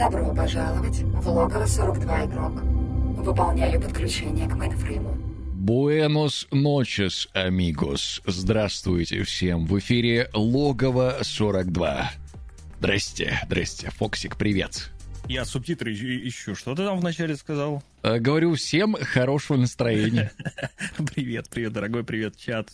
Добро пожаловать в логово 42 игрок. Выполняю подключение к мейнфрейму. Buenos noches, amigos. Здравствуйте всем. В эфире Логово 42. Здрасте, здрасте. Фоксик, привет. Я субтитры ищу. Что ты там вначале сказал? Э, говорю всем хорошего настроения. Привет, привет, дорогой, привет, чат,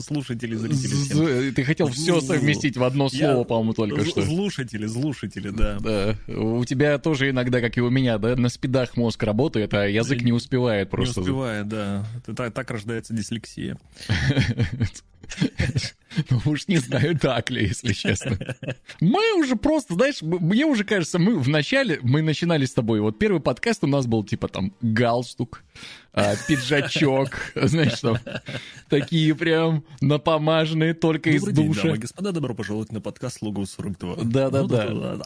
слушатели, зрители. Ты хотел все совместить в одно слово, по-моему, только что. Слушатели, слушатели, да. Да. У тебя тоже иногда, как и у меня, да, на спидах мозг работает, а язык не успевает просто. Не успевает, да. Так рождается дислексия. Ну уж не знаю, так ли, если честно. Мы уже просто, знаешь, мне уже кажется, мы в начале, мы начинали с тобой, вот первый подкаст у нас был типа там галстук, а, пиджачок, знаешь, там такие прям напомаженные только из день, душа. дамы и господа, добро пожаловать на подкаст Логос 42. Да-да-да.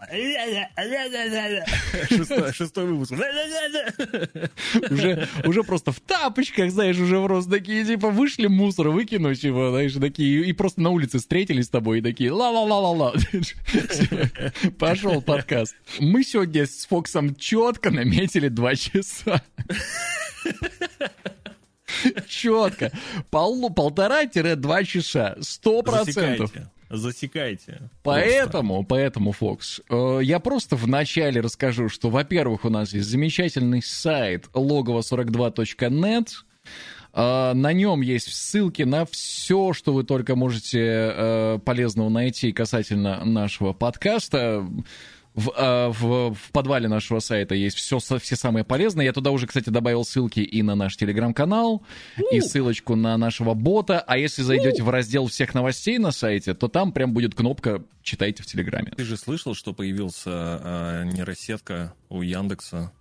Шестой, шестой выпуск. Уже, уже просто в тапочках, знаешь, уже просто такие, типа, вышли мусор выкинуть его, знаешь, такие, и просто на улице встретились с тобой и такие, ла-ла-ла-ла-ла. Пошел подкаст. Мы сегодня с Фоксом четко наметили два часа. Четко. Пол, полтора-два часа. Сто процентов. Засекайте. Поэтому, просто. поэтому, Фокс, э, я просто вначале расскажу, что, во-первых, у нас есть замечательный сайт логово42.net, э, на нем есть ссылки на все, что вы только можете э, полезного найти касательно нашего подкаста в, э, в, в подвале нашего сайта есть все, все самое полезное. Я туда уже, кстати, добавил ссылки и на наш телеграм-канал, и ссылочку на нашего бота. А если зайдете в раздел всех новостей на сайте, то там прям будет кнопка «Читайте в Телеграме». Ты же слышал, что появился э, нейросетка у Яндекса?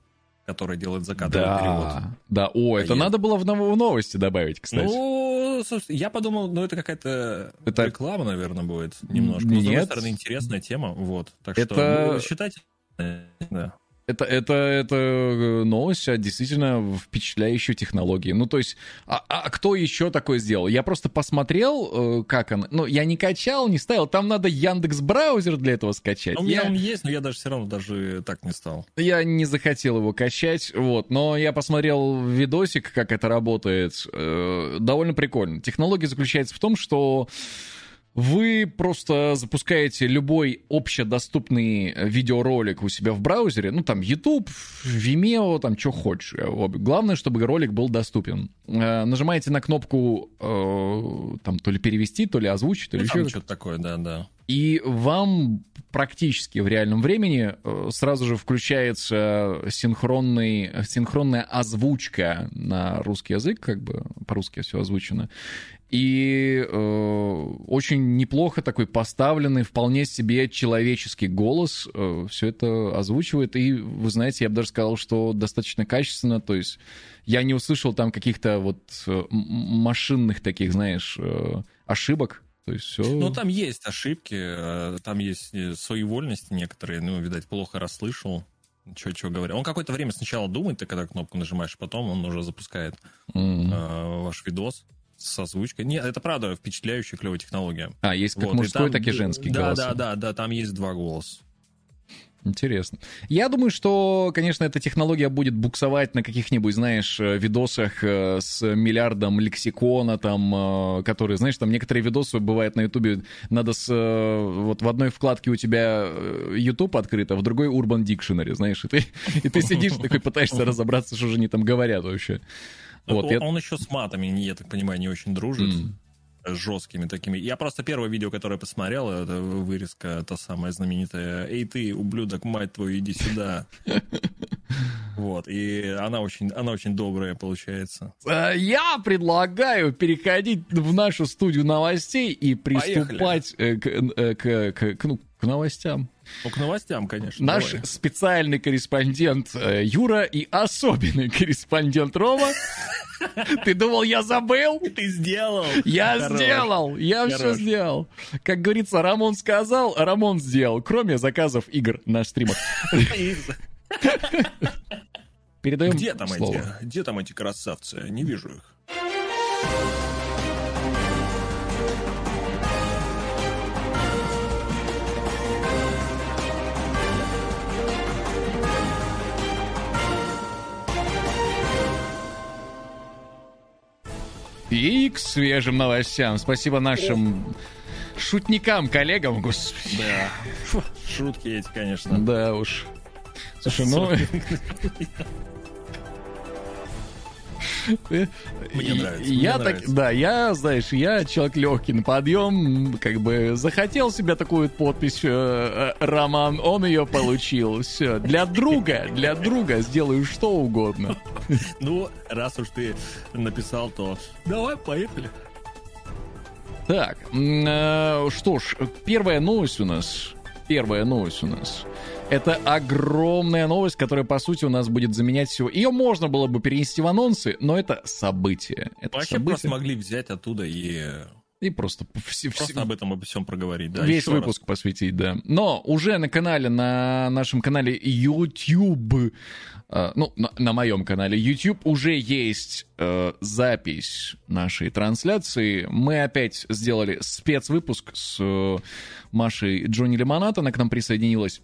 который делает закадровый да, перевод. Да, о, это я... надо было в, в новости добавить, кстати. Ну, слушай, я подумал, ну это какая-то это... реклама, наверное, будет немножко. Нет. Но, с другой стороны, интересная тема, вот. Так это... что, ну, считайте, да. Это, это, это э, новость о действительно впечатляющей технологии. Ну, то есть, а, а кто еще такое сделал? Я просто посмотрел, э, как он... Ну, я не качал, не ставил. Там надо Яндекс браузер для этого скачать. У меня я... он есть, но я даже все равно даже так не стал. Я не захотел его качать, вот. Но я посмотрел видосик, как это работает. Э, довольно прикольно. Технология заключается в том, что вы просто запускаете любой общедоступный видеоролик у себя в браузере, ну там YouTube, Vimeo, там что хочешь. Главное, чтобы ролик был доступен. Э, нажимаете на кнопку э, там то ли перевести, то ли озвучить, то ли ну, еще что-то такое, да, да. И вам практически в реальном времени э, сразу же включается синхронный, синхронная озвучка на русский язык, как бы по-русски все озвучено. И э, очень неплохо такой поставленный, вполне себе человеческий голос э, все это озвучивает. И, вы знаете, я бы даже сказал, что достаточно качественно. То есть я не услышал там каких-то вот э, машинных таких, знаешь, э, ошибок. То есть все... Ну, там есть ошибки, э, там есть э, своевольности некоторые. Ну, видать, плохо расслышал. Что, говоря. Он какое-то время сначала думает, ты когда кнопку нажимаешь, потом он уже запускает mm-hmm. э, ваш видос с озвучкой. Нет, это правда впечатляющая клевая технология. А, есть как вот, мужской, там, так и женский да, голос. Да, да, да, там есть два голоса. Интересно. Я думаю, что, конечно, эта технология будет буксовать на каких-нибудь, знаешь, э, видосах э, с миллиардом лексикона, там, э, которые, знаешь, там некоторые видосы бывают на Ютубе, надо с... Вот в одной вкладке у тебя YouTube открыт, а в другой Urban Dictionary, знаешь, и ты, и ты сидишь такой, пытаешься разобраться, что же они там говорят вообще. Вот, он, я... он еще с матами, я так понимаю, не очень дружит. Mm. Жесткими такими. Я просто первое видео, которое посмотрел, это вырезка, та самая знаменитая «Эй ты, ублюдок, мать твою, иди сюда». Вот, и она очень, она очень добрая получается. Э, я предлагаю переходить в нашу студию новостей и приступать э, к, э, к, к, к, ну, к новостям. Ну, к новостям, конечно. Наш давай. специальный корреспондент Юра и особенный корреспондент Рома. Ты думал, я забыл? Ты сделал. Я Хорош. сделал. Я Хорош. все сделал. Как говорится, Рамон сказал, Рамон сделал. Кроме заказов игр на стримах. Передаем где там слово. эти? Где там эти красавцы? Не вижу их. И к свежим новостям. Спасибо нашим шутникам, коллегам, господи. Да. Шутки эти, конечно. Да уж. Слушай, ну... Мне нравится. Я так, да, я, знаешь, я человек легкий на подъем, как бы захотел себе такую подпись э, э, Роман, он ее получил. Все. Для друга, для друга сделаю что угодно. Ну, раз уж ты написал, то давай, поехали. Так, э, что ж, первая новость у нас. Первая новость у нас. Это огромная новость, которая, по сути, у нас будет заменять всего. Ее можно было бы перенести в анонсы, но это событие. Это Вообще событие. просто могли взять оттуда и И просто, все, просто об этом обо всем проговорить. Да, весь еще раз. выпуск посвятить, да. Но уже на канале, на нашем канале YouTube, э, ну, на, на моем канале YouTube уже есть э, запись нашей трансляции. Мы опять сделали спецвыпуск с э, Машей Джонни Лимонат, она к нам присоединилась.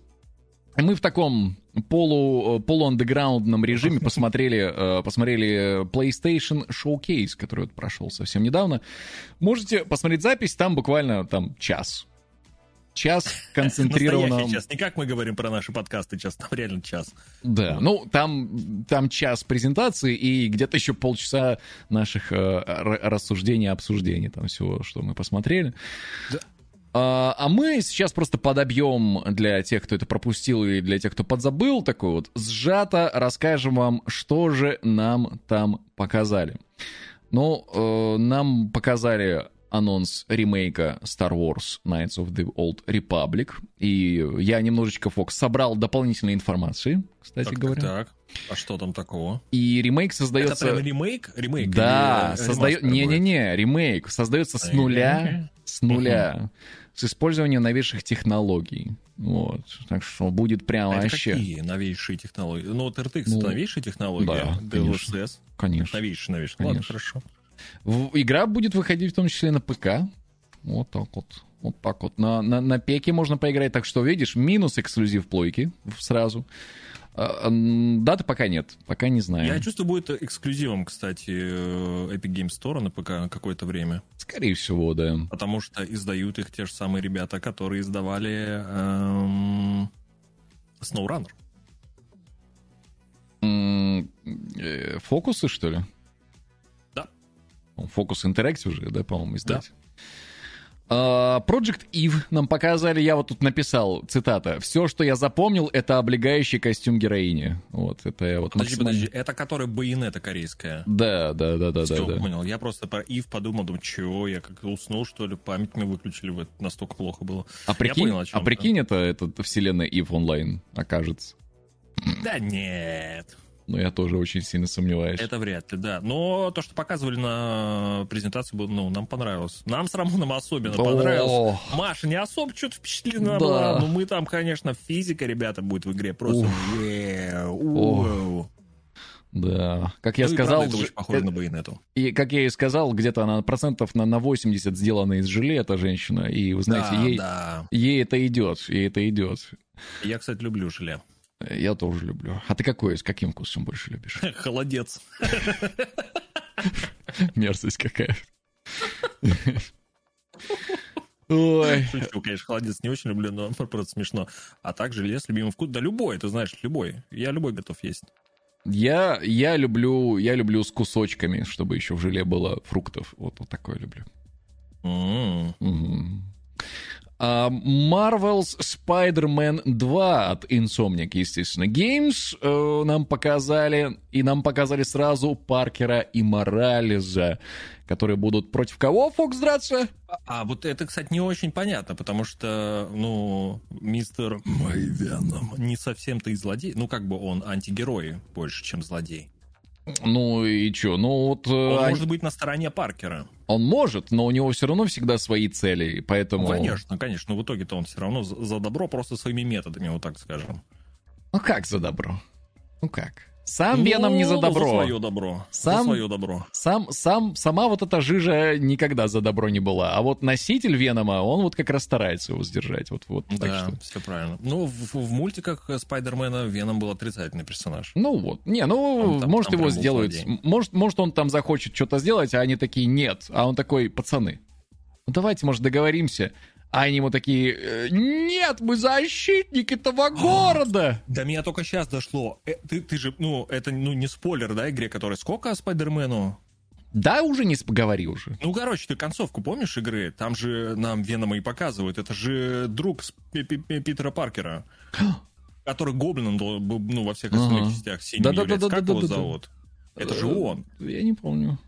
Мы в таком полу, полуандеграундном режиме посмотрели, э, посмотрели PlayStation Showcase, который вот прошел совсем недавно. Можете посмотреть запись, там буквально там час. Час концентрированно. Настоящий час. Не как мы говорим про наши подкасты час, там реально час. Да, ну там, там час презентации и где-то еще полчаса наших э, рассуждений, обсуждений, там всего, что мы посмотрели. Да. А, а мы сейчас просто подобьем для тех, кто это пропустил, и для тех, кто подзабыл, такой вот сжато расскажем вам, что же нам там показали. Ну, э, нам показали анонс ремейка Star Wars Knights of the Old Republic. И я немножечко, Фокс, собрал дополнительной информации, кстати Так, говоря. так, так. А что там такого? И ремейк Это создается... прям ремейк? Ремейк? Да, создает... Не-не-не, ремейк. Создается с нуля, с нуля, с использованием новейших технологий. Вот. Так что будет прям А вообще... какие новейшие технологии? Ну, вот RTX Ну, это новейшая технология. да, конечно. DLSS. Конечно. Новейшая, новейшая. Ладно, Конечно. хорошо. В- Игра будет выходить в том числе на ПК. Вот так вот. Вот так вот. На, на, на пеке можно поиграть. Так что, видишь, минус эксклюзив плойки сразу. А, м, Даты пока нет. Пока не знаю. Я чувствую, будет эксклюзивом, кстати, э, Epic Games Store на ПК какое-то время. Скорее всего, да. Потому что издают их те же самые ребята, которые издавали эм, SnowRunner. М, э, Фокусы, что ли? Да. Фокус Interactive же, да, по-моему, издать. А, Project Eve нам показали, я вот тут написал, цитата, «Все, что я запомнил, это облегающий костюм героини». Вот, это я вот Подожди, максимально- подожди, это которая байонета корейская. Да, да, да, да, да, Всё, да. понял. Я просто про Ив подумал, думаю, чего, я как уснул, что ли, память мне выключили, вот настолько плохо было. А прикинь, понял, о чём а прикинь это, это вселенная Eve онлайн окажется. Да нет, Но я тоже очень сильно сомневаюсь. это вряд ли, да. Но то, что показывали на презентации, было, ну, нам понравилось. Нам с Рамоном особенно О, понравилось. Маша не особо что-то впечатлена Да. была, но мы там, конечно, физика, ребята, будет в игре просто... Да, как я Ну сказал, правда, это очень похоже э, на байонету. и как я и сказал, где-то она процентов на, на 80 сделана из желе, эта женщина, и вы знаете, да, ей, да. ей это идет, ей это идет. Я, кстати, люблю желе. Я тоже люблю. А ты какой, с каким вкусом больше любишь? Холодец. Мерзость какая. Ой. Шучу, конечно, холодец не очень люблю, но просто смешно. А так желе с любимым вкусом. Да любой, ты знаешь, любой. Я любой готов есть. Я, я люблю, я люблю с кусочками, чтобы еще в желе было фруктов. Вот, вот такое люблю. М. Мгм. А, Marvel's Spider-Man 2 от Insomniac, естественно, Games э, нам показали, и нам показали сразу Паркера и Морализа, которые будут против кого, Фокс, драться? А вот это, кстати, не очень понятно, потому что, ну, мистер Майвеном не совсем-то и злодей. Ну, как бы он антигерой больше, чем злодей. Ну и чё, ну вот... э, Он они- может быть на стороне Паркера. он может, но у него все равно всегда свои цели, поэтому... Ну, конечно, конечно. Но в итоге-то он все равно за добро просто своими методами, вот так скажем. Ну как за добро? Ну как? Сам Веном не за Ну, добро. За свое добро. Сам- За свое добро. Сам, сам, сама вот эта жижа никогда за добро не была. А вот носитель Венома, он вот как раз старается его сдержать. Вот, вот, так да, что... все правильно. Ну, в, в мультиках Спайдермена Веном был отрицательный персонаж. Ну вот. Не, ну, там- может там его сделают. злодей. Может, может, он там захочет что-то сделать, а они такие, нет. А он такой, пацаны, ну давайте, может, договоримся. А они ему такие, «Э, нет, мы защитники этого города. До меня только сейчас дошло. Э, ты, ты же, ну, это ну, не спойлер, да, игре, которая сколько Спайдермену? Да, уже не поговори уже. Ну, короче, ты концовку помнишь игры? Там же нам Венома и показывают. Это же друг Питера Паркера. который гоблином был, ну, во всех остальных Ага. частях синим Да-да-да-да-да-да-да. является. Как его зовут? Это же он. Я не помню.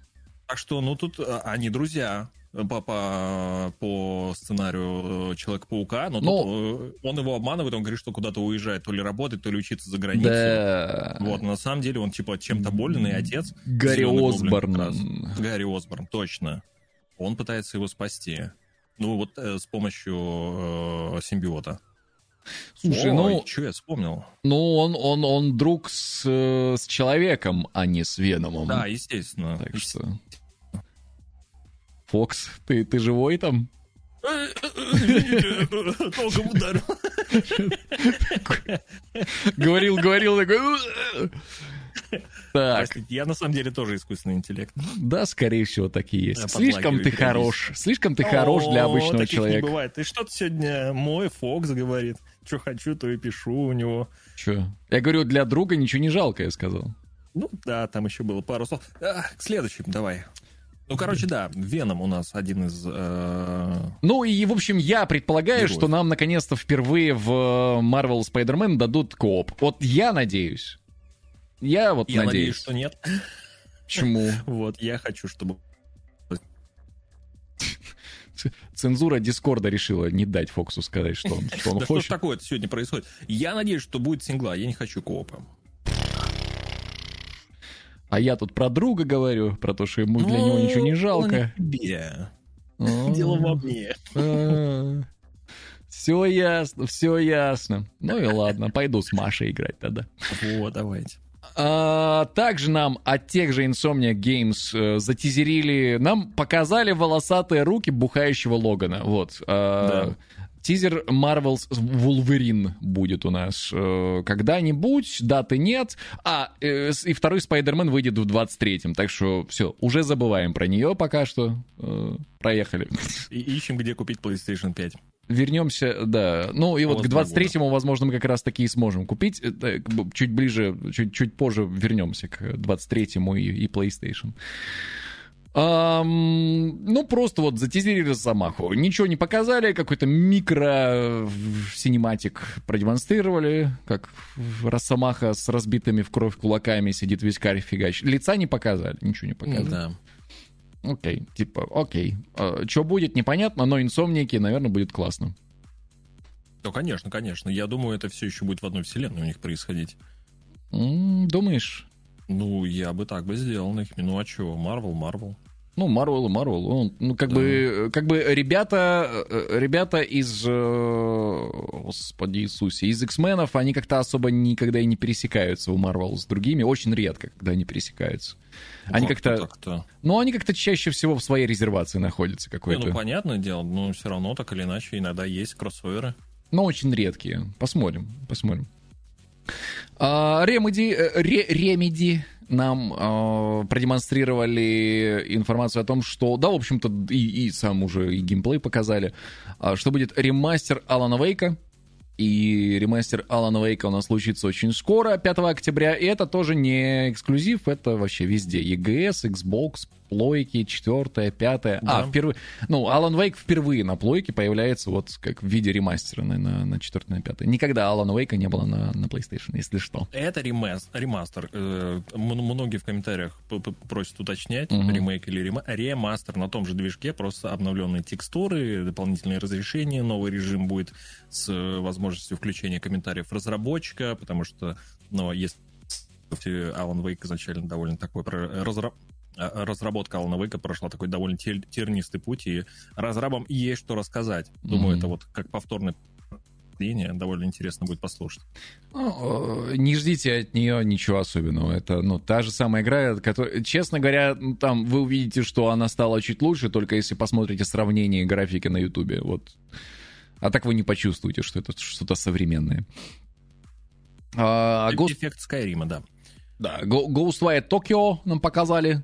Так что, ну, тут а, они друзья по, по, по сценарию э, Человека-паука, но Ну- тут, э, он его обманывает, он говорит, что куда-то уезжает, то ли работать, то ли учиться за границей. Да. Вот, на самом деле он типа чем-то болен, и отец... Гарри гоблин Осборн. Гарри Осборн, точно. Он пытается его спасти. Ну, вот э, с помощью э, симбиота. Слушай, Ой, ну, что я вспомнил? ну он, он, он друг с, э, с человеком, а не с Веномом. Да, естественно. Так что... Фокс, ты, ты живой там? Извините, толком ударил. Говорил, говорил, такой... Так, Простите, я на самом деле тоже искусственный интеллект. да, скорее всего, так и есть. Я Слишком ты хорош. Слишком ты хорош для обычного таких не человека. бывает. Ты что-то сегодня мой Фокс говорит. Что хочу, то и пишу у него. Че? Я говорю, для друга ничего не жалко, я сказал. Ну да, там еще было пару слов. А, к следующим давай. Ну, короче, да, Веном у нас один из... э, Ну и, в общем, я предполагаю, Героев. что нам наконец-то впервые в э, Marvel Spider-Man дадут кооп. Вот я надеюсь. Я вот Я надеюсь, надеюсь. что нет. Почему? Вот, я хочу, чтобы... Цензура Дискорда решила не дать Фоксу сказать, что он, что он Да что хочет. такое сегодня происходит? Я надеюсь, что будет сингла, я не хочу коопа. А я тут про друга говорю, про то, что ему для него Ну, ничего не дело жалко. А. Дело во мне. Все ясно, все ясно. Ну и ладно, пойду с Машей играть тогда. Вот, давайте. А, также нам от тех же Insomniac Games э, затизерили, нам показали волосатые руки бухающего Логана. Вот. А, Да. Тизер Marvel's Wolverine будет у нас э, когда-нибудь, даты нет. А, э, и второй Спайдермен выйдет в 23-м, так что все, уже забываем про нее пока что. Э, проехали. И ищем, где купить PlayStation 5. Вернемся, да. Ну и вот к Возможно. 23-му, возможно, мы как раз таки и сможем купить. Бы, Чуть ближе, чуть, чуть позже вернемся к 23-му и, и PlayStation. Ам, ну, просто вот затизерили Росомаху. Ничего не показали, какой-то микро синематик продемонстрировали, как Росомаха с разбитыми в кровь кулаками сидит весь карь фигач. Лица не показали, ничего не показали. Да. Окей, типа, окей. что будет, непонятно, но инсомники, наверное, будет классно. Ну, конечно, конечно. Я думаю, это все еще будет в одной вселенной у них происходить. Думаешь? Ну, я бы так бы сделал. Ну, а чего? Марвел, Марвел. Ну, Марвел и Марвел. Ну, ну, как Да. бы, как бы ребята, э, ребята из, э, господи Иисусе, из X-менов, они как-то особо никогда и не пересекаются у Марвел с другими. Очень редко, когда они пересекаются. Они как-то, Так-то. ну, они как-то чаще всего в своей резервации находятся Не, какой-то. ну, понятное дело, но все равно так или иначе иногда есть кроссоверы. но очень редкие. Посмотрим, посмотрим. А, Remedy, э, Ре- Remedy нам а, продемонстрировали информацию о том, что, да, в общем-то, и, и сам уже и геймплей показали, а, что будет ремастер Алана Вейка. И ремастер Алана Вейка у нас случится очень скоро, 5 октября. И это тоже не эксклюзив, это вообще везде. EGS, Xbox, плойки, 4, 5. А, Да. впервые. Ну, Алан Вейк впервые на плойке появляется вот как в виде ремастера на, на, на 4 на 5. Никогда Алана Вейка не было на, на PlayStation, если что. Это ремас- ремастер. Э, Многие в комментариях просят уточнять, Мгм. ремейк или рема- ремастер на том же движке, просто обновленные текстуры, дополнительные разрешения, новый режим будет с э, возможностью включения комментариев разработчика, потому что, ну, если Alan Wake изначально довольно такой про- разра- а, разработка Алана Вейка прошла такой довольно тер- тернистый путь, и разрабам есть что рассказать. Думаю, Мгм. это вот как повторный впечатление. Довольно интересно будет послушать. Ну, э, не ждите от нее ничего особенного. Это, ну, та же самая игра, которая, честно говоря, ну, там вы увидите, что она стала чуть лучше, только если посмотрите сравнение графики на Ютубе. Вот. А так вы не почувствуете, что это что-то современное. А, Ghost... Эффект Скайрима, да. Да, Ghostwire Tokyo нам показали.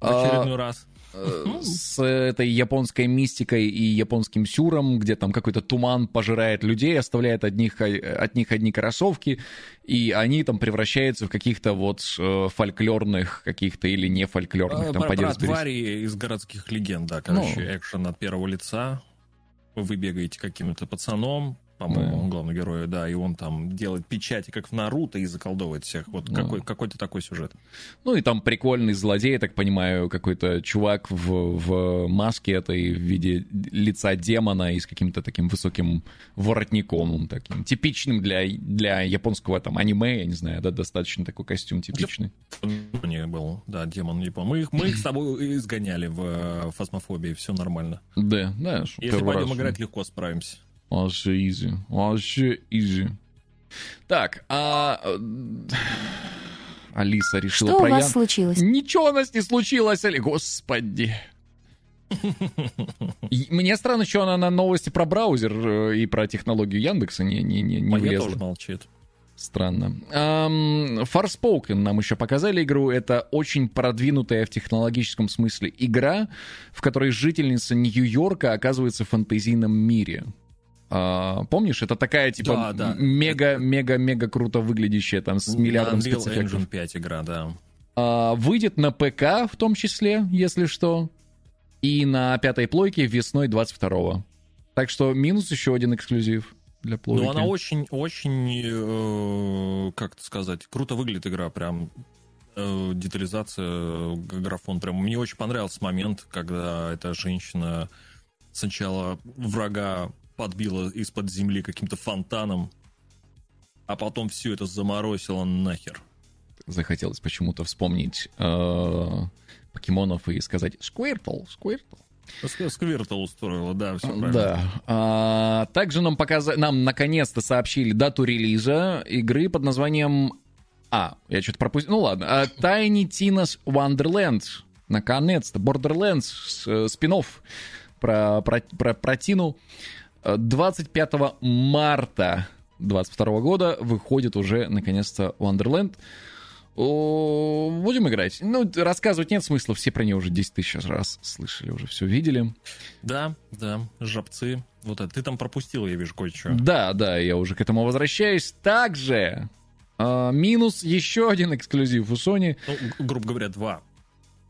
В очередной а, раз. Э, с этой японской мистикой и японским сюром, где там какой-то туман пожирает людей, оставляет от них, от них одни кроссовки, и они там превращаются в каких-то вот э, фольклорных каких-то или не фольклорных. Там, про, про твари из городских легенд, да, короче, ну, экшен от первого лица. Вы бегаете каким-то пацаном, по-моему, да. главный герой, да, и он там делает печати, как в Наруто, и заколдовывает всех. Вот да. какой, какой-то такой сюжет. Ну и там прикольный злодей, я так понимаю, какой-то чувак в, в маске этой в виде лица демона и с каким-то таким высоким воротником, таким типичным для, для японского там аниме, я не знаю, да, достаточно такой костюм типичный. Не был, да, демон Япон. Мы их, мы их с тобой изгоняли в э, фасмофобии, все нормально. Да, да. Если пойдем играть, легко справимся. Вообще изи. Вообще изи. Так, а... Э, Алиса решила Что у вас случилось? Ничего у нас не случилось, Али... Господи. Мне странно, что она на новости про браузер э, и про технологию Яндекса не, не, не, не влезла. тоже молчит. Странно. Um, Forspoken нам еще показали игру. Это очень продвинутая в технологическом смысле игра, в которой жительница Нью-Йорка оказывается в фантазийном мире. А, помнишь, это такая типа да, да. мега, мега, мега круто выглядящая там с миллиардом Unreal спецэффектов. Engine 5 игра, да. А, выйдет на ПК в том числе, если что, и на пятой плойке весной 22-го. Так что минус еще один эксклюзив для плойки. Ну, она очень, очень, э, как это сказать, круто выглядит игра, прям э, детализация, графон, прям мне очень понравился момент, когда эта женщина сначала врага подбила из-под земли каким-то фонтаном, а потом все это заморозило нахер. Захотелось почему-то вспомнить э, покемонов и сказать «Сквиртл, Сквиртл». Сквиртл устроила, да, все правильно. Да. А, также нам показали, нам наконец-то сообщили дату релиза игры под названием... А, я что-то пропустил. Ну ладно. А, Tiny Tina's Wonderland. Наконец-то. Borderlands, э, спин про, про, про, про Тину. 25 марта 22 года выходит уже, наконец-то, Wonderland. Будем играть. Ну, рассказывать нет смысла, все про нее уже 10 тысяч раз слышали, уже все видели. Да, да, жабцы. Вот это ты там пропустил, я вижу кое-что. Да, да, я уже к этому возвращаюсь. Также э, минус еще один эксклюзив у Sony. Ну, грубо говоря, два.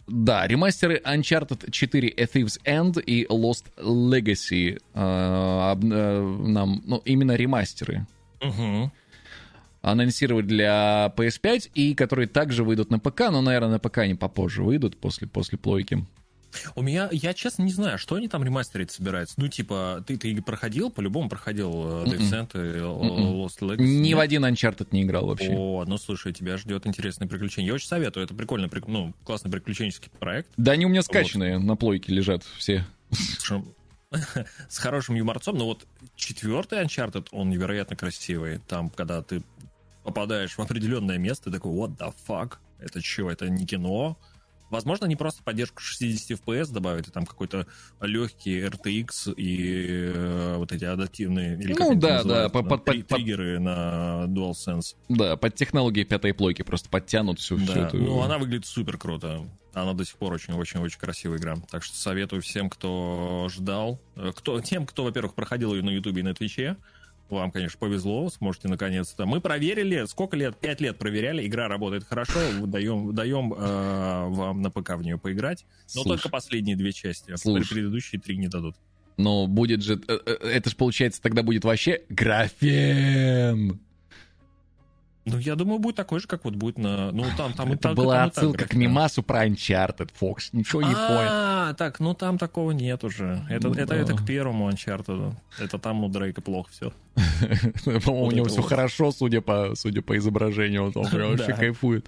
Да, ремастеры Uncharted 4 A Thief's End и Lost Legacy э, э, нам, ну, именно ремастеры. Угу. Анонсировать для PS5 и которые также выйдут на ПК, но, наверное, на ПК они попозже выйдут после, после плойки. У меня, я честно не знаю, что они там ремастерить собираются. Ну, типа, ты, ты проходил, по-любому проходил Death Descent и Lost Legacy? Ни в один Uncharted не играл вообще. О, ну, слушай, тебя ждет интересное приключение. Я очень советую, это прикольный, ну, классный приключенческий проект. Да они у меня скачанные, вот. на плойке лежат все. С хорошим юморцом, но вот четвертый Uncharted, он невероятно красивый. Там, когда ты попадаешь в определенное место, такой, what the fuck? Это что, это не кино? Возможно, они просто поддержку 60 FPS добавят, и там какой-то легкий RTX и э, вот эти адаптивные... Или ну да, да, под, под, под, триггеры на DualSense. Да, под технологии пятой плойки просто подтянут всю, да. всю эту... ну она выглядит супер круто. Она до сих пор очень-очень-очень красивая игра. Так что советую всем, кто ждал, э, кто, тем, кто, во-первых, проходил ее на Ютубе и на Твиче, вам, конечно, повезло, сможете наконец-то. Мы проверили, сколько лет? Пять лет проверяли, игра работает хорошо, даем, даем э, вам на ПК в нее поиграть. Но Слушай, только последние две части, а Слушай, предыдущие три не дадут. Но будет же, э, э, это же получается тогда будет вообще графен. Ну, я думаю, будет такой же, как вот будет на... Ну, там, там Это была отсылка к мимасу про Uncharted, Fox. Ничего не понял. А, так, ну там такого нет уже. Это, это, это к первому Uncharted. Это там у Дрейка плохо все. По-моему, у него все хорошо, судя по, судя по изображению. Он вообще кайфует.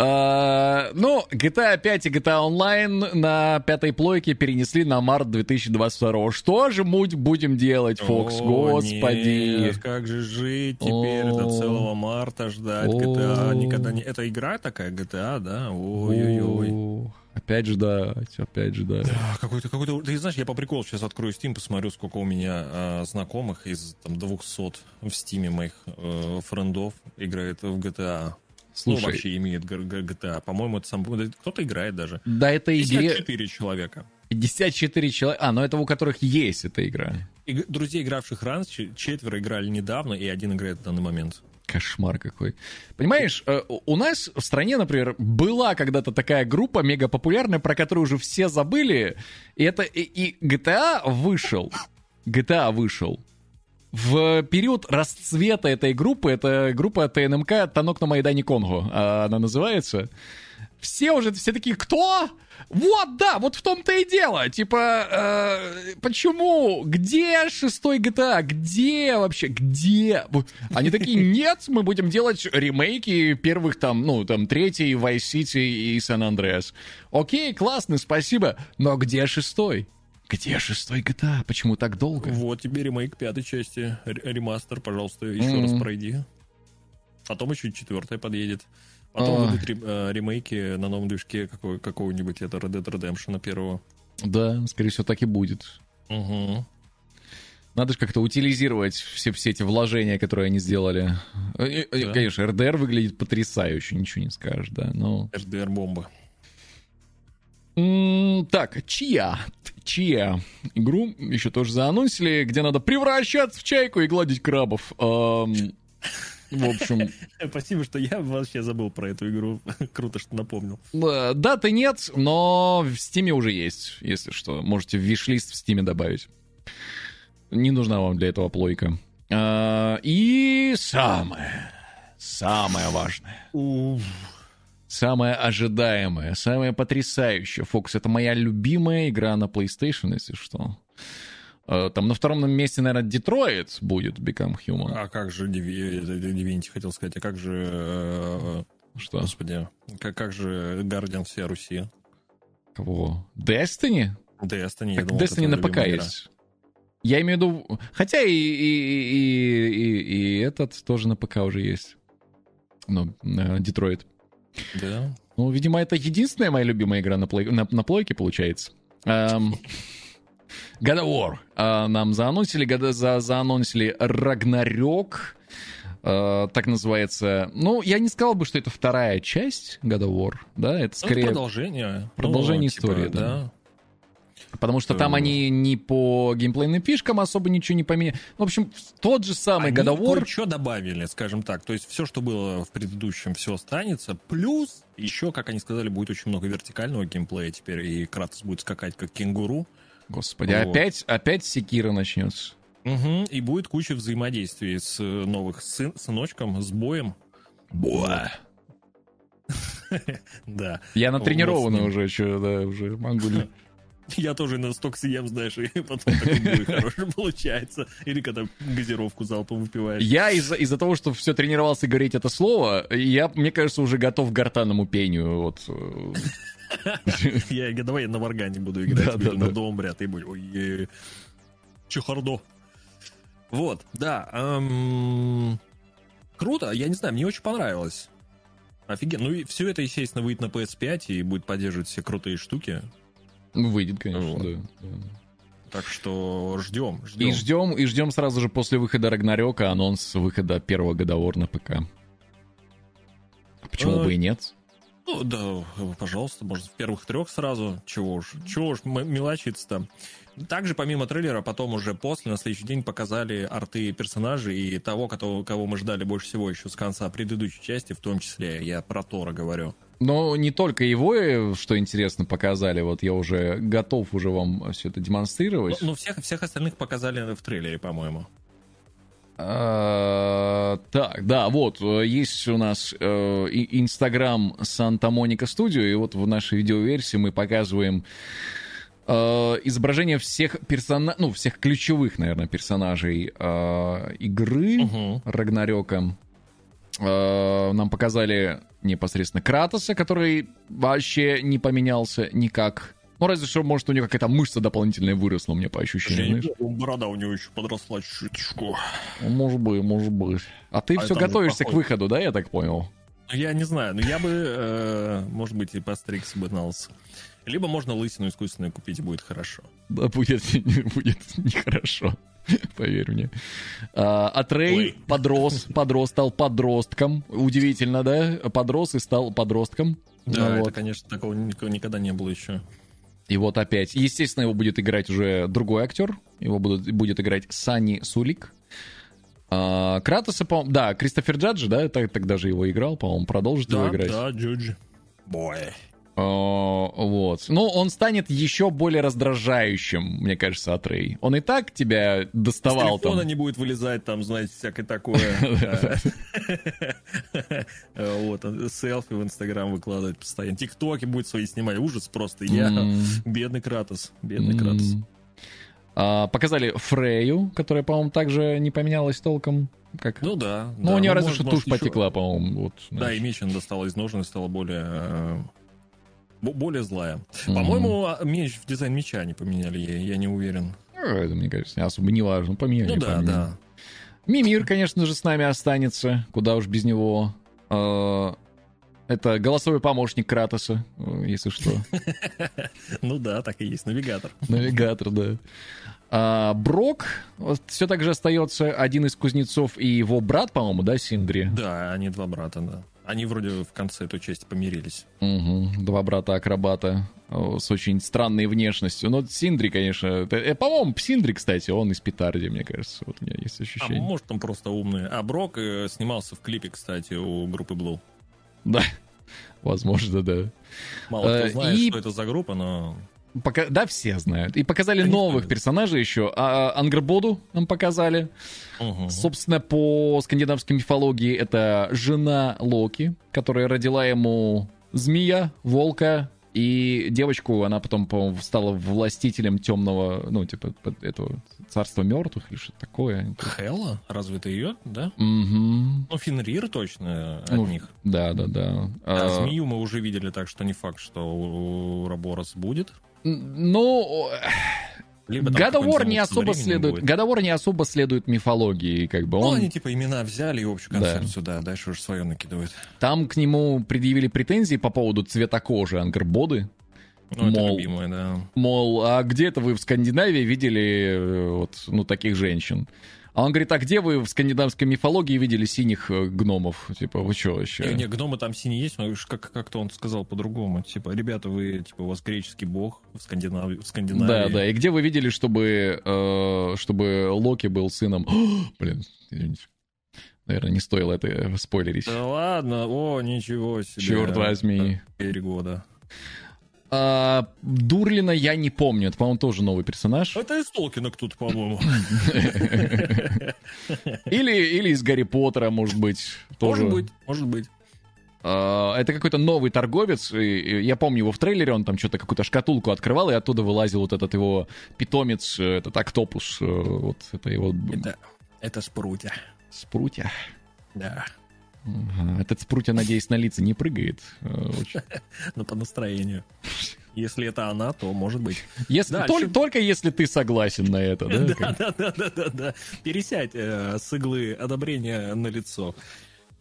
А, ну, GTA 5 и GTA Online на пятой плойке перенесли на март 2022. Что же мы будем делать, Фокс? Господи. нет, как же жить теперь до О. целого марта ждать О. GTA? Никогда не... Это игра такая, GTA, да? Ой-ой-ой. Опять ждать, опять ждать. Да, какой-то, какой-то... Ты знаешь, я по приколу сейчас открою Steam, посмотрю, сколько у меня а, знакомых из там 200 в Steam моих э, френдов играет в GTA. Ну, Слушай, вообще имеет GTA. По-моему, это сам... Кто-то играет даже. да, это игре 54 человека. 54 человека. А, ну это у которых есть эта игра. И друзей, игравших раньше, четверо играли недавно, и один играет в данный момент. Кошмар какой. Понимаешь, э, у нас в стране, например, была когда-то такая группа мега популярная, про которую уже все забыли. И это и, и GTA вышел. GTA вышел. В период расцвета этой группы, это группа ТНМК «Танок на Майдане Конго», а она называется. Все уже, все такие, кто? Вот, да, вот в том-то и дело. Типа, э, почему? Где шестой GTA? Где вообще? Где? Они такие, нет, мы будем делать ремейки первых там, ну, там, третий, Vice City и San Andreas. Окей, классно, спасибо. Но где шестой? Где шестой GTA? Почему так долго? Вот тебе ремейк пятой части, ремастер, пожалуйста, еще Мгм. раз пройди. Потом еще четвертая подъедет. Потом Ой. будут э, ремейки на новом движке какого- какого-нибудь это Red Dead Redemption первого. Да, скорее всего, так и будет. Угу. Надо же как-то утилизировать все, все эти вложения, которые они сделали. Э, э, Да. Конечно, РДР выглядит потрясающе, ничего не скажешь, да. Но... RDR бомба. М, Так, Чья? Чья? Игру еще тоже заанонсили, где надо превращаться в чайку и гладить крабов. В общем, Спасибо, что я вообще забыл про эту игру. Круто, что напомнил. э, даты нет, но в Стиме уже есть, если что. Можете в виш-лист в Стиме добавить. Не нужна вам для этого плойка. А, И самое, самое важное. Самое ожидаемое, самое потрясающее. Фокус, это моя любимая игра на PlayStation, если что. Э, Там на втором месте, наверное, Детройт будет Become Human. А как же э, Divinity, хотел сказать, а как же... э, Что? Господи, как, как же Guardian всей Руси? Кого? Destiny? Destiny, я Так думал, Destiny на ПК игра. есть. Я имею в виду... Хотя и, и, и, и, и этот тоже на ПК уже есть. Ну, Детройт. Да? Ну, видимо, это единственная моя любимая игра на, плей- на, на плойке, получается. Эм, God of War. Э, нам заанонсили, года- за, заанонсили Рагнарёк. Э, так называется. Ну, я не сказал бы, что это вторая часть God of War. Да, это Ну, скорее... продолжение. продолжение Ну, типа, истории, да. Потому что там они ни по геймплейным фишкам особо ничего не поменяли. В общем, тот же самый of War. что добавили, скажем так. То есть все, что было в предыдущем, все останется. Плюс еще, как они сказали, будет очень много вертикального геймплея теперь. И Кратос будет скакать как кенгуру. Господи, Вот. опять, опять Секира начнется. Мгм. И будет куча взаимодействий с э, новых сын, сыночком, с боем. Буа. Да. Я натренированный уже, что, да, уже могу. Я тоже настолько съем, знаешь, и потом такой хороший получается. Или когда газировку залпом выпиваешь. Я из-за из того, что все тренировался говорить это слово, я, мне кажется, уже готов к гортанному пению. Вот. Я, я- давай я на варгане буду играть, Да, да, на домбре, а ты будешь... Чехардо. Вот, да. Круто, я не знаю, мне очень понравилось. Офигенно. Ну и все это, естественно, выйдет на PS5 и будет поддерживать все крутые штуки. Выйдет, конечно, Вот. да. Так что ждем, ждем. И ждем, и ждем сразу же после выхода Рагнарёка анонс выхода первого годовор на ПК. А Почему Э, бы и нет? Ну, да, пожалуйста, может, в первых трех сразу. Чего уж, чего уж мелочиться-то. Также, помимо трейлера, потом уже после, на следующий день показали арты персонажей и того, кого, кого мы ждали больше всего еще с конца предыдущей части, в том числе, я про Тора говорю. Но не только его, э, что интересно, показали. Вот я уже готов уже вам все это Ну, демонстрировать. ну, всех, всех остальных показали в трейлере, по-моему. А, Так, да, вот, э, есть у нас э, Инстаграм Санта-Моника Студио, и вот в нашей видеоверсии мы показываем э, изображение всех персона... ну, всех ключевых, наверное, персонажей э, игры. Рагнарёка. Э, Нам показали непосредственно Кратоса, который вообще не поменялся никак. Ну, разве что, может, у него какая-то мышца дополнительная выросла, меня по ощущениям, знаешь. Борода у него еще подросла чуточку. Может быть, может быть. А ты А все готовишься к выходу, да, я так понял? Ну, Я не знаю, но я бы, э, может быть, и постригся бы на лысо. Либо можно лысину искусственную купить, будет хорошо. Да, будет, будет нехорошо. Поверь мне. А, а Трей Ой. подрос, подрос, стал подростком. Удивительно, да? Подрос и стал подростком. Да, Ну это, вот. конечно, такого ник- никогда не было еще. И вот опять. Естественно, его будет играть уже другой актер. Его будут, будет играть Сани Сулик. А, Кратоса, по да, Кристофер Джаджи, да, так, тогда же его играл, по-моему, продолжит его Да, играть. да, Джуджи. Бой. А, вот. Ну, он станет еще более раздражающим, мне кажется, от Рэй. Он и так тебя С доставал телефона там. не будет вылезать, там, знаете, всякое такое. Э, Вот, селфи в Инстаграм выкладывать постоянно. Тиктоки будет свои снимать. Ужас просто. Я бедный Кратос. Бедный Кратос. А, Показали Фрею, которая, по-моему, также не поменялась толком. Как? Ну да. ну, да. у нее Ну, разве может, что может, тушь еще- потекла, по-моему. Вот, Да, и меч она достала из ножен и стала более... бо- более злая. Мгм. По-моему, а, меч в дизайн меча не поменяли ей, я не уверен. Ну, Это, мне кажется, особо не важно. Поменяли, Ну да, поменяли. да. Мимир, конечно же, с нами останется. Куда уж без него. А, Это голосовой помощник Кратоса, э, если что. Ну да, так и есть, навигатор. Навигатор, да. А, Брок все так же остается один из кузнецов и его брат, по-моему, да, Синдри? Да, они два брата, да. Они вроде в конце той части помирились. Угу. Два брата-акробата э, с очень странной внешностью. Но Синдри, конечно... э, по-моему, Синдри, кстати, он из Петарди, мне кажется. Вот у меня есть А ощущение. может, он просто умный. А Брок э, снимался в клипе, кстати, у группы Blue. Да, возможно, да. Мало кто знает, и- что это за группа, но... Пока... Да, все знают. И показали никто новых персонажей еще. А, Ангербоду нам показали. Мгм. Собственно, по скандинавской мифологии это жена Локи, которая родила ему змея, волка и девочку. Она потом, по-моему, стала властителем темного, ну, типа, этого царства мертвых или что-то такое. Хелла? Разве это ее, да? Мгм. Ну, Фенрир точно от Ну, них. Да, да, да. А, А, змею мы уже видели, так что не факт, что у Раборос будет. Ну, Либо of какой-нибудь War не особо следует. будет. God of War не особо следует мифологии, как бы Ну, он. они типа имена взяли и общую Да. концепцию, да, дальше уже свое накидывают. Там к нему предъявили претензии по поводу цвета кожи Ангербоды. Ну, это Мол. любимое, да. Мол, а где это вы в Скандинавии видели э, вот, ну, таких женщин? А он говорит, а где вы в скандинавской мифологии видели синих э, гномов? Типа, вы что вообще? Не, не, гномы там синие есть, но как- как-то он сказал по-другому. Типа, ребята, вы, типа, у вас греческий бог в Скандинавии. В Скандинавии. Да, да. И где вы видели, чтобы, э, чтобы Локи был сыном... Блин, извините. Наверное, не стоило это спойлерить. Да ладно, о, ничего себе. Черт возьми. Четыре года. А, Дурлина я не помню. Это, по-моему, тоже новый персонаж. Это из Толкина кто-то, по-моему. Или, или из Гарри Поттера, может быть. Тоже. Может быть, может быть. А, Это какой-то новый торговец. Я помню его в трейлере, он там что-то какую-то шкатулку открывал, и оттуда вылазил вот этот его питомец, э, этот октопус. э, Вот это его Это, это спрутя. спрутя. Да. Ага. Этот спрутя, надеюсь, на лице не прыгает. Э. Но по настроению. Если это она, то может быть. Если, Да, толь- ещё- только если ты согласен на это, да? Да, да, да, да, да, да. Пересядь э, с иглы одобрения на лицо.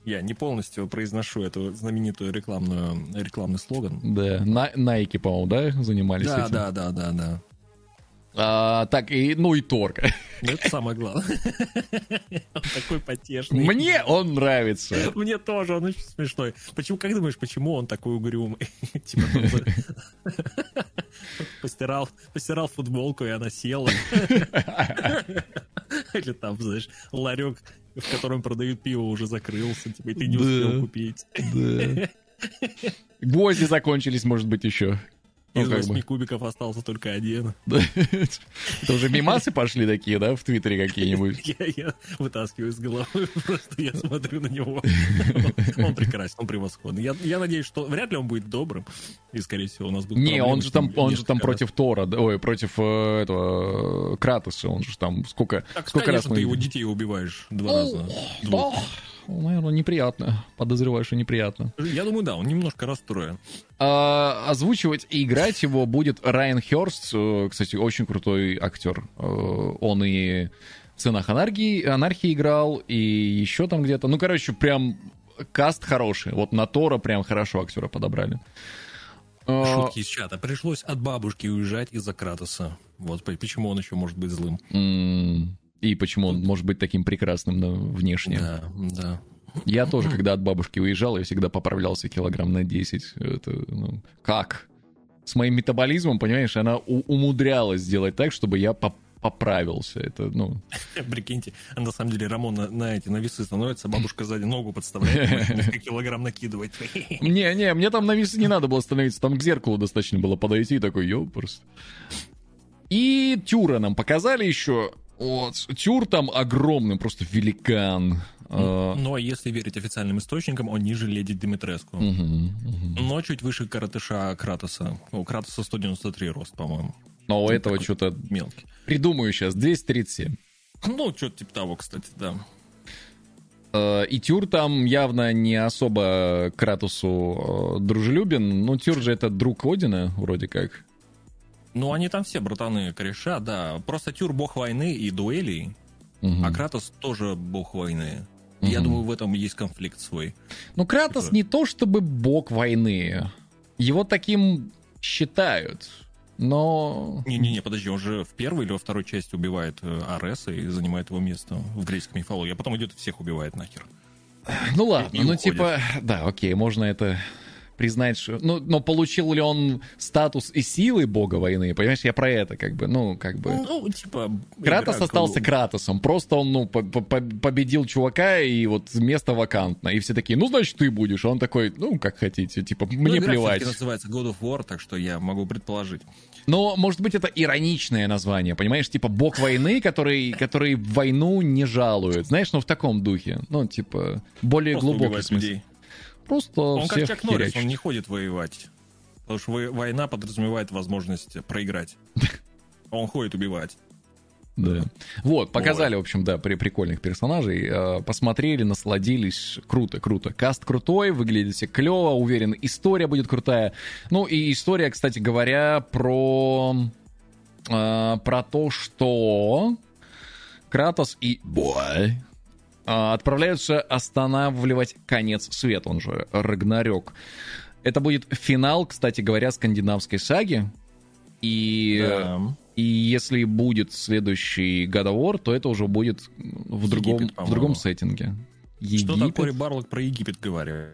Я не полностью произношу эту знаменитую рекламную, рекламный слоган. Да, На- Найки, по-моему, да, занимались Да, этим? да, да, да, да. А, так, и, ну и Торг. Ну, Это самое главное. Он такой потешный. Мне он нравится. Мне тоже, он очень смешной. Почему, как думаешь, почему он такой угрюмый? Типа, постирал, постирал футболку, и она села. Или там, знаешь, ларек, в котором продают пиво, уже закрылся, типа, и ты не успел купить. Гвозди закончились, может быть, еще. Ну, Из восьми бы. кубиков остался только один. Да. Это уже мимасы пошли такие, да, в Твиттере какие-нибудь? Я, я вытаскиваю из головы, просто я смотрю на него. Он прекрасен, он превосходный. Я, я надеюсь, что вряд ли он будет добрым, и, скорее всего, у нас будут Не, он же там, он же там раз. против Тора, да, ой, против э, этого э, Кратоса, он же там сколько, Так, сколько раз мы... ты его детей убиваешь два раза. Да, Двух. Наверное, неприятно. Подозреваю, что неприятно. Я думаю, да, он немножко расстроен. А, озвучивать и играть его будет Райан Хёрст, э, кстати, очень крутой актер. Э, он и в «Сынах анархии», анархии играл, и еще там где-то. Ну, короче, прям каст хороший. Вот на Тора прям хорошо актера подобрали. А, Шутки из чата. Пришлось от бабушки уезжать из-за Кратоса. Вот почему он еще может быть злым. И почему он может быть таким прекрасным да, внешне. Да, да. Я тоже, когда от бабушки уезжал, я всегда поправлялся килограмм на 10. Это, ну, как? С моим метаболизмом, понимаешь, она умудрялась сделать так, чтобы я поп поправился. Это, ну... Прикиньте, а на самом деле Рамон на, на эти на весы становится, бабушка сзади ногу подставляет, несколько килограмм накидывает. Не, не, мне там на весы не надо было становиться, там к зеркалу достаточно было подойти и такой, ёп, просто. И Тюра нам показали еще. Вот, Тюр там огромный, просто великан. А, но если верить официальным источникам, он ниже леди Димитреску. Угу, угу. Но чуть выше коротыша Кратоса. У Кратоса 193 рост, по-моему. Но у этого что-то... Мелкий. Придумаю сейчас, 237. Ну, что-то типа того, кстати, да. А, и Тюр там явно не особо Кратусу дружелюбен. Ну, Тюр же это друг Одина, вроде как. Ну, они там все братаны кореша, да. Просто Тюр бог войны и дуэлей, угу. а Кратос тоже бог войны. Угу. Я думаю, в этом есть конфликт свой. Ну, Кратос типа... не то чтобы бог войны. Его таким считают. Но... Не-не-не, подожди, он же в первой или во второй части убивает э, Ареса и занимает его место в греческой мифологии, а потом идет и всех убивает нахер. Ну ладно, и ну уходит. типа, да, окей, можно это признать, что... Ну, но получил ли он статус и силы бога войны? Понимаешь, я про это как бы, ну, как бы... Ну, типа... Кратос игра, остался Кратосом, просто он, ну, по -по победил чувака, и вот место вакантно. И все такие, ну, значит, ты будешь. А он такой, ну, как хотите, типа, ну, мне игра плевать. называется God of War, так что я могу предположить. Но, может быть, это ироничное название, понимаешь? Типа, бог войны, который, который войну не жалует. Знаешь, ну, в таком духе. Ну, типа, более Просто глубокий смысл. Людей. Просто Он как Чак Норрис, он не ходит воевать. Потому что война подразумевает возможность проиграть. Он ходит убивать. Да. Вот, показали, вот. в общем, да, при прикольных персонажей. Э, посмотрели, насладились. Круто, круто. Каст крутой, выглядит все клево, уверен, история будет крутая. Ну и история, кстати говоря, про... Э, про то, что Кратос и Бой отправляются останавливать конец света, он же Рагнарёк. Это будет финал, кстати говоря, скандинавской саги. И, да. и если будет следующий God of War, то это уже будет в другом, Египет, в другом сеттинге. Египет. Что такое Барлок про Египет говорит?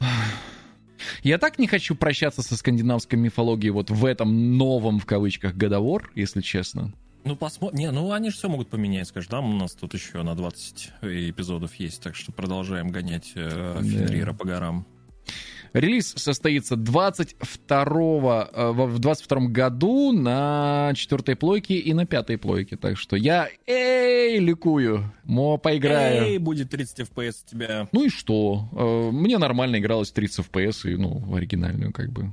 Я так не хочу прощаться со скандинавской мифологией вот в этом новом, в кавычках, War, если честно. Ну, посмотрим. Не, ну они же все могут поменять, скажешь, да, у нас тут еще на 20 эпизодов есть, так что продолжаем гонять э, Фенрира по горам. Релиз состоится 22 э, в 22 году на четвертой плойке и на пятой плойке. Так что я, эй, ликую. Мо, поиграю. Эй, будет 30 FPS у тебя. Ну и что? Э, мне нормально игралось 30 FPS, и, ну, в оригинальную, как бы.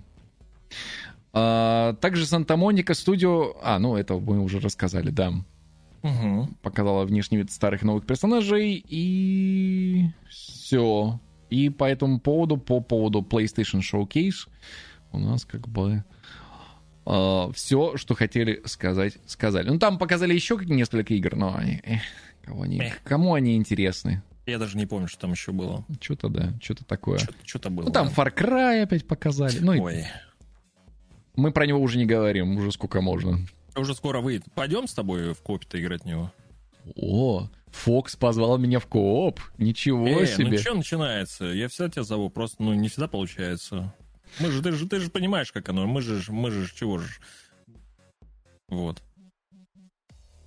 А, также Санта-Моника студио... А, ну, это мы уже рассказали, да. Угу. Показала внешний вид старых и новых персонажей, и все. И по этому поводу, по поводу PlayStation Showcase, у нас как бы э, все, что хотели сказать, сказали. Ну, там показали еще несколько игр, но они, эх, кого они, эх. кому они интересны? Я даже не помню, что там еще было. Что-то, да, что-то такое. Что-то было. Ну, там Far Cry опять показали. Ну, Ой. И... Мы про него уже не говорим, уже сколько можно. Уже скоро выйдет. Пойдем с тобой в кооп-то играть в него? О, Фокс позвал меня в кооп. Ничего э, себе. ну что начинается? Я всегда тебя зову, просто ну не всегда получается. Мы же, ты же, ты же понимаешь, как оно. Мы же, мы же чего же. Вот.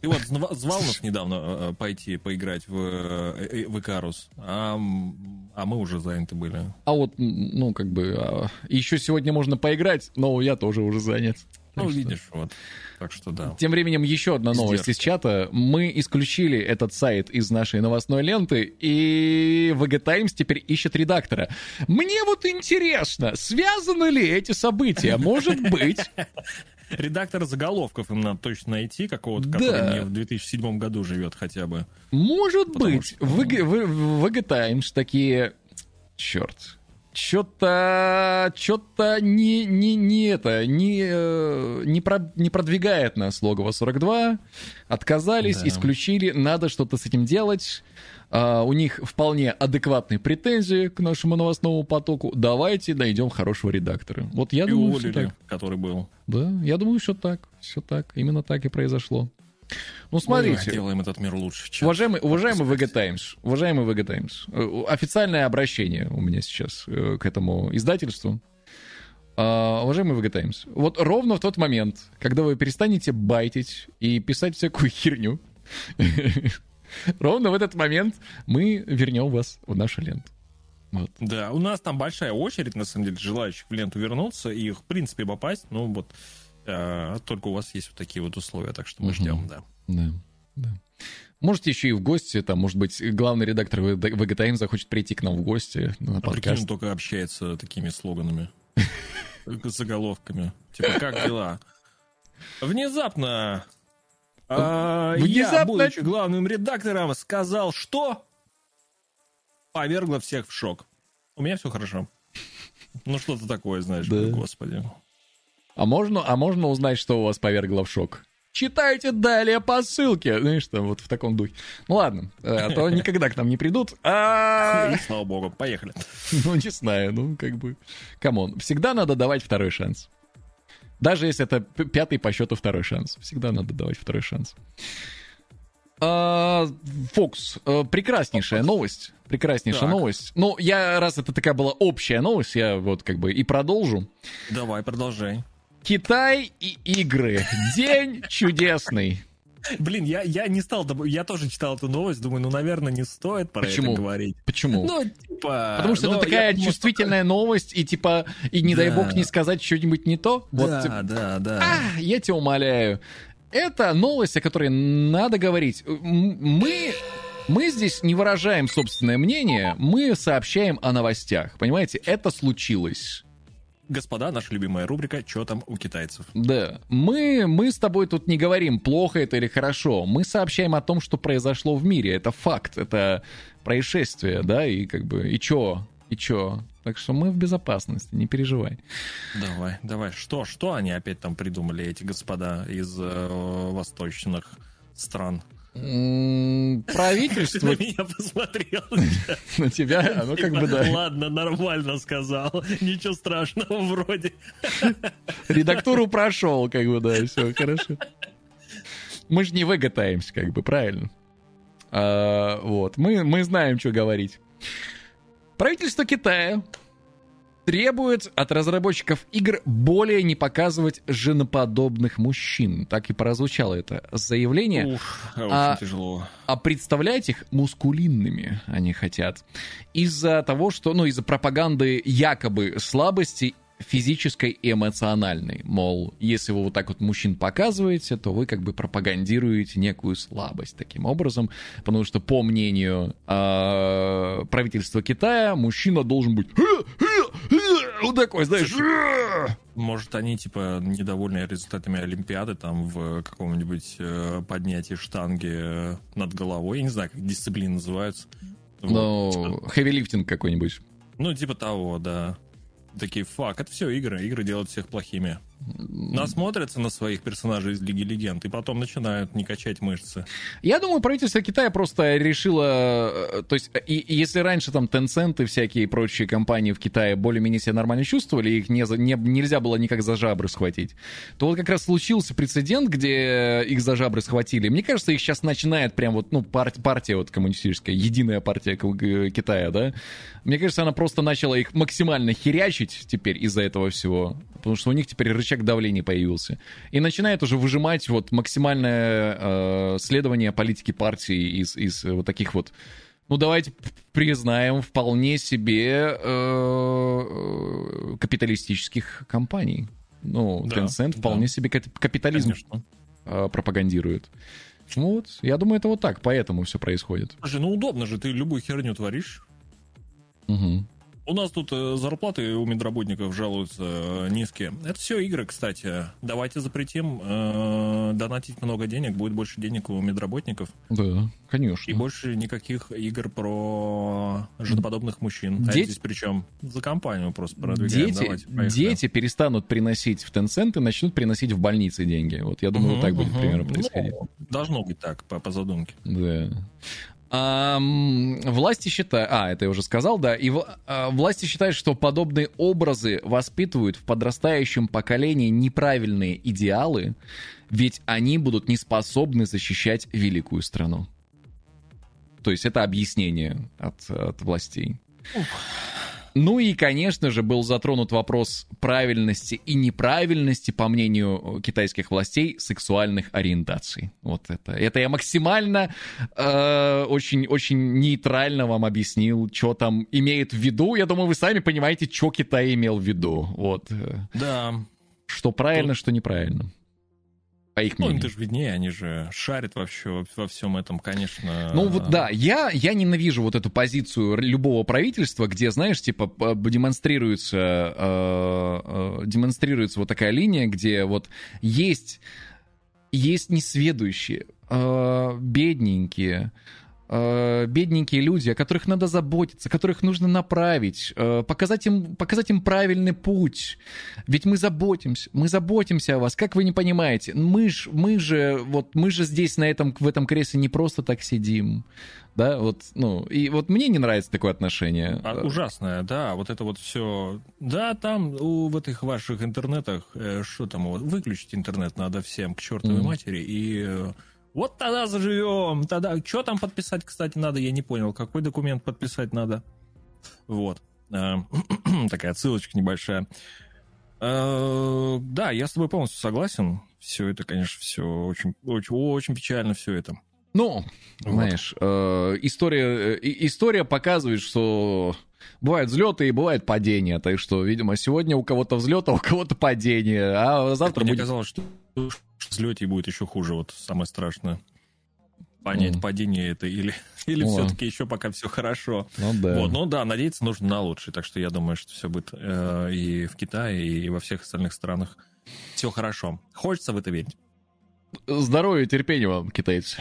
Ты вот звал нас недавно э, э, пойти поиграть в, э, в Икарус, а, а мы уже заняты были. А вот, ну, как бы, а, еще сегодня можно поиграть, но я тоже уже занят. Ну, что... видишь, вот. Так что да. Тем временем еще одна новость Сдержка. из чата. Мы исключили этот сайт из нашей новостной ленты, и VG Times теперь ищет редактора. Мне вот интересно, связаны ли эти события? Может быть, редактор заголовков им надо точно найти, какого-то, который Да. не в 2007 году живет хотя бы. Может Потому быть, что- в, Г- в, в VG Times такие... Черт. Что-то, что-то не, не, не это, не, э, не, про- не продвигает нас логово 42. Отказались, Да. исключили, надо что-то с этим делать. А, у них вполне адекватные претензии к нашему новостному потоку. Давайте найдем хорошего редактора. Вот я И думаю, что уволили, так. который был. Да, я думаю, что так. Все так. Именно так и произошло. Ну, смотрите. делаем этот мир лучше. чем- Уважаемый, уважаемый VG Times, уважаемый VG Times, э, официальное обращение у меня сейчас э, к этому издательству. А, Уважаемый VG Times, вот ровно в тот момент, когда вы перестанете байтить и писать всякую херню, ровно в этот момент мы вернем вас в нашу ленту. Вот. Да, у нас там большая очередь, на самом деле, желающих в ленту вернуться и, в принципе, попасть. Ну, вот, э, только у вас есть вот такие вот условия, так что мы Мгм. ждем, да. Да, да. Можете еще и в гости, там, может быть, главный редактор Times захочет прийти к нам в гости на А прикинь, только общается такими слоганами, заголовками. Типа, как дела? Внезапно а, я, Внезапно- будучи главным редактором, сказал, что повергло всех в шок. У меня все хорошо. Ну, что-то такое, знаешь, Да. господи. А можно, а можно узнать, что у вас повергло в шок? Читайте далее по ссылке. Знаешь, там вот в таком духе. Ну ладно, э, а то никогда к нам не придут. А, слава богу, поехали. Ну, не знаю, ну, как бы... Come on, всегда надо давать второй шанс. Даже если это пятый по счету второй шанс. Всегда надо давать второй шанс. А, Фокс, э, прекраснейшая новость. Прекраснейшая Так. новость. Ну, я, раз это такая была общая новость, я вот как бы и продолжу. Давай, продолжай. Китай и игры. День чудесный. Блин, я, я не стал, я тоже читал эту новость, думаю, ну, наверное, не стоит про Почему? это говорить. Почему? Ну, типа... Потому что ну, это такая думаю, чувствительная новость, и типа, и не дай Да. бог не сказать что-нибудь не то. Вот, да, типа, да, да. а, я тебя умоляю. Это новость, о которой надо говорить. Мы, мы здесь не выражаем собственное мнение, мы сообщаем о новостях. Понимаете, это случилось. Господа, наша любимая рубрика «Чё там у китайцев?» Да, мы, мы с тобой тут не говорим, плохо это или хорошо. Мы сообщаем о том, что произошло в мире. Это факт, это происшествие, да, и как бы, и чё, и чё. Так что мы в безопасности, не переживай. Давай, давай. Что, что они опять там придумали, эти господа из э, восточных стран? Правительство Ты на меня посмотрел. на тебя, оно как бы, да, Ладно, нормально сказал. Ничего страшного вроде. редактуру прошел, как бы, да, все, хорошо. Мы же не выготаемся, как бы, правильно? А, вот, мы, мы знаем, что говорить. Правительство Китая требует от разработчиков игр более не показывать женоподобных мужчин. Так и прозвучало это заявление. Ух, очень А- тяжело. а представлять их мускулинными они хотят. Из-за того, что, ну, из-за пропаганды якобы слабости физической и эмоциональной. Мол, если вы вот так вот мужчин показываете, то вы как бы пропагандируете некую слабость таким образом, потому что по мнению э, правительства Китая мужчина должен быть вот такой, знаешь. Может, они, типа, недовольны результатами Олимпиады, там, в каком-нибудь э, поднятии штанги э, над головой. Я не знаю, как дисциплины называются. Ну, хэви-лифтинг какой-нибудь. Ну, типа того, да. Такие, фак, это все игры. Игры делают всех плохими. Насмотрятся на своих персонажей из Лиги Легенд и потом начинают не качать мышцы. Я думаю, правительство Китая просто решило, э, то есть, и, и если раньше там Tencent и всякие прочие компании в Китае более-менее себя нормально чувствовали, их не, не- нельзя было никак за жабры схватить, то вот как раз случился прецедент, где их за жабры схватили. Мне кажется, их сейчас начинает прям вот, ну, пар- партия вот коммунистическая, единая партия Г- Китая, да? Мне кажется, она просто начала их максимально херячить теперь из-за этого всего, потому что у них теперь рычаг давления появился. И начинает уже выжимать вот максимальное э, следование политики партии из, из э, вот таких вот, ну давайте признаем, вполне себе э, э, капиталистических компаний. Ну, Да, Tencent да. вполне себе кап- капитализм Конечно. э, пропагандирует. Ну Вот, я думаю, это вот так, поэтому все происходит. Слушай, ну удобно же, ты любую херню творишь. Мгм. У нас тут э, зарплаты у медработников жалуются э, низкие. Это все игры, кстати. Давайте запретим э, донатить много денег, будет больше денег у медработников. Да, конечно. И больше никаких игр про женоподобных мужчин. Дети... А здесь причем за компанию просто продвигаем. Дети, Давайте, дети перестанут приносить в Tencent и начнут приносить в больницы деньги. Вот я думаю, угу, вот так угу. будет примерно происходить. Ну, должно быть так, по, по задумке. Да. А, власти считают, а, это я уже сказал, да, и а, власти считают, что подобные образы воспитывают в подрастающем поколении неправильные идеалы, ведь они будут не способны защищать великую страну. То есть это объяснение от, от властей. Ух. Ну и, конечно же, был затронут вопрос правильности и неправильности, по мнению китайских властей, сексуальных ориентаций. Вот это. Это я максимально э, очень, очень нейтрально вам объяснил, что там имеет в виду. Я думаю, вы сами понимаете, что Китай имел в виду. Вот. Да. Что правильно, Тут... что неправильно по их мнению. Ну, это же виднее, они же шарят вообще во всем этом, конечно. Ну вот да, я, я ненавижу вот эту позицию любого правительства, где, знаешь, типа демонстрируется, э, э, демонстрируется вот такая линия, где вот есть, есть несведущие, э, бедненькие, э, бедненькие люди, о которых надо заботиться, которых нужно направить, э, показать, им, показать им правильный путь. Ведь мы заботимся, мы заботимся о вас. Как вы не понимаете? Мы, ж, мы, же, вот, мы же здесь на этом, в этом кресле не просто так сидим. Да, вот, ну, и вот мне не нравится такое отношение. А, ужасное, да, вот это вот все. Да, там у, в этих ваших интернетах, э, что там, вот, выключить интернет надо всем к чертовой mm. матери и э, вот тогда заживем, тогда... Что там подписать, кстати, надо? Я не понял, какой документ подписать надо. Вот. Э, такая ссылочка небольшая. Э, да, я с тобой полностью согласен. Все это, конечно, все очень, очень, очень печально все это. Ну, вот. знаешь, э, история, э, история показывает, что бывают взлеты и бывают падения. Так что, видимо, сегодня у кого-то взлет, а у кого-то падение. А завтра Мне будет... казалось, что взлете будет еще хуже, вот самое страшное. Понять, mm. падение это или, или ну, все-таки еще пока все хорошо. Ну да. Вот, ну да, надеяться нужно на лучшее. Так что я думаю, что все будет э, и в Китае, и во всех остальных странах все хорошо. Хочется в это верить. Здоровья и терпения вам, китайцы.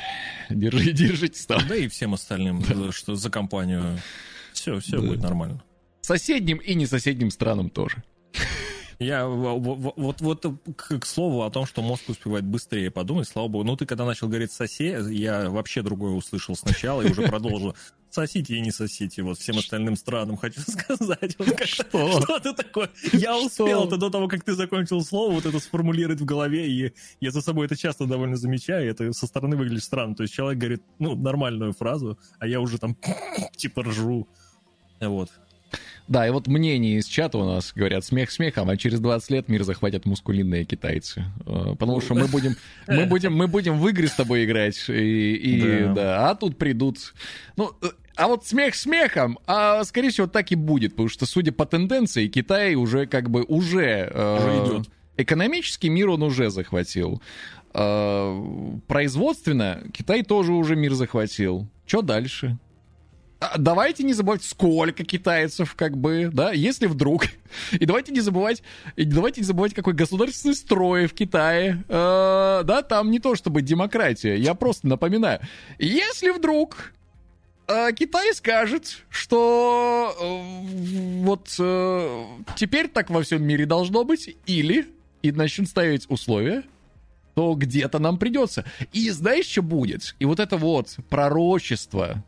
Держи, держитесь там. Да и всем остальным, да. что за компанию. Все, все да. будет нормально. Соседним и не соседним странам тоже. Я вот, вот к, к слову о том, что мозг успевает быстрее подумать, слава богу. Ну, ты когда начал говорить сосе, я вообще другое услышал сначала и уже продолжил. Сосите и не сосите, вот всем остальным странам хочу сказать. Вот что? что ты такое? Я успел это до того, как ты закончил слово, вот это сформулировать в голове, и я за собой это часто довольно замечаю, это со стороны выглядит странно. То есть человек говорит, ну, нормальную фразу, а я уже там типа ржу. Вот. Да, и вот мнение из чата у нас говорят, смех смехом, а через 20 лет мир захватят мускулинные китайцы. Э, потому что мы будем, мы будем, мы будем в игры с тобой играть, и, и да. да, а тут придут... Ну, э, а вот смех смехом, а скорее всего так и будет, потому что, судя по тенденции, Китай уже как бы уже... Э, уже идет. Экономический мир он уже захватил. Э, производственно Китай тоже уже мир захватил. Что дальше? А, давайте не забывать, сколько китайцев, как бы, да, если вдруг. И давайте не забывать, и давайте не забывать, какой государственный строй в Китае. Э, да, там не то чтобы демократия, я просто напоминаю. Если вдруг э, Китай скажет, что э, вот э, теперь так во всем мире должно быть, или и начнет ставить условия, то где-то нам придется. И знаешь, что будет? И вот это вот пророчество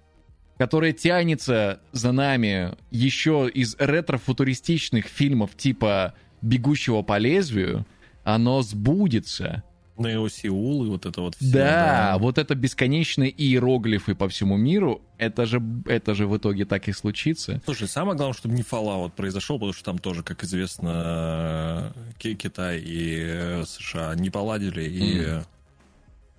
которая тянется за нами еще из ретро-футуристичных фильмов типа «Бегущего по лезвию», оно сбудется. Нео Сеул и вот это вот все. Да, да, вот это бесконечные иероглифы по всему миру, это же, это же в итоге так и случится. Слушай, самое главное, чтобы не Fallout произошел, потому что там тоже, как известно, Китай и э, США не поладили, и mm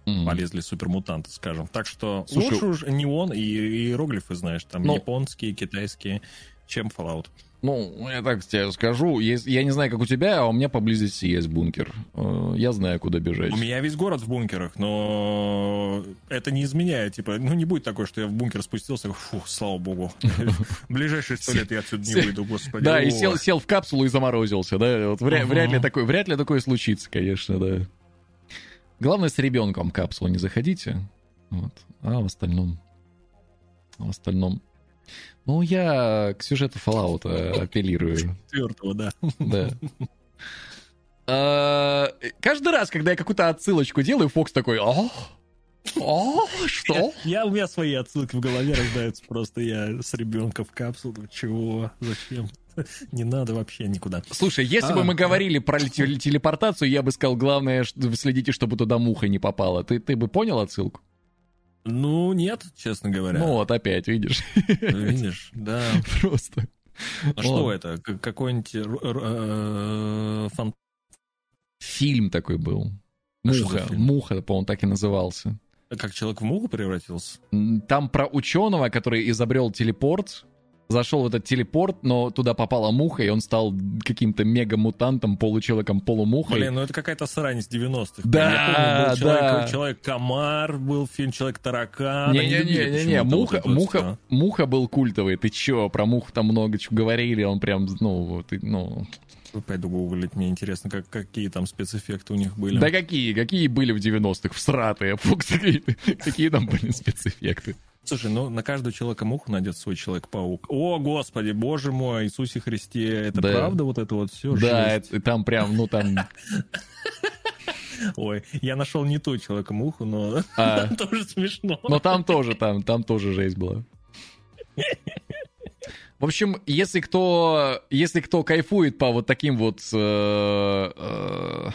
mm. полезли супермутанты, скажем. Так что Слушай, лучше уж не он и иероглифы, знаешь, там но... японские, китайские. чем Fallout. Ну, я так тебе скажу, есть, я не знаю, как у тебя, а у меня поблизости есть бункер. Э, Я знаю, куда бежать. У меня весь город в бункерах, но это не изменяет. Типа, ну не будет такое, что я в бункер спустился, фух, слава богу. Ближайшие сто лет я отсюда не выйду, господи. Да, и сел, в капсулу и заморозился, да? Вряд ли такое случится, конечно, да. Главное, с ребенком капсулу не заходите. Вот. А в остальном... В остальном... Ну, я к сюжету Fallout э, апеллирую. Четвертого, да. Да. А, Каждый раз, когда я какую-то отсылочку делаю, Фокс такой, о, о, что? Я, у меня свои отсылки в голове рождаются просто. Я с ребенком в капсулу. Чего? Зачем? Не надо вообще никуда. Слушай, если А, бы мы говорили про телепортацию, я бы сказал, главное, следите, чтобы туда муха не попала. Ты, ты бы понял отсылку? Ну, нет, честно говоря. Ну вот, опять, видишь, Видишь, да. просто. А что это? Какой-нибудь э, фан- Фильм такой был. А Муха? Муха, по-моему, так и назывался. Как человек в муху превратился? Там про ученого, который изобрел телепорт, зашел в этот телепорт, но туда попала муха, и он стал каким-то мега-мутантом, получеловеком, полумухой. Блин, ну это какая-то срань из 90-х. Да, Я помню, был человек, да. Человек-комар, был фильм Человек-таракан. Вот муха, вот муха, всё. муха был культовый. Ты чё, про муху там много чего говорили, он прям, ну, вот, ну... Пойду гуглить, мне интересно, как, какие там спецэффекты у них были. Да какие, какие были в 90-х, всратые, какие, там были спецэффекты. Слушай, ну на каждого человека-муху найдет свой Человек-паук. О, господи, боже мой, Иисусе Христе, это Да. правда вот это вот все? Да, это- там прям, ну там... Ой, я нашел не ту Человека-муху, но а, тоже смешно. но там тоже, там, там тоже жесть была. В общем, если кто, если кто кайфует по вот таким вот э, э,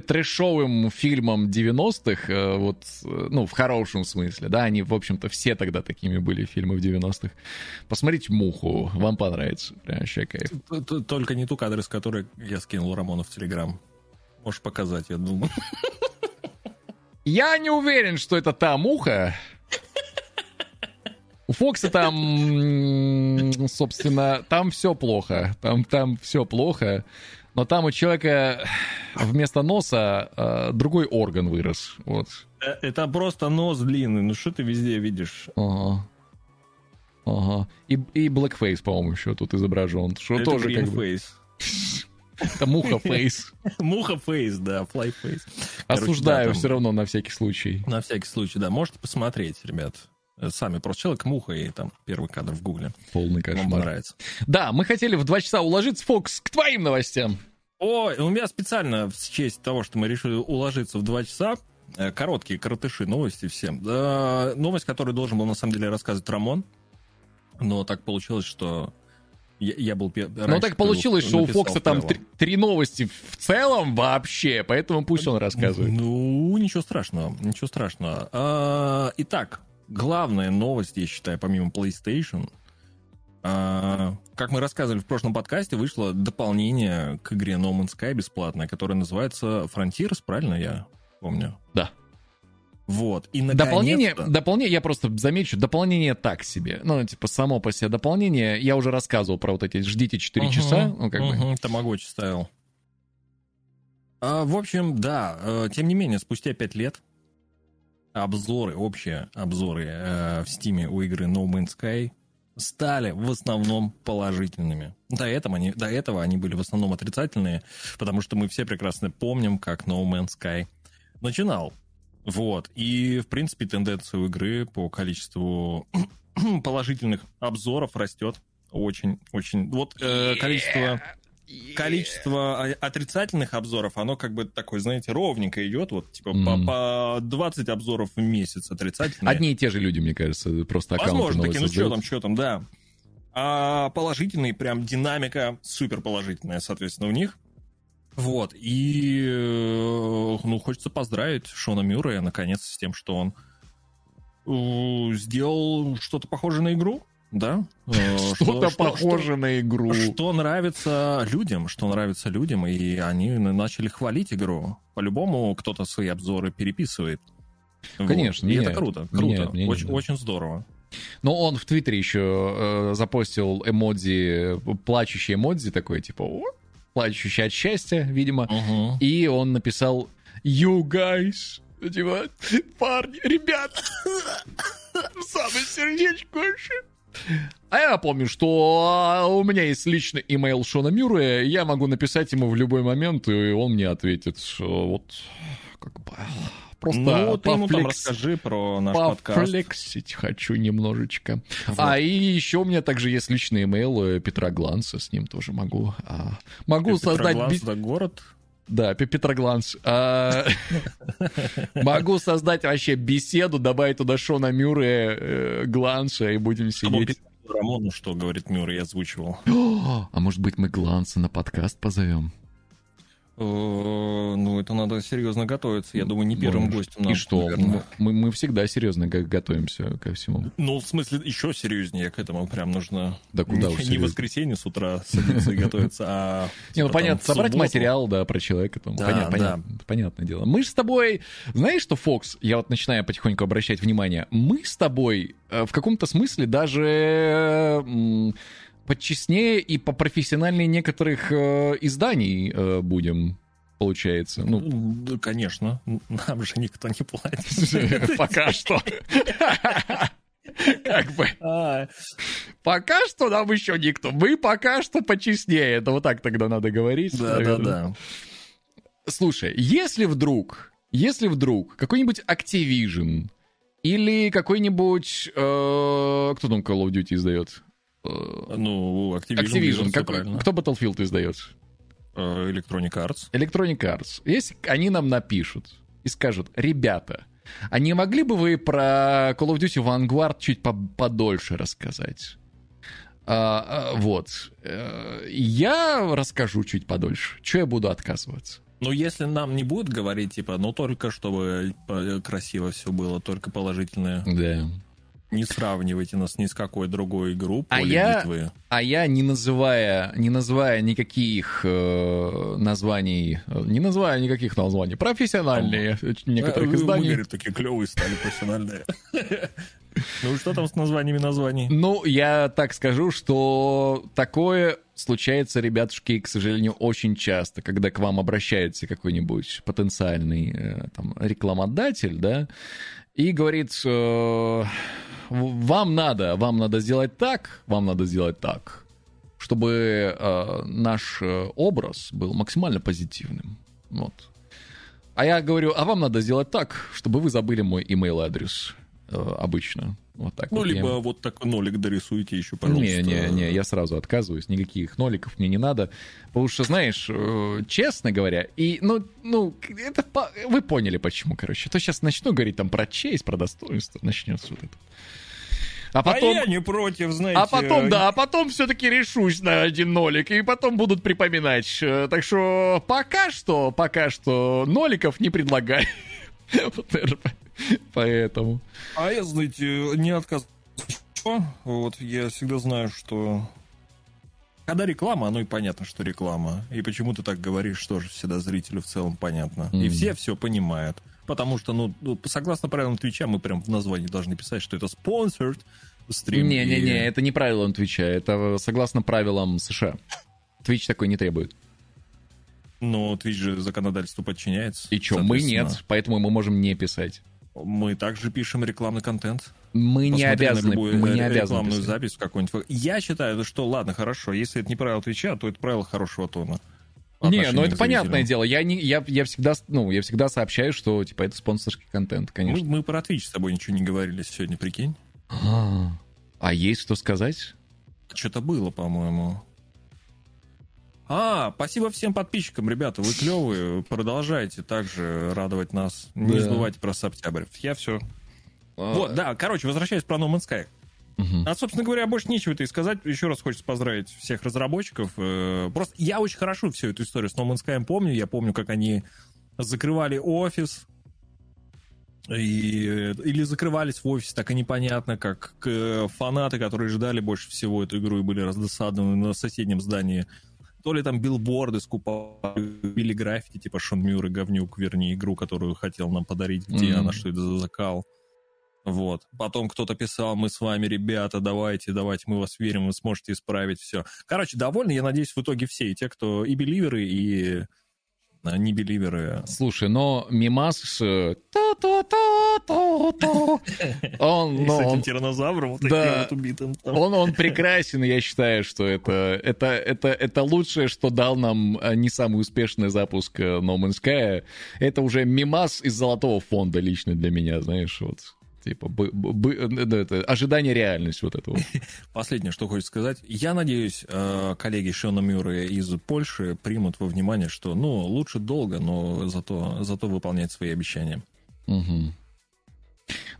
трэшовым фильмам 90-х, э, вот, э, ну, в хорошем смысле, да, они, в общем-то, все тогда такими были фильмы в 90-х. Посмотрите «Муху», вам понравится, прям вообще кайф. Только не ту кадр, из которой я скинул Рамону в Телеграм. Можешь показать, я думаю. Я не уверен, что это та муха. У Фокса там, собственно, там все плохо. Там, там все плохо. Но там у человека вместо носа э, другой орган вырос. Вот. Э, Это просто нос длинный, ну что ты везде видишь? Ага. Ага. И, и Blackface, по-моему, еще тут изображен. Что Это тоже как бы... Это муха фейс. Муха фейс, да, face. Короче, Осуждаю все равно на всякий случай. На всякий случай, да. Можете посмотреть, ребят. Сами просто человек-муха и там первый кадр в гугле. Полный Вам кошмар. понравится. Да, мы хотели в два часа уложиться. Фокс, к твоим новостям. Ой, у меня специально в честь того, что мы решили уложиться в два часа, э, короткие, коротыши новости всем. Да, новость, которую должен был на самом деле рассказывать Рамон, но так получилось, что я, я был пе- Ну, так получилось, что у Фокса там три, три новости в целом вообще, поэтому пусть он рассказывает. Ну, ничего страшного, ничего страшного. А, итак, главная новость, я считаю, помимо PlayStation, а, как мы рассказывали в прошлом подкасте, вышло дополнение к игре No Man's Sky бесплатное, которое называется Frontiers, правильно я помню? Да. Вот. И Дополнение, дополнение, я просто замечу, дополнение так себе. Ну, типа, само по себе дополнение. Я уже рассказывал про вот эти «ждите 4 Мгм, часа». Ну, как бы. мгм, Тамагочи ставил. А, в общем, да. э, Тем не менее, спустя пять лет обзоры, общие обзоры э, в Стиме у игры No Man's Sky стали в основном положительными. До этого, они, до этого они были в основном отрицательные, потому что мы все прекрасно помним, как No Man's Sky начинал. Вот. И, в принципе, тенденция у игры по количеству положительных обзоров растет очень, очень. Вот э, количество количество о- отрицательных обзоров, оно как бы такое, знаете, ровненько идет, вот типа Мгм. по, по 20 обзоров в месяц отрицательные. Одни и те же люди, мне кажется, просто аккаунты Возможно, таки, ну что там, что там, да. А положительные, прям динамика супер положительная, соответственно, у них. Вот, и, э, ну, хочется поздравить Шона Мюррея, наконец, с тем, что он э, сделал что-то похожее на игру, да? Э, Что-то что- похоже на игру. что нравится людям, что нравится людям, и они начали хвалить игру. По-любому кто-то свои обзоры переписывает. Вот. Конечно, и это круто, круто, Меняет очень, да. очень здорово. Но он в Твиттере еще э, запостил эмодзи, плачущий эмодзи такой, типа, «О», плачущий от счастья, видимо. И он написал You guys, типа, парни, ребята, самое сердечко вообще. А я помню, что у меня есть личный имейл Шона Мюррея, я могу написать ему в любой момент, и он мне ответит, что вот, как бы, просто Ну, ты ему там расскажи про наш подкаст. Пофлексить хочу немножечко. А и еще у меня также есть личный имейл э, Петра Гланса, с ним тоже могу. а, могу создать... Петроглаз, би- да, город. Да, Пе- Петрогланс. А, Могу создать вообще беседу, добавить туда Шона Мюррея, э, Гланса, и будем Чтобы сидеть. Рамону, что говорит Мюр, я озвучивал. А может быть, мы Гланса на подкаст позовем? Э, Ну, это надо серьезно готовиться. Я думаю, не первым Может, гостем. И нам, что? наверное. Мы, мы всегда серьезно го- готовимся ко всему. Ну, в смысле, еще серьезнее к этому прям нужно Да куда не, не в воскресенье с утра садиться и готовиться, а... Не, ну типа, понятно, собрать материал, да, про человека. Там, понятное дело. Мы с тобой, знаешь что, Фокс, я вот начинаю потихоньку обращать внимание, мы с тобой э, в каком-то смысле даже почестнее и попрофессиональнее некоторых э, изданий э, будем, получается. Ну, Да, конечно. Нам же никто не платит. пока что. Как бы, А, пока что нам еще никто. Мы пока что почестнее. Это вот так тогда надо говорить. Да, да, да. Слушай, если вдруг, если вдруг какой-нибудь Activision или какой-нибудь, э, кто там Call of Duty издает? Э, Ну, Activision, Activision, как- правильно. кто Battlefield издает? Э, Electronic Arts. Electronic Arts. Если они нам напишут и скажут, ребята, а не могли бы вы про Call of Duty Vanguard чуть по- подольше рассказать? А, а, вот. Э, Я расскажу чуть подольше. Че я буду отказываться? Ну, если нам не будут говорить, типа, ну, только чтобы красиво все было, только положительное. Да. Не сравнивайте нас ни с какой другой игру А я- битвы. А я, не называя, не называя никаких э, названий, э, не называя никаких названий, профессиональные э, некоторых вы, изданий. говорит, такие клевые стали, профессиональные. Ну, что там с названиями названий? Ну, я так скажу, что такое случается, ребятушки, к сожалению, очень часто, когда к вам обращается какой-нибудь потенциальный э, там, рекламодатель, да, и говорит, э, вам надо, вам надо сделать так, вам надо сделать так, чтобы э, наш э, образ был максимально позитивным. Вот. А я говорю, а вам надо сделать так, чтобы вы забыли мой email адрес обычно. Вот так Ну, вот я- либо вот так нолик дорисуйте еще, пожалуйста. не, не, не, я сразу отказываюсь, никаких ноликов мне не надо, потому что, знаешь, э, честно говоря, и, ну, ну, это, по- вы поняли почему, короче, а то сейчас начну говорить там про честь, про достоинство, начнется вот это. А А потом, я не против, знаете. а потом, да, а потом все-таки решусь на один нолик, и потом будут припоминать. Э, Так что пока что, пока что ноликов не предлагаю. Вот, наверное, по- Поэтому. А я, знаете, не отказываюсь. Вот я всегда знаю, что когда реклама, оно и понятно, что реклама. И почему ты так говоришь, тоже всегда зрителю в целом понятно. И Мгм. все все понимают. Потому что, ну, ну, согласно правилам Твича, мы прям в названии должны писать, что это sponsored стрим. Не-не-не, И- это не правилам Твича, это согласно правилам США. Твич такой не требует. Но Твич же законодательству подчиняется. И что, мы нет, поэтому мы можем не писать. Мы также пишем рекламный контент. Мы не Посмотри обязаны, любую мы не обязаны рекламную писать. запись в какой-нибудь. Я считаю, что ладно, хорошо, если это не правило Твича, то это правило хорошего тона. Не, ну это понятное дело. Я, не, я, я, всегда, ну, я всегда сообщаю, что типа это спонсорский контент, Мы, конечно. мы про Twitch с тобой ничего не говорили сегодня, прикинь. А, а есть что сказать? Что-то было, по-моему. А, спасибо всем подписчикам, ребята, вы клевые. Продолжайте также радовать нас. Не Да. забывайте про Саптябрь. Я все. А, Вот, да, короче, возвращаясь про No Man's Sky. Мгм. А, собственно говоря, больше нечего-то и сказать. Еще раз хочется поздравить всех разработчиков. Э, Просто я очень хорошо всю эту историю с No Man's Sky помню. Я помню, как они закрывали офис. И, или закрывались в офисе, так и непонятно, как э, фанаты, которые ждали больше всего эту игру и были раздосадованы на соседнем здании. То ли там билборды скупали, граффити, типа Шон Мюр и говнюк, верни игру, которую хотел нам подарить, где Мгм. она, что это за закал. Вот. Потом кто-то писал, мы с вами, ребята, давайте, давайте, мы вас верим, вы сможете исправить все. Короче, довольны, я надеюсь, в итоге все, и те, кто и беливеры, и не беливеры. Слушай, но Мимас с... Он, ну, с этим тиранозавром вот да, вот убитым. Он, он прекрасен, я считаю, что это, это, это, это лучшее, что дал нам а, не самый успешный запуск э, No Man's Sky. Это уже Мимас из Золотого фонда лично для меня, знаешь, вот. Типа, бы, бы, это, ожидание реальность вот этого. Последнее, что хочется сказать. Я надеюсь, э, коллеги Шона Мюррея из Польши примут во внимание, что, ну, лучше долго, но зато, зато выполнять свои обещания. Угу.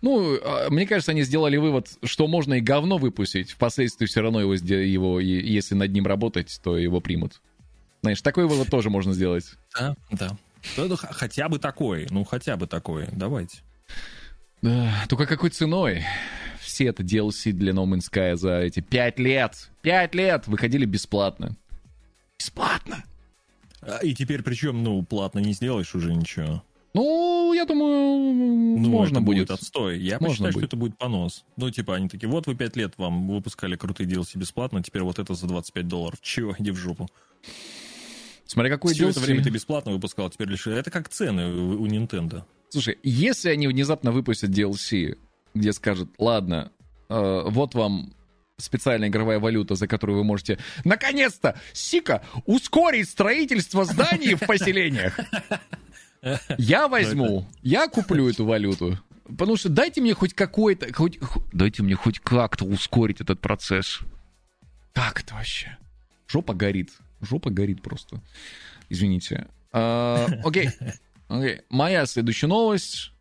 Ну, а, мне кажется, они сделали вывод, что можно и говно выпустить, впоследствии все равно его, его если над ним работать, то его примут. Знаешь, такой вывод тоже можно сделать. Да, да. Хотя бы такой, ну хотя бы такой, давайте. Да, только какой ценой? Все это DLC для No Man's Sky за эти пять лет, пять лет выходили бесплатно. Бесплатно! А, и теперь причем, ну, платно не сделаешь уже ничего. Ну, я думаю, ну, можно будет. будет отстой. Я можно посчитаю, будет. что это будет понос. Ну, типа, они такие, вот вы пять лет вам выпускали крутые DLC бесплатно, теперь вот это за 25 долларов. Чего, иди в жопу. Смотри, какой Все это время ты бесплатно выпускал, теперь лишь... Это как цены у Nintendo. Слушай, если они внезапно выпустят DLC, где скажут, ладно, э, вот вам специальная игровая валюта, за которую вы можете, наконец-то, Сика, ускорить строительство зданий в поселениях. Я возьму, я куплю эту валюту. Потому что дайте мне хоть какой-то, хоть, дайте мне хоть как-то ускорить этот процесс. Как это вообще? Жопа горит. Жопа горит просто. Извините. А, окей. Okay. Моя следующая новость.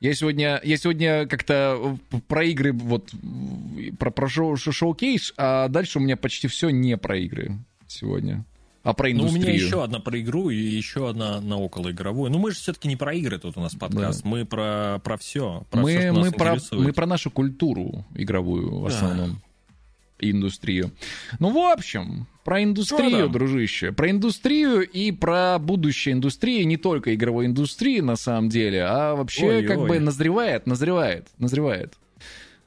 Я сегодня, я сегодня как-то про игры, вот, про, про шоу, шоу-кейс, а дальше у меня почти все не про игры сегодня, а про индустрию. Ну, у меня еще одна про игру и еще одна на околоигровую. Ну, мы же все-таки не про игры тут у нас подкаст, да. мы про, про все, про мы, все, мы, про, мы про нашу культуру игровую в основном. Индустрию. Ну, в общем, про индустрию, дружище. Про индустрию и про будущее индустрии, не только игровой индустрии, на самом деле, а вообще ой, как бы назревает, назревает, назревает.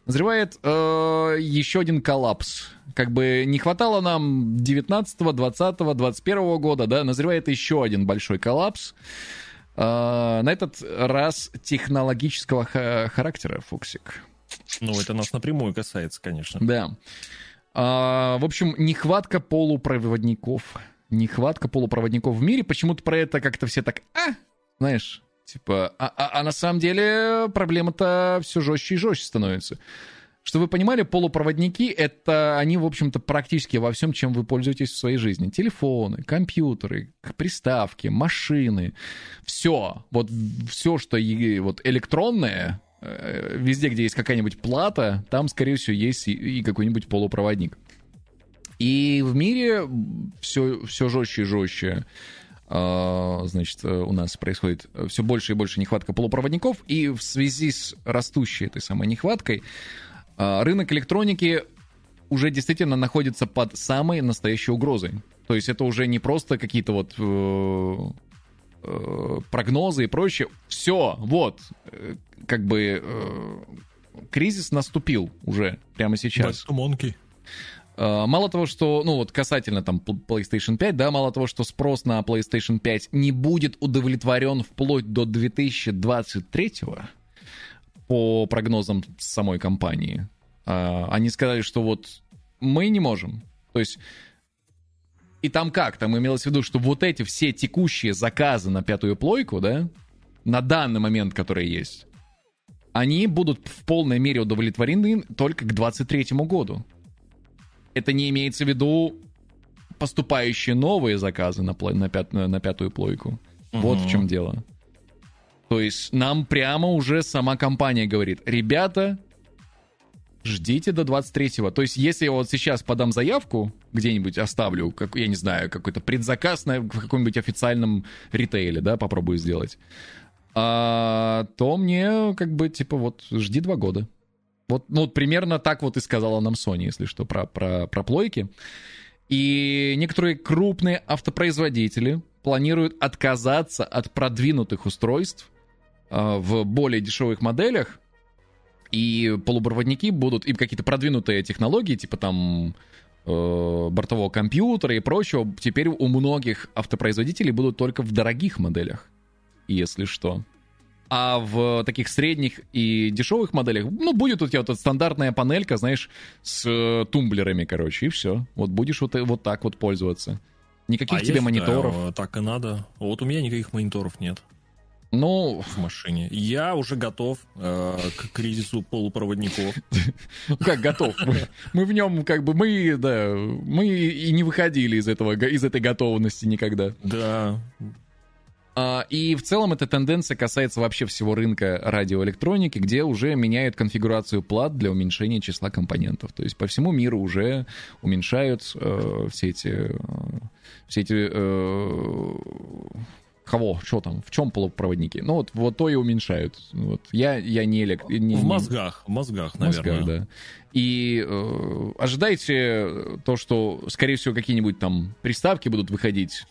Назревает э, еще один коллапс. Как бы не хватало нам 19, 20, 21 года, да, назревает еще один большой коллапс. Э, на этот раз технологического характера, Фуксик. Ну, это нас напрямую касается, конечно. Да. А, в общем, нехватка полупроводников. Нехватка полупроводников в мире. Почему-то про это как-то все так, а, знаешь, типа, а, а, а на самом деле проблема-то все жестче и жестче становится. Чтобы вы понимали, полупроводники — это они, в общем-то, практически во всем, чем вы пользуетесь в своей жизни. Телефоны, компьютеры, приставки, машины. Все. Вот все, что вот электронное, везде, где есть какая-нибудь плата, там, скорее всего, есть и, и какой-нибудь полупроводник. И в мире все, все жестче и жестче э, значит, у нас происходит все больше и больше нехватка полупроводников, и в связи с растущей этой самой нехваткой э, рынок электроники уже действительно находится под самой настоящей угрозой. То есть это уже не просто какие-то вот Э, прогнозы и прочее. Все, вот, э, как бы э, кризис наступил уже прямо сейчас. Монки. Мало того, что, ну вот касательно там PlayStation 5, да, мало того, что спрос на PlayStation 5 не будет удовлетворен вплоть до 2023 по прогнозам самой компании. Они сказали, что вот мы не можем. То есть и там как? Там имелось в виду, что вот эти все текущие заказы на пятую плойку, да, на данный момент, которые есть, они будут в полной мере удовлетворены только к 2023 году. Это не имеется в виду поступающие новые заказы на, на, пят, на пятую плойку. Угу. Вот в чем дело. То есть нам прямо уже сама компания говорит, ребята, ждите до 23-го. То есть, если я вот сейчас подам заявку, где-нибудь оставлю, как, я не знаю, какой-то предзаказ на, в каком-нибудь официальном ритейле, да, попробую сделать, а, то мне как бы, типа, вот, жди два года. Вот, ну, вот примерно так вот и сказала нам Sony, если что, про, про, про плойки. И некоторые крупные автопроизводители планируют отказаться от продвинутых устройств э, в более дешевых моделях, И полупроводники будут, и какие-то продвинутые технологии, типа там э, бортового компьютера и прочего, теперь у многих автопроизводителей будут только в дорогих моделях, если что. А в таких средних и дешевых моделях, ну, будет у тебя вот эта стандартная панелька, знаешь, с э, тумблерами, короче, и все. Вот будешь вот, вот так вот пользоваться. Никаких А тебе я мониторов. считаю, так и надо. Вот у меня никаких мониторов нет Ну, в машине. Я уже готов э, к кризису полупроводников. как готов. Мы, мы в нем как бы, мы, да, мы и не выходили из этого, из этой готовности никогда. Да. А, И в целом эта тенденция касается вообще всего рынка радиоэлектроники, где уже меняют конфигурацию плат для уменьшения числа компонентов. То есть по всему миру уже уменьшают э, все эти... э, все эти... э, кого? Что там? В чем полупроводники? Ну вот, вот то и уменьшают. Вот. Я, я не элект... не- В мозгах, в мозгах, в мозгах, наверное. да. И э, ожидайте то, что, скорее всего, какие-нибудь там приставки будут выходить.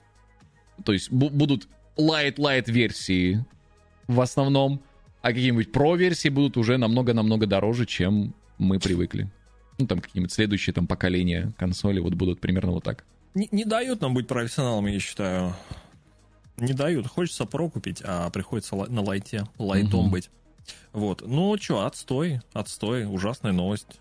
То есть бу- будут light-light версии в основном, а какие-нибудь про-версии будут уже намного-намного дороже, чем мы привыкли. Ну, там какие-нибудь следующие там поколения консоли вот будут примерно вот так. Не, не дают нам быть профессионалами, я считаю. Не дают. Хочется про купить, а приходится на лайте, лайтом Мгм. быть. Вот. Ну, что, отстой, отстой. Ужасная новость.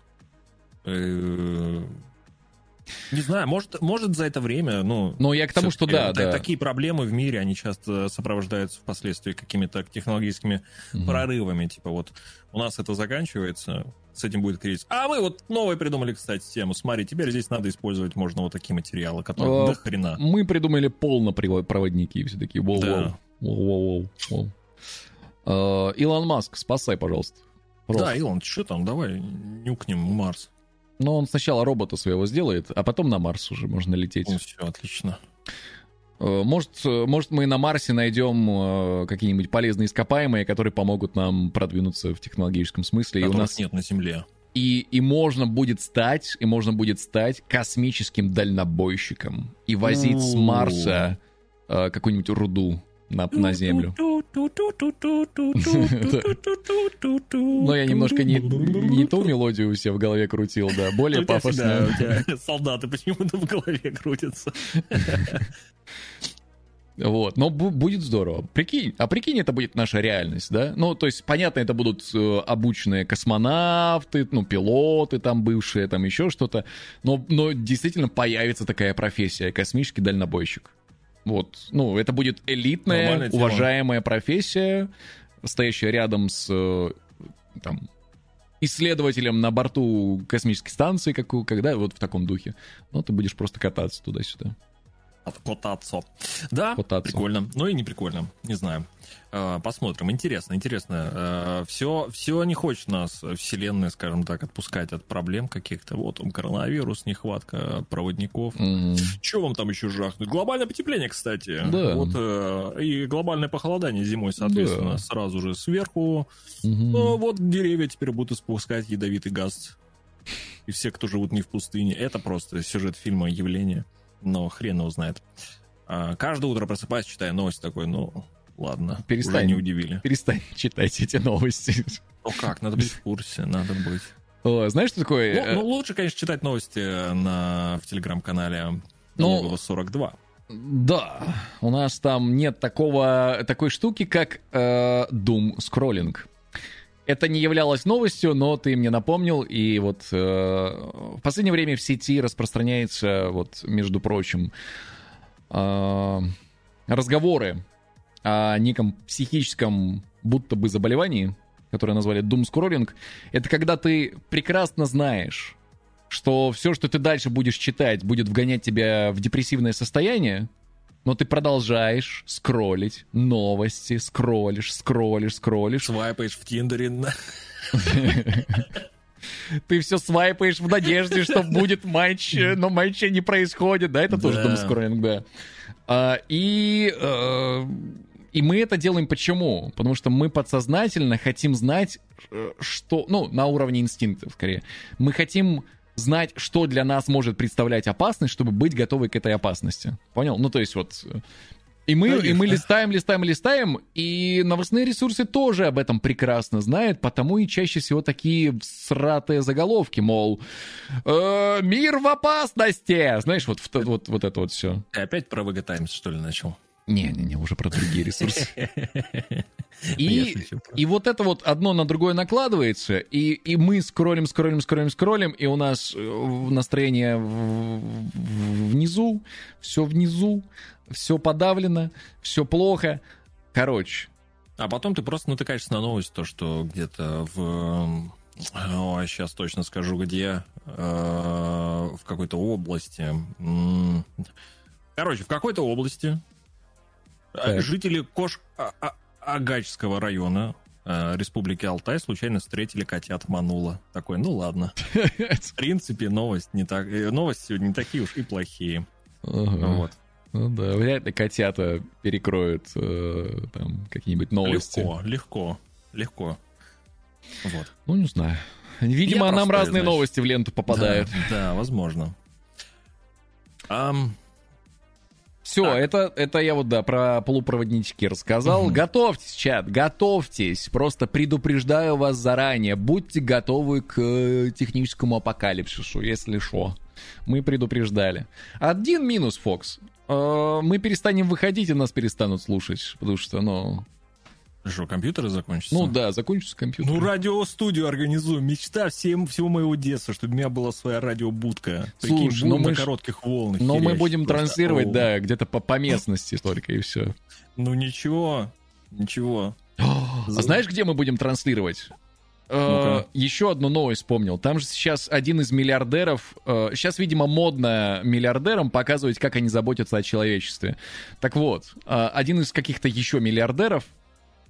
Не знаю, может, может за это время, ну... Но я к тому, что да, да. Такие проблемы в мире, они часто сопровождаются впоследствии какими-то технологическими Мгм. прорывами. Типа вот у нас это заканчивается, с этим будет кризис. А мы вот новые придумали, кстати, тему. Смотри, теперь здесь надо использовать можно вот такие материалы, которые А, до хрена. Мы придумали полнопроводники, все такие, воу, Да. воу, воу, воу, воу. Э, Илон Маск, спасай, пожалуйста. Просто. Да, Илон, что там, давай нюкнем Марс. Но он сначала робота своего сделает, а потом на Марс уже можно лететь. Ну, все, отлично. Э, Может, э, может мы на Марсе найдем э, какие-нибудь полезные ископаемые, которые помогут нам продвинуться в технологическом смысле. И у нас нет на Земле. и, и можно будет стать, и можно будет стать космическим дальнобойщиком и возить с. Марса э, какую-нибудь руду на, на Землю. Но я немножко не, не ту мелодию у себя в голове крутил, да, более пафосную. солдаты почему-то в голове крутятся. Вот, но бу- будет здорово. Прикинь, а прикинь, это будет наша реальность, да? Ну, то есть, понятно, это будут э, обученные космонавты, ну, пилоты там бывшие, там еще что-то, но, но действительно появится такая профессия, космический дальнобойщик. Вот, ну, это будет элитная, уважаемая профессия, стоящая рядом с, э, там, исследователем на борту космической станции, как, когда вот в таком духе. Ну, ты будешь просто кататься туда-сюда. Котацо. Да, Котацо. прикольно. Ну и не прикольно, не знаю. Э, Посмотрим. Интересно, интересно. Все, все не хочет нас вселенная, скажем так, отпускать от проблем каких-то. Вот он коронавирус, нехватка проводников. Мгм. Что вам там еще жахнуть? Глобальное потепление, кстати. Да. Вот, э, и глобальное похолодание зимой, соответственно, Да. сразу же сверху. Мгм. Ну, вот деревья теперь будут испускать ядовитый газ. И все, кто живут не в пустыне. Это просто сюжет фильма «Явление». Но хрен его знает. А, каждое утро просыпаюсь, читая новости такой, ну, ладно, Перестань. уже не удивили. Перестань читать эти новости. Ну как, надо быть в курсе, надо быть. О, знаешь, что такое? Ну, э, ну, лучше, конечно, читать новости на, в телеграм-канале Ну, Логово 42. Да, у нас там нет такого, такой штуки, как э, Doom Scrolling. Это не являлось новостью, но ты мне напомнил, и вот э, в последнее время в сети распространяется, вот, между прочим, э, разговоры о неком психическом будто бы заболевании, которое назвали Scrolling. Это когда ты прекрасно знаешь, что все, что ты дальше будешь читать, будет вгонять тебя в депрессивное состояние, но ты продолжаешь скроллить новости, скроллишь, скроллишь, скроллишь. Свайпаешь в Тиндере. Ты все свайпаешь в надежде, что будет матч, но матча не происходит, да, это тоже Да. думскроллинг, да. А, и, э, и мы это делаем почему? Потому что мы подсознательно хотим знать, э, что, ну, на уровне инстинктов, скорее. Мы хотим знать, что для нас может представлять опасность, чтобы быть готовы к этой опасности. Понял? Ну, то есть вот... э, И мы, и мы листаем, листаем, листаем, и новостные ресурсы тоже об этом прекрасно знают, потому и чаще всего такие сратые заголовки, мол, «Э, мир в опасности! Знаешь, вот, вот, вот это вот все. Ты опять про Times, что ли, начал? Не-не-не, уже про другие ресурсы. Я И, и вот это вот одно на другое накладывается, и, и мы скроллим, скроллим, скроллим, скроллим, и у нас э, настроение внизу, все внизу, все подавлено, все плохо. Короче, А потом ты просто натыкаешься на новость, то, что где-то в... Ой, сейчас точно скажу, где. э, В какой-то области. Короче, в какой-то области э, Так. жители Кош... А- А- Агачского района э, Республики Алтай случайно встретили котят Манула. Такой, ну ладно. В принципе, новость не так... э, Новости сегодня не такие уж и плохие. Ага. Вот. Ну да, вряд ли котята перекроют э, там какие-нибудь новости. Легко, легко, легко. Вот. Ну, не знаю. Видимо, Я нам простой, разные знаешь. новости в ленту попадают. Да, да, возможно. Ам, Все, Так. это, это я вот, да, про полупроводнички рассказал. Мгм. Готовьтесь, чат, готовьтесь. Просто предупреждаю вас заранее. Будьте готовы к э, техническому апокалипсису, если что. Мы предупреждали. Один минус, Фокс. Э, Мы перестанем выходить, и нас перестанут слушать. Потому что, ну... что, компьютеры закончатся? Ну да, закончится компьютер. Ну, радиостудию организую. Мечта всем, всего моего детства, чтобы у меня была своя радиобудка. Прикинь, Слушай, буду ну мы на коротких волнах. Но мы будем просто. транслировать, Оу. да, где-то по, по местности только, и все. Ну, ничего, ничего. А знаешь, где мы будем транслировать? Ну-ка. Еще одну новость вспомнил. Там же сейчас один из миллиардеров... э, Сейчас, видимо, модно миллиардерам показывать, как они заботятся о человечестве. Так вот, э, один из каких-то еще миллиардеров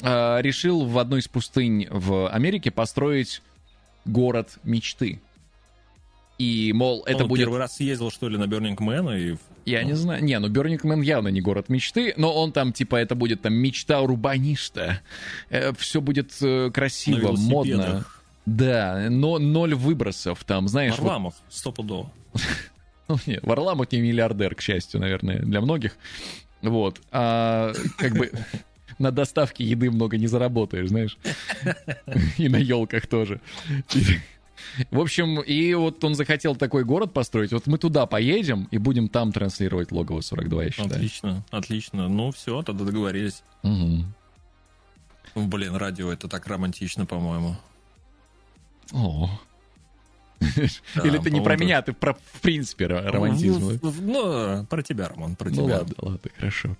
э, решил в одной из пустынь в Америке построить город мечты. И, мол, это Он будет... первый раз съездил, что ли, на Burning Man и... Я не знаю. Не, ну Burning Man явно не город мечты, но он там, типа, это будет там мечта урбаниста. все будет э, красиво, модно. Да, но ноль выбросов там, знаешь. вот- Варламов, стопудово. ну, нет, Варламов не миллиардер, к счастью, наверное, для многих. Вот. А как бы на доставке еды много не заработаешь, знаешь. И на елках тоже. В общем, и вот он захотел такой город построить. Вот мы туда поедем и будем там транслировать логово 42, я считаю. Отлично, отлично. Ну, все, тогда договорились. Ну, Блин, радио это так романтично, по-моему. О. Или ты не про меня, ты про, в принципе, ро- романтизм. Ну, в- Ну, про тебя, Роман, про Ну тебя. ладно, ладно, хорошо.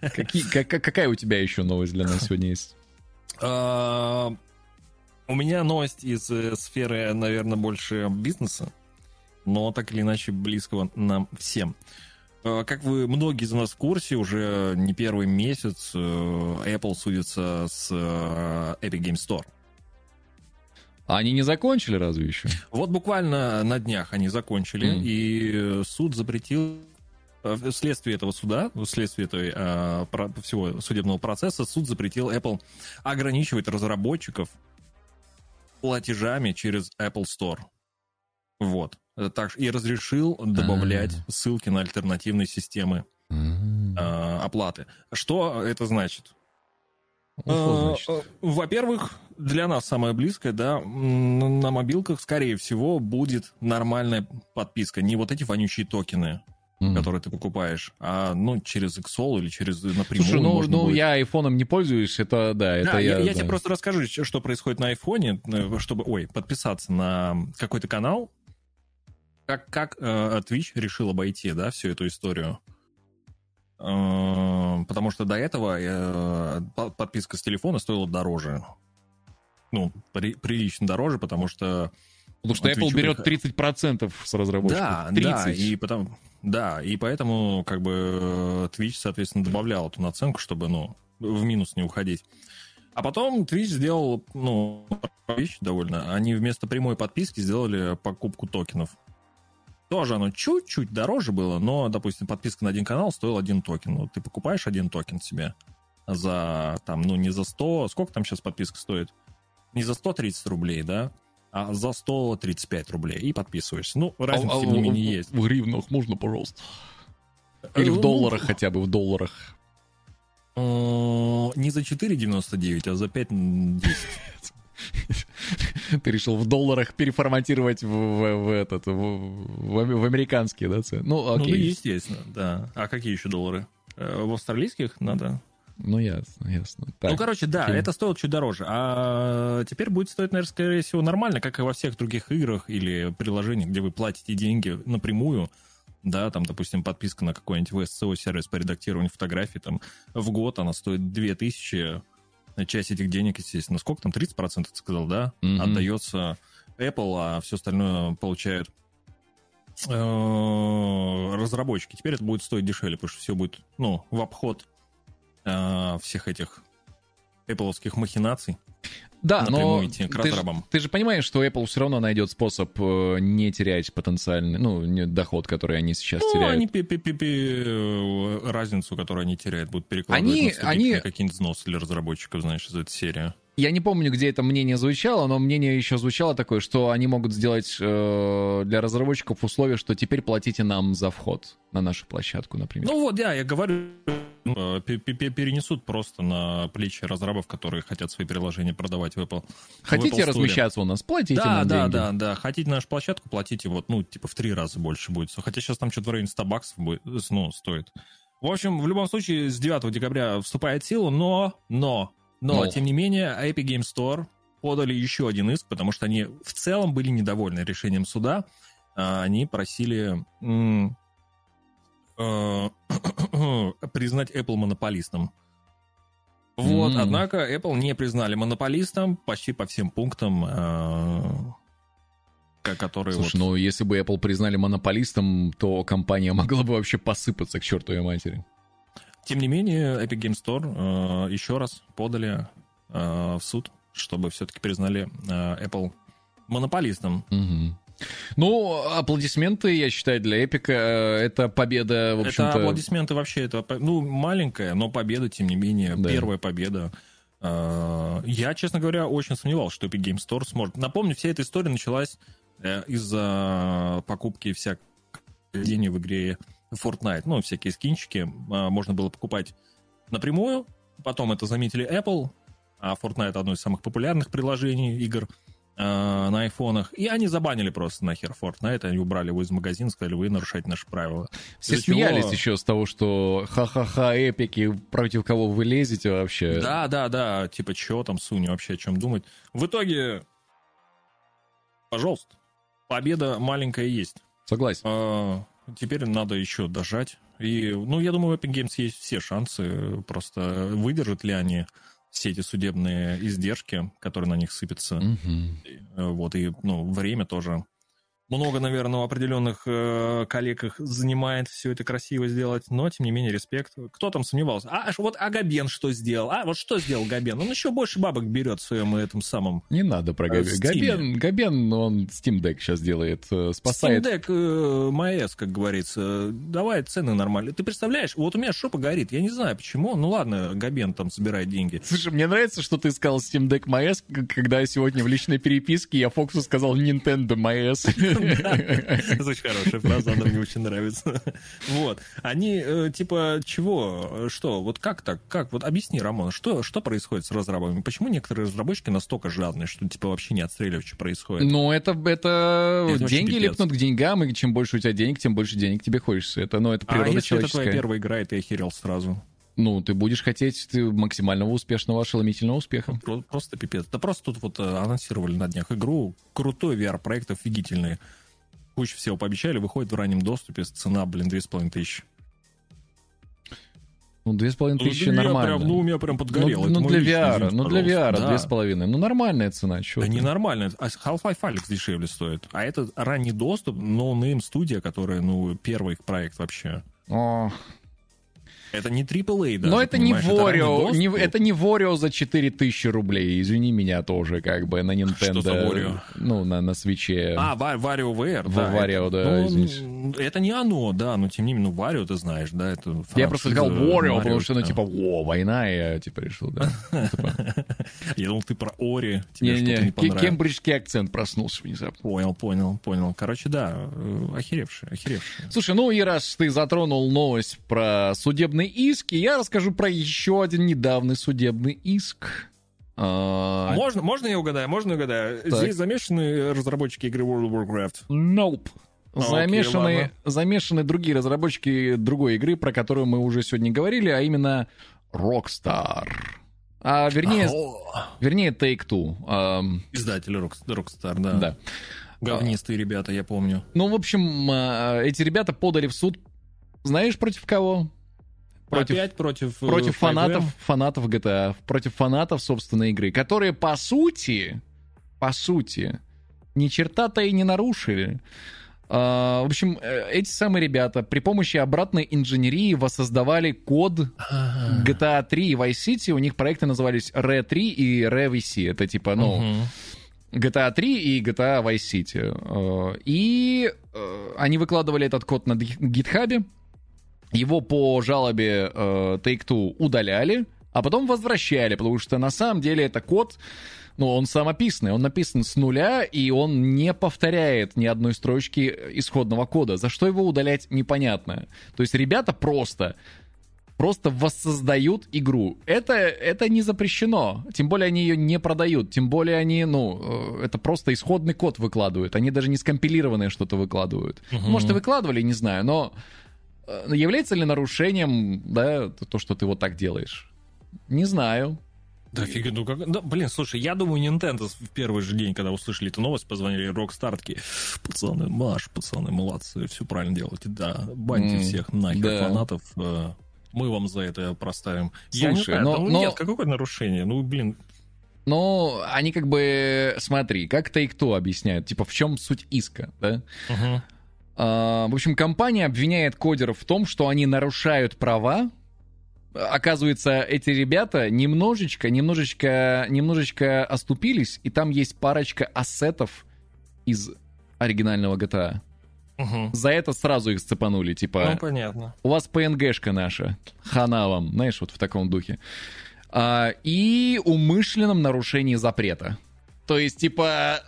Какая у тебя еще новость для нас сегодня есть? А, У меня новость из э, сферы, наверное, больше бизнеса, но так или иначе близкого нам всем. А, Как вы, многие из нас в курсе, уже не первый месяц э, Apple судится с э, Epic Game Store. А они не закончили разве еще? Вот буквально на днях они закончили, Мгм. и суд запретил э, вследствие этого суда, вследствие этой, э, про- всего судебного процесса, суд запретил Apple ограничивать разработчиков платежами через Apple Store. Вот. Так, и разрешил добавлять А. ссылки на альтернативные системы э, оплаты. Что это значит? Во-первых, для нас самое близкое, да, на мобилках, скорее всего, будет нормальная подписка. Не вот эти вонючие токены, М. которые ты покупаешь, а ну через XOL или через напрямую. Слушай, ну, ну будет. я айфоном не пользуюсь, это да, это Да, я, я. я да. тебе просто расскажу, что происходит на айфоне, э, чтобы, ой, подписаться на какой-то канал. Как, как э, Twitch решил обойти, да, всю эту историю. Э, потому что до этого э, по- подписка с телефона стоила дороже. Ну, при- прилично дороже, потому что... Потому что Apple берет прих- 30% с разработчиков. Да, 30. да, и потом... Да, и поэтому как бы Twitch, соответственно, добавлял эту наценку, чтобы, ну, в минус не уходить. А потом Twitch сделал, ну, вещь довольно. Они вместо прямой подписки сделали покупку токенов. Тоже оно чуть-чуть дороже было, но, допустим, подписка на один канал стоила один токен. Вот ты покупаешь один токен себе за, там, ну, не за 100... Сколько там сейчас подписка стоит? Не за 130 рублей, да? А за 135 рублей. И подписываешься. Ну, разница, А- а тем не в- менее, есть. В гривнах можно, пожалуйста. Или в Ну, долларах хотя бы, в долларах. э, Не за 4,99, а за 5,10. Ты решил в долларах переформатировать в, в- в этот, в, в- в американские, да, цены? Ну, Ну, да, окей. естественно, да. А какие еще доллары? Э, В австралийских надо. Ну, ясно, ясно. Так, ну, короче, да, окей. это стоило чуть дороже. А теперь будет стоить, наверное, скорее всего, нормально, как и во всех других играх или приложениях, где вы платите деньги напрямую. Да, там, допустим, подписка на какой-нибудь VSCO сервис по редактированию фотографий, там, в год она стоит 2000, часть этих денег, естественно, сколько там, 30% ты сказал, да, Мгм. отдается Apple, а все остальное получают э, разработчики. Теперь это будет стоить дешевле, потому что все будет, ну, в обход э, всех этих Apple махинаций. Да, но идти к ты, же, ты же понимаешь, что Apple все равно найдет способ э, не терять потенциальный, ну, не- доход, который они сейчас Ну, теряют. они пи- пи- пи- пи- э, разницу, которую они теряют, будут перекладывать Они- на они- какие-нибудь взносы для разработчиков, знаешь, из этой серии. Я не помню, где это мнение звучало, но мнение еще звучало такое, что они могут сделать э, для разработчиков условие, что теперь платите нам за вход на нашу площадку, например. Ну вот, да, я говорю, перенесут просто на плечи разрабов, которые хотят свои приложения продавать в Apple. в Хотите Apple Store. размещаться у нас, платите Да, нам да, деньги. да, да. Хотите нашу площадку, платите вот, ну, типа в три раза больше будет. Хотя сейчас там что-то в районе 100 баксов будет, ну, стоит. В общем, в любом случае, с 9 декабря вступает в силу, но, но, но, Но. тем не менее, Epic Game Store подали еще один иск, потому что они в целом были недовольны решением суда. А, Они просили э, признать Apple монополистом. Вот, М. однако Apple не признали монополистом почти по всем пунктам, э, ко- которые Слушай, вот... ну если бы Apple признали монополистом, то компания могла бы вообще посыпаться к чертовой матери. Тем не менее, Epic Game Store э, еще раз подали э, в суд, чтобы все-таки признали э, Apple монополистом. Мгм. Ну, аплодисменты, я считаю, для Эпика это победа, в Это общем-то. аплодисменты вообще, это ну, маленькая, но победа, тем не менее, Да. первая победа. Э, Я, честно говоря, очень сомневался, что Epic Game Store сможет. Напомню, вся эта история началась э, из-за покупки всяких денег в игре Fortnite. Ну, всякие скинчики э, можно было покупать напрямую. Потом это заметили Apple, а Fortnite одно из самых популярных приложений игр э, на айфонах. И они забанили просто нахер Fortnite, они убрали его из магазина, сказали, вы нарушаете наши правила. Все Из-за чего- смеялись еще с того, что ха-ха-ха, эпики, против кого вы лезете вообще. Да, да, да, типа, чего там Суни вообще о чем думать. В итоге, пожалуйста, победа маленькая есть. Согласен. А, теперь надо еще дожать. И, ну, я думаю, у Epic Games есть все шансы. Просто выдержат ли они все эти судебные издержки, которые на них сыпятся. Э, Вот, и, ну, время тоже. Много, наверное, у определенных э, коллег их занимает все это красиво сделать, но, тем не менее, респект. Кто там сомневался? А аж вот а Габен что сделал? А вот что сделал Габен? Он еще больше бабок берет в своем этом самом... Не надо про А, Габен. Габен, Габен, он Steam Deck сейчас делает, э, спасает. Steam Deck э, MAES, как говорится. Давай цены нормальные. Ты представляешь, вот у меня шопа горит. Я не знаю почему. Ну ладно, Габен там собирает деньги. Слушай, мне нравится, что ты сказал Steam Deck к- когда сегодня в личной переписке я Фоксу сказал Nintendo MyS. Очень хорошая фраза, она мне очень нравится. Вот. Они, э, типа, чего? Что? Вот как так? Как? Вот объясни, Рамон, что, что происходит с разработчиками? Почему некоторые разработчики настолько жадные, что, типа, вообще не отстреливают, что происходит? Ну, это, это, Это деньги липнут к деньгам, и чем больше у тебя денег, тем больше денег тебе хочется. Это, ну, это а природа если это человеческая. твоя первая игра, и ты охерел сразу? Ну, ты будешь хотеть ты, максимального успешного, ошеломительного успеха. Про- Просто пипец. Да просто тут вот э, анонсировали на днях игру. Крутой VR-проект, офигительный. Кучу всего пообещали, выходит в раннем доступе, цена, блин, 2500. Ну, две с половиной Ну, тысячи нормально. прям, ну, у меня прям подгорело. Ну, ну, мой для VR, извините, ну для. VR Да. две с половиной. Ну, нормальная цена, чё Да ты. ненормально. А Half-Life Alyx дешевле стоит. А это ранний доступ, но name студия, которая, ну, первый их проект вообще. О. Это не AAA, да. Но это не Ворио, не, это не Ворио за 4000 рублей, извини меня тоже, как бы, на Nintendo. Что за? Ну, на, на свече. А, Wario VR, да. Wario, да, ну, Это не оно, да, но тем не менее, ну, Wario ты знаешь, да, это... Я просто сказал Wario, потому что, ну, типа, о, война, я, типа, решил, да. Я думал, ты про Ори, тебе что-то не понравилось. Кембриджский акцент проснулся внезапно. Понял, понял, понял. Короче, да, э, охеревший, охеревший. Слушай, ну и раз ты затронул новость про судебный иск, я расскажу про еще один недавний судебный иск. А... Можно, можно я угадаю? Можно я угадаю? Так. Здесь замешаны разработчики игры World of Warcraft? Nope. А, замешаны, окей, замешаны другие разработчики другой игры, про которую мы уже сегодня говорили, а именно Rockstar. А вернее, вернее Take-Two. Um... Издатель Rockstar, да. Да. Говнистые а... ребята, я помню. Ну, в общем, а, эти ребята подали в суд, знаешь, против кого? Против, Опять против... Э, против фанатов, фанатов GTA, против фанатов собственной игры, которые, по сути, по сути, ни черта-то и не нарушили. Uh, в общем, э, эти самые ребята при помощи обратной инженерии воссоздавали код GTA 3 и Vice City. У них проекты назывались Re 3 и Re VC. Это типа, ну, uh-huh. GTA 3 и GTA Vice City. Uh, и uh, они выкладывали этот код на гитхабе. Его по жалобе э, Take-Two удаляли, а потом возвращали, потому что на самом деле это код, ну, он самописный, он написан с нуля, и он не повторяет ни одной строчки исходного кода. За что его удалять, непонятно. То есть ребята просто просто воссоздают игру. Это, это не запрещено. Тем более они ее не продают. Тем более они, ну, э, это просто исходный код выкладывают. Они даже не скомпилированное что-то выкладывают. Угу. Может, и выкладывали, не знаю, но является ли нарушением, да, то, что ты вот так делаешь? Не знаю. Да фига, ну как... Да, блин, слушай, я думаю, Nintendo в первый же день, когда услышали эту новость, позвонили такие, пацаны, Маш, пацаны, молодцы, все правильно делаете, да, баньте mm, всех нахер да. фанатов, э, мы вам за это проставим. Слушай, я не но, ну, но... нет, какое нарушение? Ну, блин, но они как бы, смотри, как Take-Two объясняют, типа, в чем суть иска, да? Uh-huh. А, в общем, компания обвиняет кодеров в том, что они нарушают права. Оказывается, эти ребята немножечко, немножечко, немножечко оступились, и там есть парочка ассетов из оригинального GTA. Угу. За это сразу их сцепанули, типа... Ну, понятно. У вас ПНГшка наша, хана вам, знаешь, вот в таком духе. А, и умышленном нарушении запрета. То есть, типа,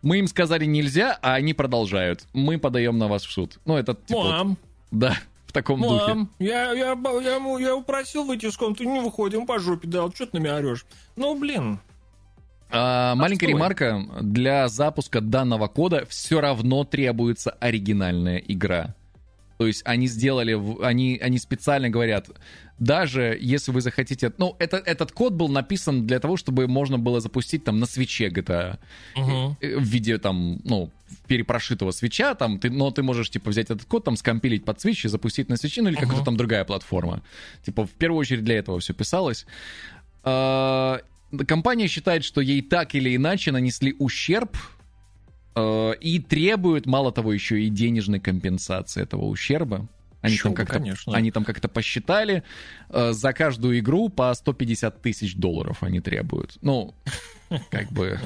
мы им сказали нельзя, а они продолжают. Мы подаем на вас в суд. Ну, это типа... Мам! Вот, да, в таком Мам, духе. Я, я, я, я упросил выйти из комнаты, не выходим, по жопе дал. Что ты на меня орешь? Ну, блин. А, маленькая ремарка. Для запуска данного кода все равно требуется оригинальная игра. То есть они сделали, они, они специально говорят, даже если вы захотите... Ну, это, этот код был написан для того, чтобы можно было запустить там на свече GTA. Угу. В виде там, ну, перепрошитого свеча, там, ты, но ты можешь, типа, взять этот код, там, скомпилить под свечи, запустить на свече, ну, или uh какая-то там другая платформа. Типа, в первую очередь для этого все писалось. А, компания считает, что ей так или иначе нанесли ущерб Э, и требуют, мало того, еще и денежной компенсации этого ущерба. Они Чё, там как-то, конечно. они там как-то посчитали, э, за каждую игру по 150 тысяч долларов они требуют. Ну, как бы...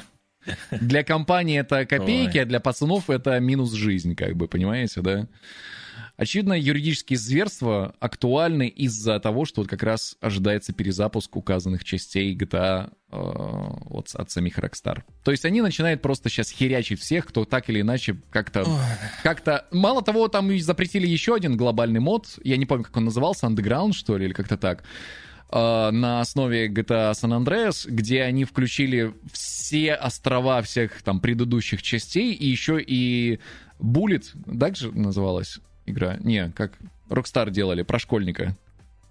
Для компании это копейки, Ой. а для пацанов это минус жизнь, как бы, понимаете, да? Очевидно, юридические зверства актуальны из-за того, что вот как раз ожидается перезапуск указанных частей GTA э, вот от самих Rockstar. То есть они начинают просто сейчас херячить всех, кто так или иначе как-то... как-то Мало того, там запретили еще один глобальный мод, я не помню, как он назывался, Underground, что ли, или как-то так э, на основе GTA San Andreas, где они включили все острова всех там предыдущих частей и еще и Bullet, так же называлась? Игра. Не, как Rockstar делали, про школьника.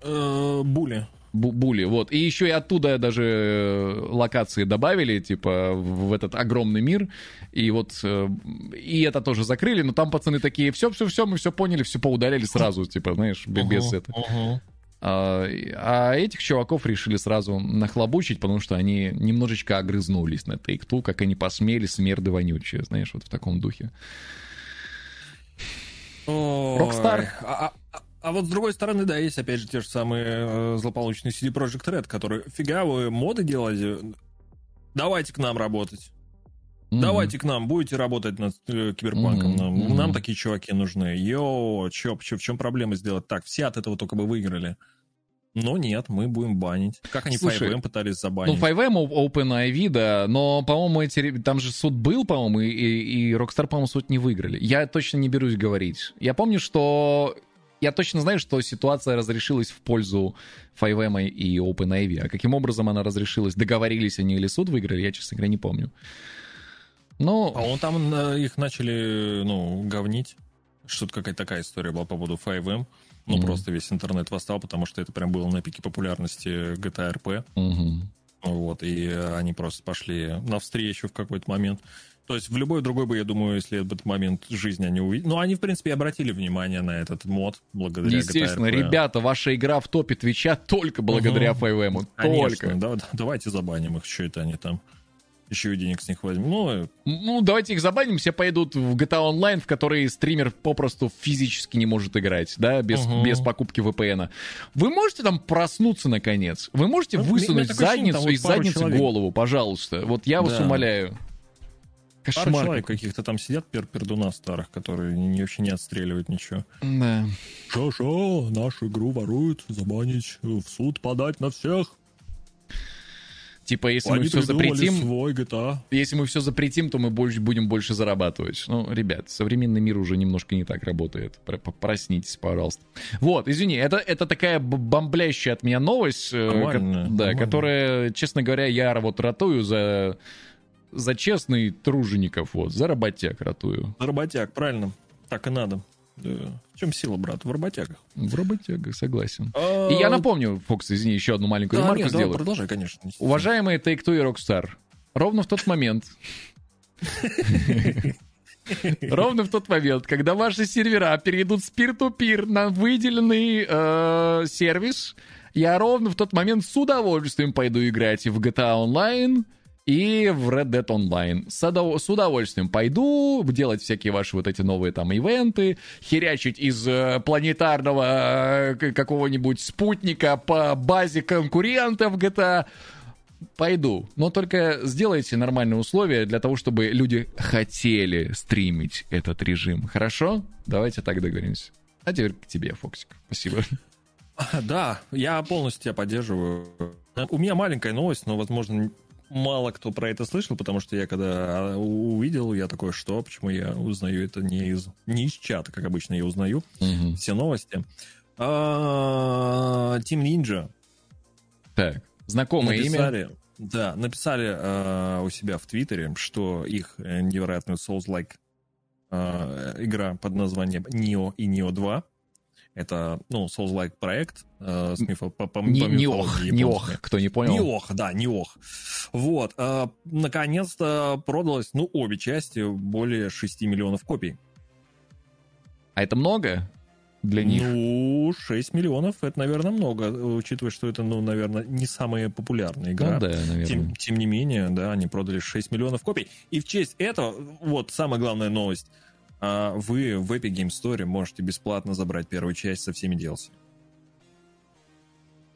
Э, Були. Були, вот. И еще и оттуда даже э, локации добавили, типа, в этот огромный мир. И вот, э, и это тоже закрыли, но там пацаны такие, все-все-все, мы все поняли, все поудаляли сразу, типа, знаешь, без uh-huh, этого. Uh-huh. А, а этих чуваков решили сразу нахлобучить, потому что они немножечко огрызнулись на Take-Two, как они посмели, смерды вонючие, знаешь, вот в таком духе. Rockstar. А, а, А вот с другой стороны, да, есть опять же те же самые э, злополучные CD Project Red, которые фига вы моды делаете, давайте к нам работать. Mm-hmm. Давайте к нам, будете работать над э, киберпанком. Mm-hmm. Нам, mm-hmm. нам такие чуваки нужны. Йоу, чё, чё, в чем проблема сделать так? Все от этого только бы выиграли. Но нет, мы будем банить. Как они Слушай, 5M пытались забанить? Ну, FiveM OpenIV, да, но, по-моему, эти, там же суд был, по-моему, и, и Rockstar, по-моему, суд не выиграли. Я точно не берусь говорить. Я помню, что... Я точно знаю, что ситуация разрешилась в пользу 5M и OpenIV. А каким образом она разрешилась? Договорились они или суд выиграли, я, честно говоря, не помню. Но... А он там э, их начали, ну, говнить. Что-то какая-то такая история была по поводу 5M. Ну, mm-hmm. просто весь интернет восстал, потому что это прям было на пике популярности GTA RP. Mm-hmm. Вот, и они просто пошли навстречу в какой-то момент. То есть в любой другой бы, я думаю, если этот момент жизни они увидели... Ну, они, в принципе, обратили внимание на этот мод благодаря Естественно, GTA ребята, ваша игра в топе Твича только благодаря угу. 5M. Только. Да, давайте забаним их, что это они там еще и денег с них возьмем. Ну, ну, давайте их забаним, все пойдут в GTA Online, в который стример попросту физически не может играть, да, без, угу. без покупки VPN. Вы можете там проснуться наконец? Вы можете ну, высунуть задницу из задницы человек. голову, пожалуйста? Вот я вас да. умоляю. Кошмар. Пару человек каких-то там сидят пер пердуна старых, которые не, вообще не отстреливают ничего. Да. Шо-шо, нашу игру воруют, забанить, в суд подать на всех. Типа, если Они мы все запретим... Свой GTA. Если мы все запретим, то мы больше, будем больше зарабатывать. Ну, ребят, современный мир уже немножко не так работает. Проснитесь, пожалуйста. Вот, извини, это, это такая бомблящая от меня новость, э, нормально, ко- да, нормально. которая, честно говоря, я вот ратую за, за честный тружеников, вот, за работяг ратую. За работяг, правильно. Так и надо. Да. В чем сила, брат? В работягах. В работягах, согласен. А... И я напомню, Фокс, извини, еще одну маленькую да, ремарку нет, сделаю. Продолжай, конечно. Уважаемые Take-Two и Rockstar, ровно в тот момент... Ровно в тот момент, когда ваши сервера перейдут с peer-to-peer на выделенный э, сервис, я ровно в тот момент с удовольствием пойду играть в GTA Online, и в Red Dead Online. С, удов- с удовольствием пойду делать всякие ваши вот эти новые там ивенты, херячить из э, планетарного э, какого-нибудь спутника по базе конкурентов GTA. Пойду. Но только сделайте нормальные условия для того, чтобы люди хотели стримить этот режим. Хорошо? Давайте так договоримся. А теперь к тебе, Фоксик. Спасибо. Да, я полностью тебя поддерживаю. У меня маленькая новость, но, возможно, мало кто про это слышал, потому что я когда а, увидел, я такой, что, почему я узнаю это не из, не из чата, как обычно я узнаю угу. все новости. А, Team Ninja. Так, знакомое написали, имя? Да, написали а, у себя в Твиттере, что их э, невероятную Souls-like игра под названием Neo и Neo 2 это, ну, Souls-like проект э, с мифо, по, по, не, по не ох, не ох, кто не понял. Не ох, да, не ох. Вот. Э, наконец-то продалось, ну, обе части, более 6 миллионов копий. А это много для них? Ну, 6 миллионов, это, наверное, много, учитывая, что это, ну, наверное, не самая популярная игра. Ну, да, наверное. Тем, тем не менее, да, они продали 6 миллионов копий. И в честь этого, вот, самая главная новость – а вы в Epic Game Store можете бесплатно забрать первую часть со всеми DLC.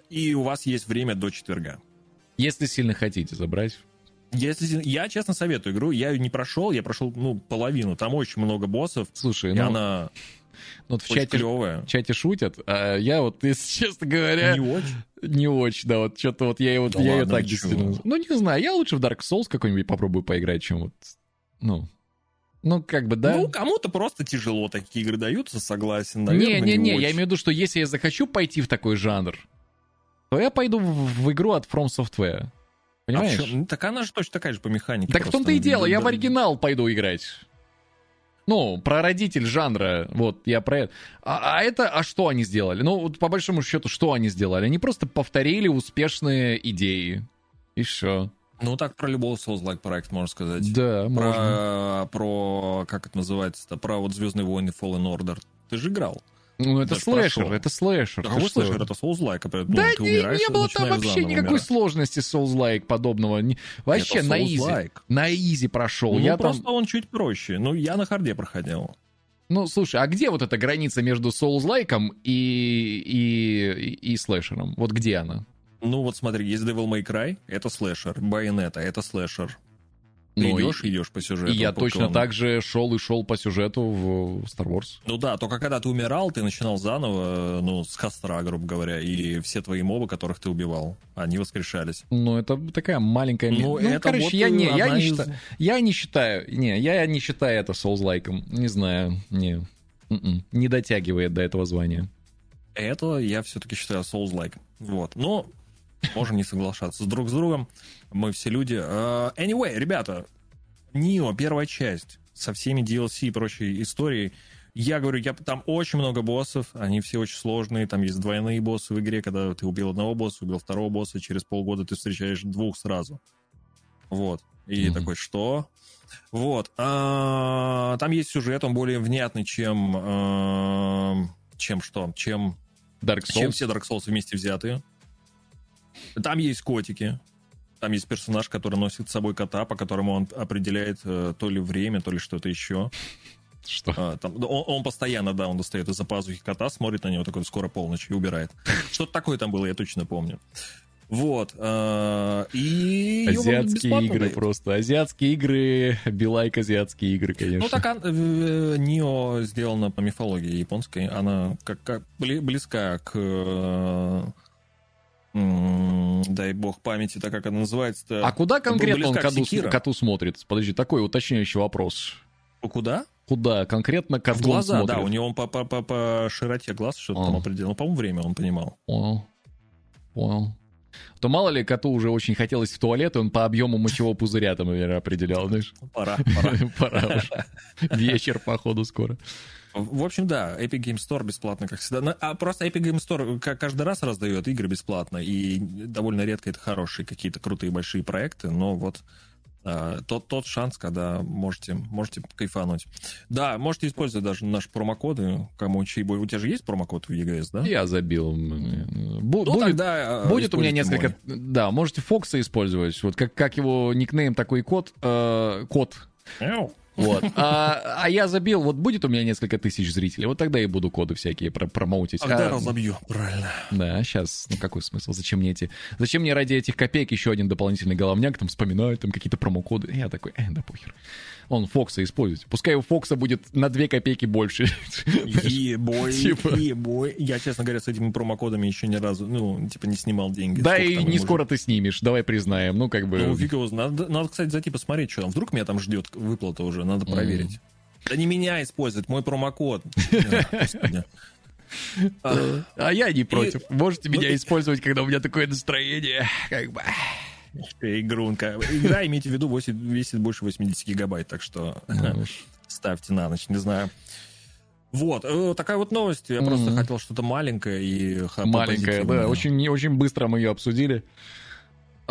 И у вас есть время до четверга. Если сильно хотите забрать. Если я честно советую игру, я ее не прошел, я прошел ну половину, там очень много боссов. Слушай, и ну, она ну, вот в чате, клевая. в чате шутят, а я вот, если честно говоря... Не очень? Не очень, да, вот что-то вот я, вот, да я ладно, ее так действительно... Ну, не знаю, я лучше в Dark Souls какой-нибудь попробую поиграть, чем вот, ну, ну, как бы, да. Ну, кому-то просто тяжело такие игры даются, согласен. Наверное, не, не, не, я имею в виду, что если я захочу пойти в такой жанр, то я пойду в, игру от From Software. Понимаешь? А ну, так она же точно такая же по механике. Так в том-то и дело, я в оригинал пойду играть. Ну, прародитель жанра, вот, я про это. А, а это, а что они сделали? Ну, вот по большому счету, что они сделали? Они просто повторили успешные идеи. И все. Ну, так про любого Souls-like проект можно сказать. Да, про, можно. Про, как это называется-то, про вот Звездные войны Fallen Order. Ты же играл. Ну, это Даже слэшер, прошел. это слэшер. Какой слэшер? Это Souls-like. Да, ну, не, не было там вообще никакой умирать. сложности Souls-like подобного. Вообще это на изи. На изи прошел. Ну, я просто там... он чуть проще. Ну, я на харде проходил. Ну, слушай, а где вот эта граница между Souls-лайком и, и, и, и слэшером? Вот где она? Ну вот смотри, есть Devil May Cry, это слэшер, Bayonetta, это слэшер. Ты Ну, идешь, и- идешь по сюжету. И я по точно клону. так же шел и шел по сюжету в Star Wars. Ну да, только когда ты умирал, ты начинал заново, ну, с костра, грубо говоря, и все твои мобы, которых ты убивал, они воскрешались. Ну, это такая маленькая... Ну, Ну, это короче, вот я не, я не из- считаю... Я не считаю... Не, я не считаю это Souls-лайком. Не знаю. Не. М-м. Не дотягивает до этого звания. Это я все-таки считаю Souls-like. Вот. Но можем не соглашаться с друг с другом. Мы все люди. А, Anyway, ребята, Нио, первая часть, со всеми DLC и прочей историей. Я говорю, я, там очень много боссов, они все очень сложные, там есть двойные боссы в игре, когда ты убил одного босса, убил второго босса, через полгода ты встречаешь двух сразу. Вот. И Мгм. такой, что? Вот. А, там есть сюжет, он более внятный, чем... а, чем что? Чем Dark чем Souls. все Dark Souls вместе взятые. Там есть котики. Там есть персонаж, который носит с собой кота, по которому он определяет э, то ли время, то ли что-то еще. Что? А, там, он, он постоянно, да, он достает из-за пазухи кота, смотрит на него, такой, скоро полночь, и убирает. Что-то такое там было, я точно помню. Вот. а, и... Азиатские игры дают. просто. Азиатские игры. Билайк азиатские игры, конечно. Ну, так а, э, Нио сделана по мифологии японской. Она как, как бли- близка к... дай бог памяти, так как она называется-то. А куда конкретно он коту, коту смотрит? Подожди, такой уточняющий вопрос. Куда? Куда конкретно коту В глаза, смотрит? да, у него он по, по, по, по широте глаз что-то А. там определено. По-моему, время он понимал. Понял. Понял. То мало ли коту уже очень хотелось в туалет, и он по объему мочевого пузыря там, наверное, определял, знаешь. Пора, пора. Пора уже. Вечер, походу, скоро. В общем, да, Epic Game Store бесплатно, как всегда. А просто Epic Game Store ка- каждый раз раздает игры бесплатно, и довольно редко это хорошие какие-то крутые большие проекты, но вот а, тот, тот шанс, когда можете, можете кайфануть. Да, можете использовать даже наши промокоды, кому чей бой. У тебя же есть промокод в EGS, да? Я забил. Бу- Ну, Будет, тогда, а, будет у меня несколько... Да, можете Фокса использовать. Вот как, как его никнейм, такой код. э, код. мой. Эу. Вот. А, а я забил, вот будет у меня несколько тысяч зрителей, вот тогда и буду коды всякие про промоутить. Ах, да, А, разобью, правильно. Да, сейчас, ну какой смысл? Зачем мне эти... Зачем мне ради этих копеек еще один дополнительный головняк, там, вспоминать, там, какие-то промокоды? Я такой, э, да похер. Он Фокса использует. Пускай у Фокса будет на 2 копейки больше. Ебой, Типа. ебой. Я, честно говоря, с этими промокодами еще ни разу, ну, типа, не снимал деньги. Да и не скоро ты снимешь, давай признаем. Ну, как бы... Ну, фиг его. Надо, кстати, зайти посмотреть, что там. Вдруг меня там ждет выплата уже, надо проверить. Да не меня использовать, мой промокод. А, я не против. Можете меня использовать, когда у меня такое настроение. Как бы... Игрунка. Игра, имейте в виду, весит, весит больше 80 гигабайт, так что ставьте на ночь, не знаю. Вот, э, такая вот новость. Я просто хотел что-то маленькое и позитивное. да, очень, очень быстро мы ее обсудили.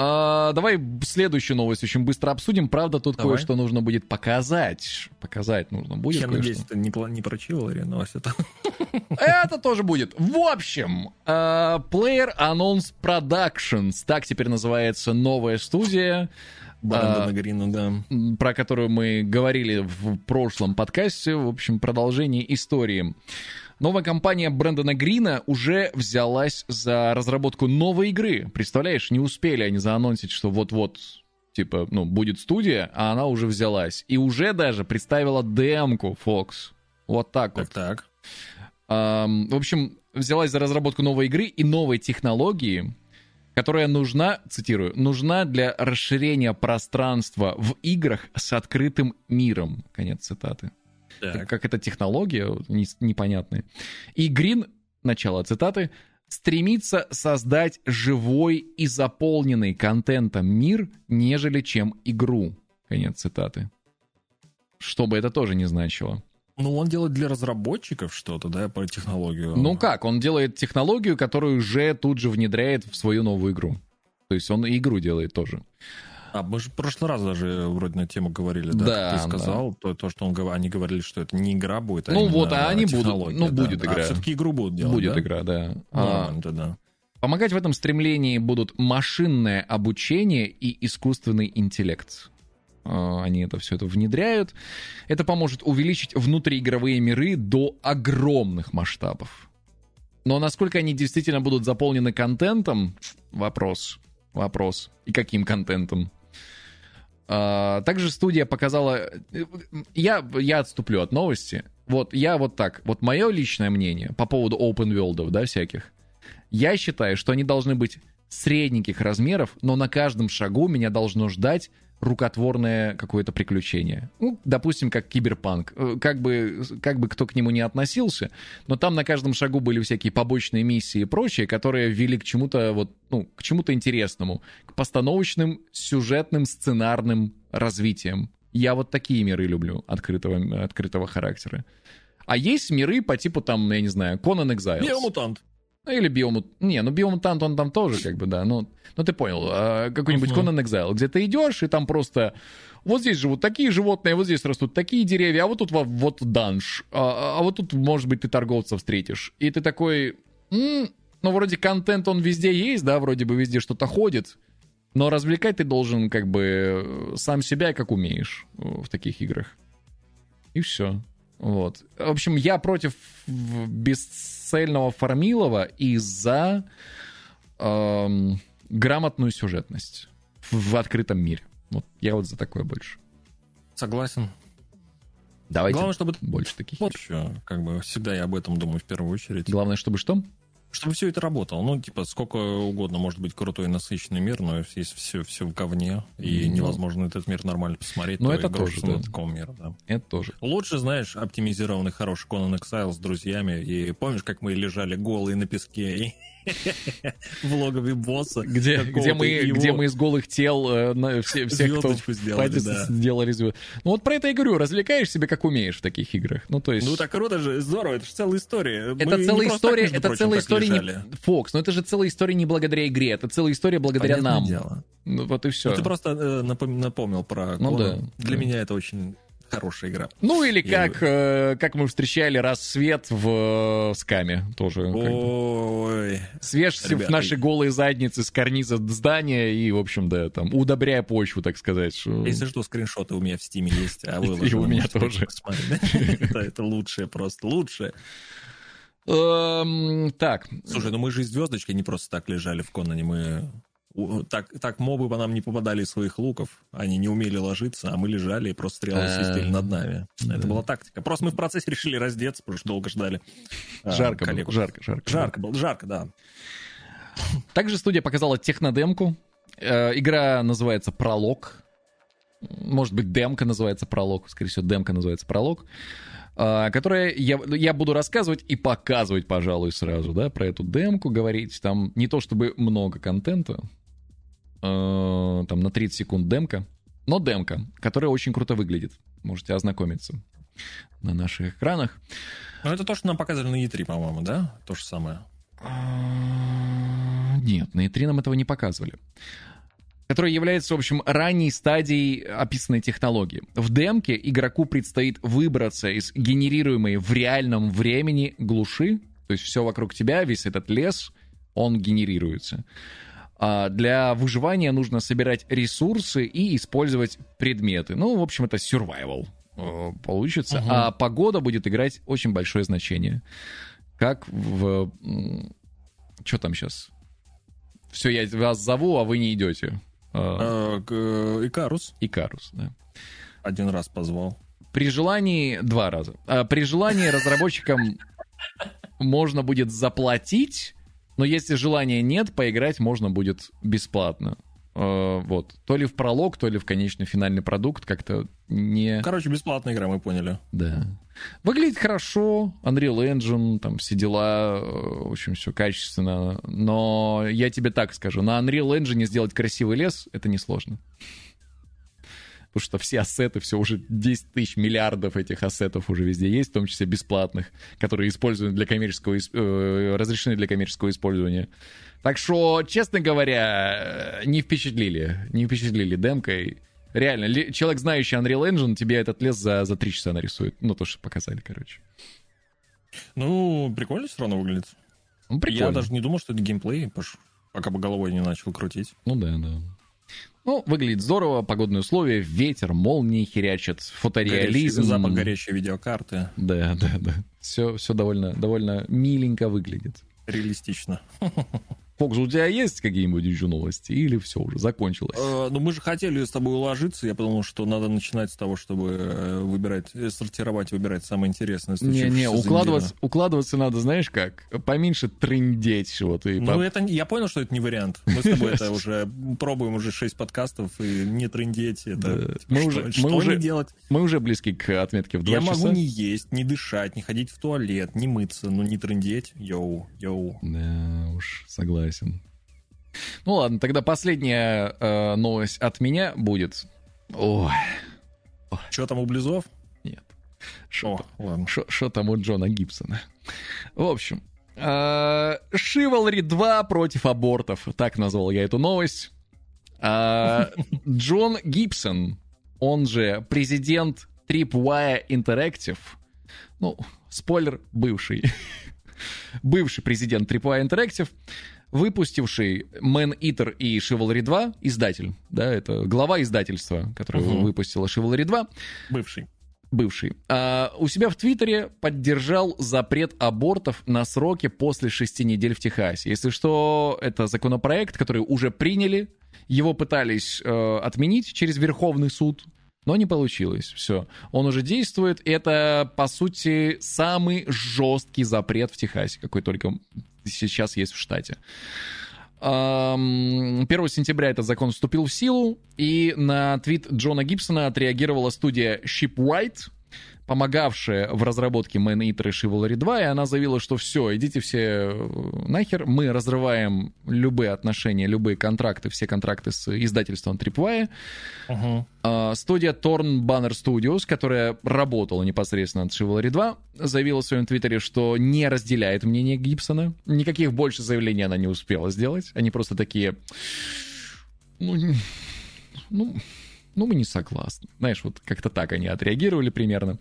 А, давай следующую новость очень быстро обсудим. Правда, тут Давай. кое-что нужно будет показать. Показать нужно будет Я надеюсь, это не, не про Чиволари, но это... Это тоже будет. В общем, э, Player Announce Productions. Так теперь называется новая студия. Брэндона А, Грина, да. про которую мы говорили в прошлом подкасте. В общем, продолжение истории. Новая компания Брэндона Грина уже взялась за разработку новой игры. Представляешь, не успели они заанонсить, что вот-вот типа, ну, будет студия, а она уже взялась. И уже даже представила демку Fox. Вот так вот. Так, так. Ам, в общем, взялась за разработку новой игры и новой технологии, которая нужна, цитирую, нужна для расширения пространства в играх с открытым миром. Конец цитаты. Так. Как эта технология, непонятная. И Грин, начало цитаты, стремится создать живой и заполненный контентом мир, нежели чем игру. Конец цитаты. Что бы это тоже не значило. Ну, он делает для разработчиков что-то, да, по технологию. Ну как, он делает технологию, которую уже тут же внедряет в свою новую игру. То есть он и игру делает тоже. А мы же в прошлый раз даже вроде на тему говорили, да? Да, как ты сказал, то, то, что он, они говорили, что это не игра будет, а Ну вот, а они будут- ну, да. будет А игра. все-таки игру будут делать, Будет да? игра, да. А, ладно, тогда. помогать в этом стремлении будут машинное обучение и искусственный интеллект. э, они это все это внедряют. Это поможет увеличить внутриигровые миры до огромных масштабов. Но насколько они действительно будут заполнены контентом, вопрос. Вопрос. И каким контентом? А, также студия показала... Я, я отступлю от новости. Вот я вот так. Вот мое личное мнение по поводу open world, да, всяких. Я считаю, что они должны быть средненьких размеров, но на каждом шагу меня должно ждать рукотворное какое-то приключение. Ну, допустим, как киберпанк. Э, как бы, как бы кто к нему не относился, но там на каждом шагу были всякие побочные миссии и прочее, которые вели к чему-то вот, ну, к чему-то интересному, к постановочным, сюжетным, сценарным развитиям. Я вот такие миры люблю, открытого, открытого характера. А есть миры по типу там, я не знаю, Conan Exiles. Биомутант. Ну, или биомут... Не, ну биомутант он там тоже, как бы, да. Ну, ну ты понял, а, какой-нибудь uh-huh. Conan Exile, где ты идешь, и там просто... Вот здесь живут такие животные, вот здесь растут такие деревья, а вот тут вот данж, а, а вот тут, может быть, ты торговца встретишь. И ты такой... М-м, ну, вроде контент он везде есть, да, вроде бы везде что-то ходит, но развлекать ты должен как бы сам себя, как умеешь в таких играх. И все. Вот. В общем, я против бесцельного фармилова и за эм, грамотную сюжетность в, в открытом мире. Вот я вот за такое больше. Согласен. Давайте Главное, чтобы больше таких. Вот еще, как бы всегда я об этом думаю в первую очередь. Главное, чтобы что? Чтобы все это работало. Ну, типа, сколько угодно может быть крутой насыщенный мир, но если все, все в говне, и ну, невозможно этот мир нормально посмотреть, но ну, это тоже, да. такого мира, да. Это тоже. Лучше, знаешь, оптимизированный хороший Conan Exile с друзьями, и помнишь, как мы лежали голые на песке, и в логове босса. Где, где, мы, его... где мы из голых тел э, на, все, всех, кто сделали, да. сделали звезд. Ну вот про это я говорю, развлекаешь себя как умеешь в таких играх. Ну то есть... Ну так круто же, здорово, это же целая история. Это мы целая история, так, это прочим, целая история не... Фокс, но это же целая история не благодаря игре, это целая история благодаря Понятное нам. Дело. Ну вот и все. Ну, ты просто э, напомнил про ну, да. Для да. меня это очень хорошая игра. Ну или как, э, как мы встречали рассвет в э, скаме тоже. Ой. Свежив наши голые задницы с карниза здания и, в общем, да, там, удобряя почву, так сказать. Что... Если что, скриншоты у меня в стиме есть, а вы И у меня тоже. Это лучшее просто, лучшее. Эм, так. Слушай, ну мы же звездочкой не просто так лежали в Конане, мы так, так мобы по нам не попадали из своих луков, они не умели ложиться, а мы лежали и просто стрелы свистели над нами. Это была тактика. Просто мы в процессе решили раздеться, потому что долго ждали. А, жарко жарко, жарко. Жарко было, жарко, да. Также студия показала технодемку. Э, игра называется «Пролог». Может быть, демка называется «Пролог». Скорее всего, демка называется «Пролог» э, которая я, я буду рассказывать и показывать, пожалуй, сразу, да, про эту демку, говорить. Там не то чтобы много контента, э, там на 30 секунд демка, но демка, которая очень круто выглядит. Можете ознакомиться на наших экранах. Ну, это то, что нам показывали на E3, по-моему, да? То же самое. А, нет, на E3 нам этого не показывали. Которая является, в общем, ранней стадией описанной технологии. В демке игроку предстоит выбраться из генерируемой в реальном времени глуши, то есть все вокруг тебя, весь этот лес, он генерируется. А, для выживания нужно собирать ресурсы и использовать предметы. Ну, в общем, это survival э, получится. Uh-huh. А погода будет играть очень большое значение. Как в... Что там сейчас? Все, я вас зову, а вы не идете. А, э, Икарус. Икарус, да. Один раз позвал. При желании... Два раза. А при желании разработчикам можно будет заплатить но если желания нет, поиграть можно будет бесплатно. Uh, вот. То ли в пролог, то ли в конечный финальный продукт как-то не... Короче, бесплатная игра, мы поняли. Да. Выглядит хорошо, Unreal Engine, там все дела, э, в общем, все качественно. Но я тебе так скажу, на Unreal Engine сделать красивый лес — это несложно потому что все ассеты, все уже 10 тысяч миллиардов этих ассетов уже везде есть, в том числе бесплатных, которые используют для коммерческого, э, разрешены для коммерческого использования. Так что, честно говоря, не впечатлили, не впечатлили демкой. Реально, человек, знающий Unreal Engine, тебе этот лес за, за 3 часа нарисует. Ну, то, что показали, короче. Ну, прикольно все равно выглядит. Ну, прикольно. Я даже не думал, что это геймплей, пока бы головой не начал крутить. Ну да, да. Ну, выглядит здорово, погодные условия, ветер, молнии херячат, фотореализм. Горячий, запах горячей видеокарты. Да, да, да. Все, все довольно, довольно миленько выглядит. Реалистично. Фокс, у тебя есть какие-нибудь еще новости? Или все уже закончилось? Э, ну, мы же хотели с тобой уложиться. Я подумал, что надо начинать с того, чтобы э, выбирать, э, сортировать, выбирать самое интересное. Не-не, укладываться, укладываться надо, знаешь как? Поменьше трындеть. И ну, по... это, я понял, что это не вариант. Мы с тобой это уже пробуем уже 6 подкастов, и не трындеть. Это, мы уже, что мы уже, делать? Мы уже близки к отметке в 2 я часа. Я могу не есть, не дышать, не ходить в туалет, не мыться, но не трындеть. Йоу, йоу. Да уж, согласен. Ну ладно, тогда последняя э, новость от меня будет. Ой. Что там у Близов? Нет. Что там у Джона Гибсона? В общем, Шивалри 2 против абортов. Так назвал я эту новость. А, Джон Гибсон, он же президент Tripwire Interactive, ну, спойлер, бывший, бывший президент Tripwire Interactive, выпустивший Man Eater и Chivalry 2, издатель, да, это глава издательства, которое угу. выпустила Chivalry 2. Бывший. Бывший. А, у себя в Твиттере поддержал запрет абортов на сроки после шести недель в Техасе. Если что, это законопроект, который уже приняли. Его пытались э, отменить через Верховный суд, но не получилось. Все. Он уже действует. Это, по сути, самый жесткий запрет в Техасе, какой только сейчас есть в штате. 1 сентября этот закон вступил в силу, и на твит Джона Гибсона отреагировала студия Shipwright, помогавшая в разработке Man Eater и Chivalry 2, и она заявила, что все, идите все э, нахер, мы разрываем любые отношения, любые контракты, все контракты с издательством Tripwire. Uh-huh. Студия Torn Banner Studios, которая работала непосредственно над Chivalry 2, заявила в своем твиттере, что не разделяет мнение Гибсона. Никаких больше заявлений она не успела сделать. Они просто такие... Ну, ну, ну, мы не согласны. Знаешь, вот как-то так они отреагировали примерно.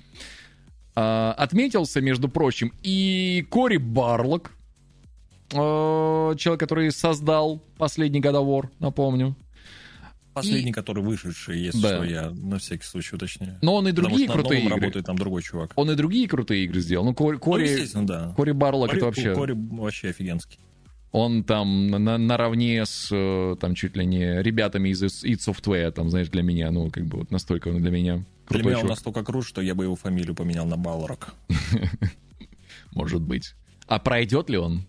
А, отметился, между прочим, и Кори Барлок, а, человек, который создал последний годовор, напомню. Последний, и... который вышедший, если да. что, я на всякий случай уточняю. Но он и другие Потому крутые игры. работает там другой чувак. Он и другие крутые игры сделал. Ну, Кори, Кори, ну, да. Кори Барлок Кори, это вообще... Кори вообще офигенский. Он там на, наравне с э, там чуть ли не ребятами из id Software, там, знаешь, для меня, ну, как бы вот настолько он для меня крутой Для меня он настолько крут, что я бы его фамилию поменял на Балрок. Может быть. А пройдет ли он?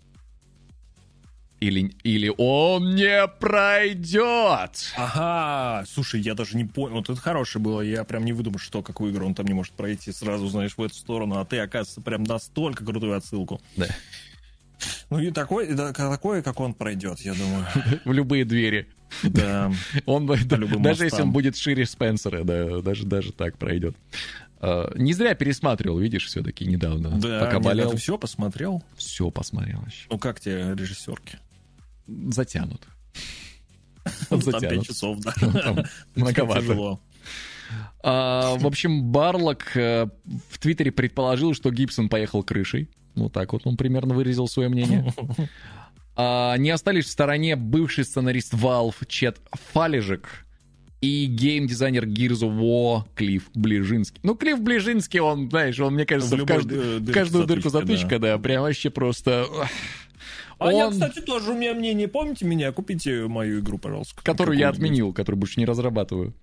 Или, или он не пройдет. Ага, слушай, я даже не понял. Вот это хорошее было. Я прям не выдумал, что какую игру он там не может пройти. Сразу, знаешь, в эту сторону. А ты, оказывается, прям настолько крутую отсылку. Да. Ну и такой, да, такое, как он пройдет, я думаю. В любые двери. Да. Он, даже если он будет шире Спенсера, да, даже, даже так пройдет. Uh, не зря пересматривал, видишь, все-таки недавно. Да, пока болел. Ты все посмотрел? Все посмотрел еще. Ну как тебе режиссерки? Затянут. Затянут. Там 5 часов, да. Многовато. А, в общем, Барлок э, в Твиттере предположил, что Гибсон поехал крышей. Вот так вот он примерно выразил свое мнение. А, не остались в стороне бывший сценарист Valve Чет Фалежек и геймдизайнер Gears of War Клифф Ближинский. Ну, Клифф Ближинский, он, знаешь, он, мне кажется, в, в, каждую, в каждую дырку затычка, да. да, прям вообще просто... А он... я, кстати, тоже у меня мнение. Помните меня? Купите мою игру, пожалуйста. Которую я отменил, которую больше не разрабатываю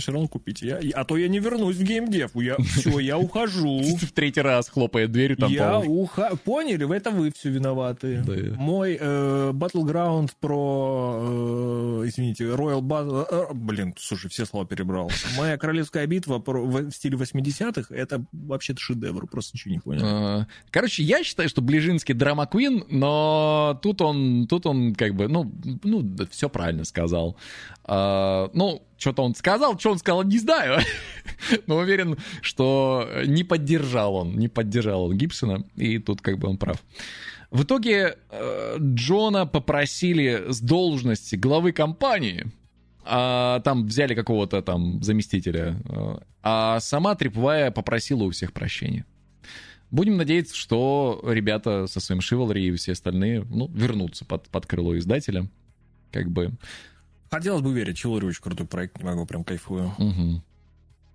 все равно купите. Я, а то я не вернусь в геймдев. Я, все, я ухожу. В третий раз хлопает дверью там. Я уха... Поняли? В этом вы все виноваты. Да. Мой э, Battleground про, э, извините, Royal Battle... Э, блин, слушай, все слова перебрал. Моя королевская битва про, в, стиле 80-х, это вообще-то шедевр. Просто ничего не понял. Короче, я считаю, что Ближинский драма Квин, но тут он, тут он как бы, ну, ну, все правильно сказал. А, ну, что-то он сказал, что он сказал, не знаю. Но уверен, что не поддержал он, не поддержал он Гибсона, и тут как бы он прав. В итоге э, Джона попросили с должности главы компании, а там взяли какого-то там заместителя, э, а сама Трипвая попросила у всех прощения. Будем надеяться, что ребята со своим Шивалри и все остальные ну, вернутся под, под крыло издателя. Как бы Хотелось бы верить, Чилори очень крутой проект, не могу, прям кайфую. Угу.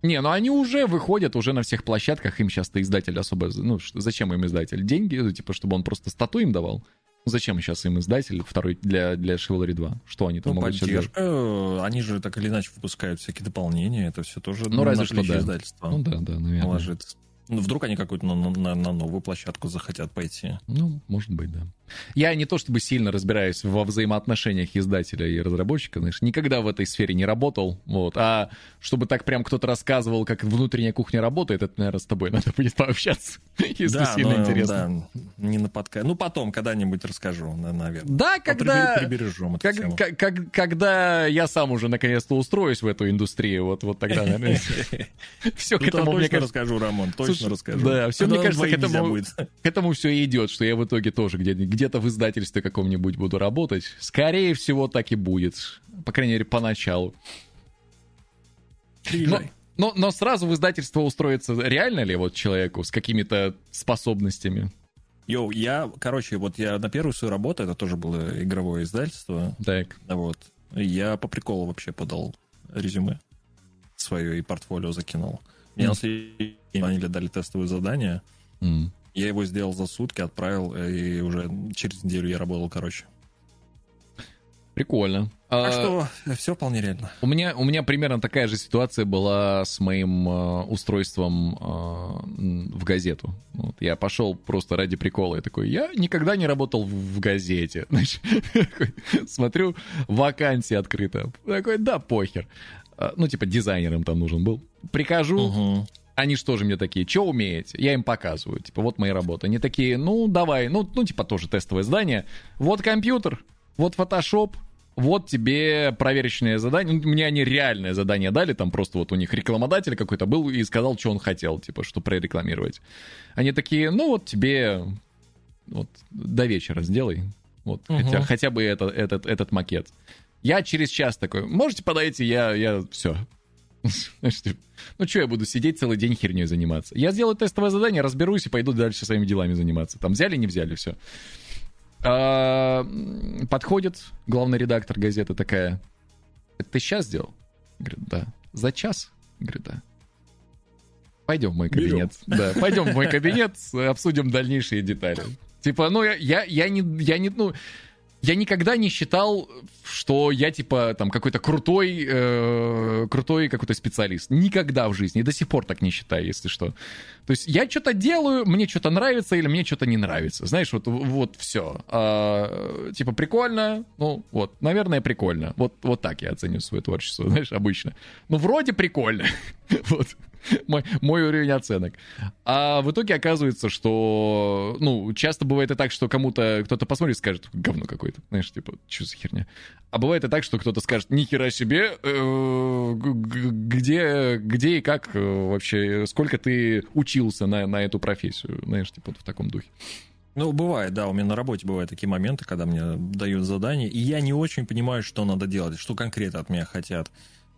Не, ну они уже выходят, уже на всех площадках, им сейчас-то издатель особо... Ну, зачем им издатель? Деньги, ну, типа, чтобы он просто стату им давал? Зачем сейчас им издатель второй для, для Chivalry 2? Что они там ну, могут поддержка, э, Они же так или иначе выпускают всякие дополнения, это все тоже ну, разве что да. издательства. Ну да, да, наверное. Ложится. Ну, вдруг они какую-то на, на, на новую площадку захотят пойти. Ну, может быть, да. Я не то чтобы сильно разбираюсь во взаимоотношениях издателя и разработчика, знаешь, никогда в этой сфере не работал, вот, а чтобы так прям кто-то рассказывал, как внутренняя кухня работает, это, наверное, с тобой надо будет пообщаться, если да, сильно ну, интересно. Да, не на подкаст. Ну, потом когда-нибудь расскажу, наверное. Да, когда... Прибережем как, как, как, когда я сам уже наконец-то устроюсь в эту индустрию, вот, вот тогда, наверное, все к этому, мне расскажу, Рамон, точно расскажу. Да, все, мне кажется, к этому, к этому все и идет, что я в итоге тоже где-то где-то в издательстве каком-нибудь буду работать. Скорее всего, так и будет. По крайней мере, поначалу. Но, но, но сразу в издательство устроиться реально ли вот человеку с какими-то способностями? Йоу, я, короче, вот я на первую свою работу, это тоже было игровое издательство. Так. Вот. Я по приколу вообще подал резюме свое и портфолио закинул. Мне mm. следующий они дали тестовое задание. Mm. Я его сделал за сутки, отправил, и уже через неделю я работал, короче. Прикольно. Так а, что все вполне реально. У меня, у меня примерно такая же ситуация была с моим э, устройством э, в газету. Вот, я пошел просто ради прикола. Я такой, я никогда не работал в, в газете. Значит, смотрю, вакансия открыта. Такой, да, похер. А, ну, типа, дизайнером там нужен был. Прихожу, угу они что же мне такие, что умеете? Я им показываю, типа, вот мои работы. Они такие, ну, давай, ну, ну, типа, тоже тестовое здание. Вот компьютер, вот Photoshop, вот тебе проверочное задание. Ну, мне они реальное задание дали, там просто вот у них рекламодатель какой-то был и сказал, что он хотел, типа, что прорекламировать. Они такие, ну, вот тебе вот до вечера сделай. Вот, угу. хотя, хотя бы это, этот, этот макет. Я через час такой, можете подойти, я, я все, ну, что я буду сидеть целый день херней заниматься? Я сделаю тестовое задание, разберусь и пойду дальше своими делами заниматься. Там взяли, не взяли, все. А, подходит главный редактор газеты такая. Ты сейчас сделал? Говорит, да. За час? Говорит, да. Пойдем в мой кабинет. Берем. Да, пойдем в мой кабинет, обсудим дальнейшие детали. Типа, ну, я, я, я не, я не, ну, я никогда не считал, что я, типа, там, какой-то крутой, э, крутой какой-то специалист. Никогда в жизни. И до сих пор так не считаю, если что. То есть я что-то делаю, мне что-то нравится или мне что-то не нравится. Знаешь, вот, вот все. А, типа, прикольно, ну, вот, наверное, прикольно. Вот, вот так я оцениваю свое творчество, знаешь, обычно. Ну, вроде прикольно. вот. мой, мой уровень оценок. А в итоге оказывается, что, ну, часто бывает и так, что кому-то кто-то посмотрит и скажет, говно какое-то, знаешь, типа, что за херня. А бывает и так, что кто-то скажет, ни себе, э, где, где и как э, вообще, сколько ты учился на, на эту профессию, знаешь, типа, вот в таком духе. Ну, бывает, да, у меня на работе бывают такие моменты, когда мне дают задание, и я не очень понимаю, что надо делать, что конкретно от меня хотят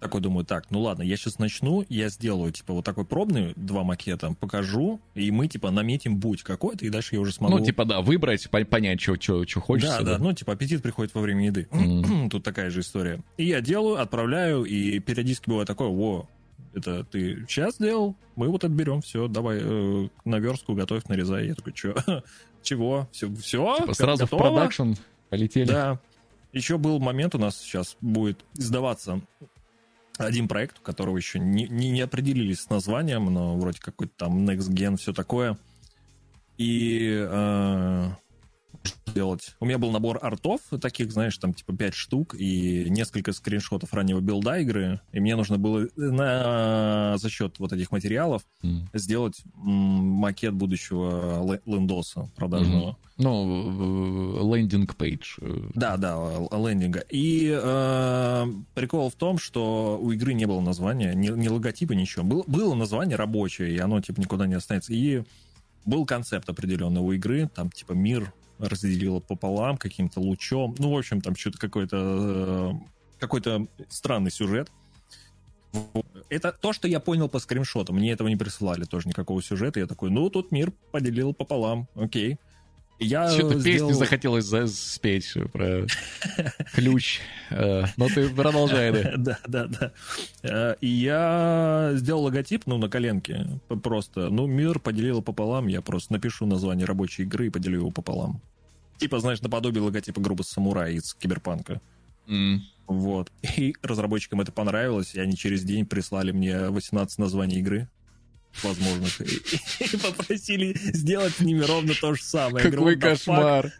такой думаю, так, ну ладно, я сейчас начну, я сделаю, типа, вот такой пробный, два макета, покажу, и мы, типа, наметим путь какой-то, и дальше я уже смогу... Ну, типа, да, выбрать, понять, что, хочется. Да, да, да, ну, типа, аппетит приходит во время еды. Mm. Тут такая же история. И я делаю, отправляю, и периодически бывает такое, во, это ты сейчас сделал, мы вот отберем, все, давай э, на верстку готовь, нарезай. Я такой, что? Чего? Все? все типа сразу готово? в продакшн полетели. Да. Еще был момент у нас сейчас будет сдаваться один проект, у которого еще не, не, не определились с названием, но вроде какой-то там Next Gen, все такое. И э, делать. У меня был набор артов, таких, знаешь, там типа 5 штук и несколько скриншотов раннего билда игры. И мне нужно было на, за счет вот этих материалов mm. сделать макет будущего лендоса продажного. Mm-hmm. Ну, лендинг-пейдж. Да, да, лендинга. И э, прикол в том, что у игры не было названия, ни, ни логотипа, ничего. Был, было название рабочее, и оно типа никуда не останется. И был концепт определенный у игры, там типа мир разделила пополам каким-то лучом. Ну, в общем, там что-то какой-то э, какой-то странный сюжет. Это то, что я понял по скриншотам. Мне этого не присылали тоже никакого сюжета. Я такой, ну, тут мир поделил пополам, окей. Я Что-то сделал- песню захотелось за- спеть про ключ. Э, Но ты продолжай, да. Да, да, да. Э, И я сделал логотип, ну, на коленке. Просто. Ну, мир поделил пополам. Я просто напишу название рабочей игры и поделю его пополам. Типа, знаешь, наподобие логотипа группы Самурай из Киберпанка. М. Вот. И разработчикам это понравилось, и они через день прислали мне 18 названий игры возможных. И, попросили сделать с ними ровно то же самое. Какой кошмар.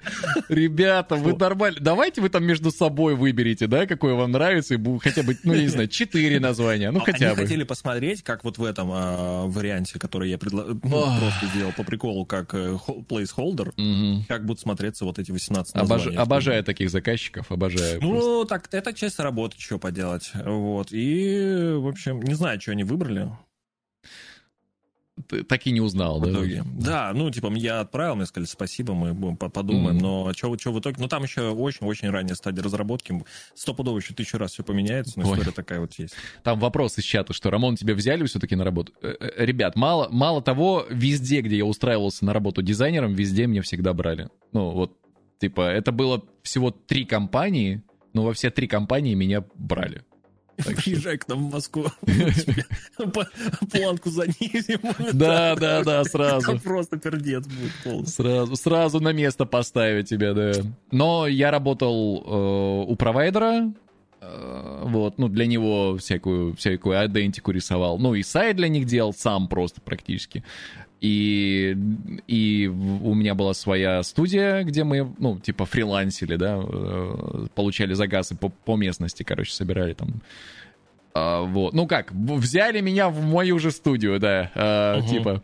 Ребята, вы нормально. Давайте вы там между собой выберите, да, какое вам нравится, и хотя бы, ну, я не знаю, четыре названия, ну, А хотя Они бы. хотели посмотреть, как вот в этом а, варианте, который я ну, просто сделал по приколу, как э, placeholder, как будут смотреться вот эти 18 Обож- названий. Обожаю таких заказчиков, обожаю. Ну, так, это часть работы, что поделать. Вот. И, в общем, не знаю, что они выбрали Ты так и не узнал, в да? итоге. Да, ну, типа, я отправил, мне сказали спасибо, мы будем по- подумаем, Мгм. но что в итоге? Ну, там еще очень-очень ранняя стадия разработки. Стопудово еще тысячу раз все поменяется, но Ой. история такая вот есть. Там вопрос из чата, что Рамон тебя взяли все-таки на работу. Э, э, Ребят, мало, мало того, везде, где я устраивался на работу дизайнером, везде меня всегда брали. Ну, вот, типа, это было всего три компании, но во все три компании меня брали. Приезжай к нам в Москву. Планку занизим. Да, да, да, сразу. Просто пердец будет полностью. Сразу, сразу на место поставить тебя, да. Но я работал э, у провайдера, вот, ну, для него всякую, всякую идентику рисовал. Ну, и сайт для них делал сам просто практически. И, и у меня была своя студия, где мы, ну, типа фрилансили, да, э, получали заказы по, по местности, короче, собирали там а, вот. Ну как, взяли меня в мою же студию, да, а, Мгм. типа.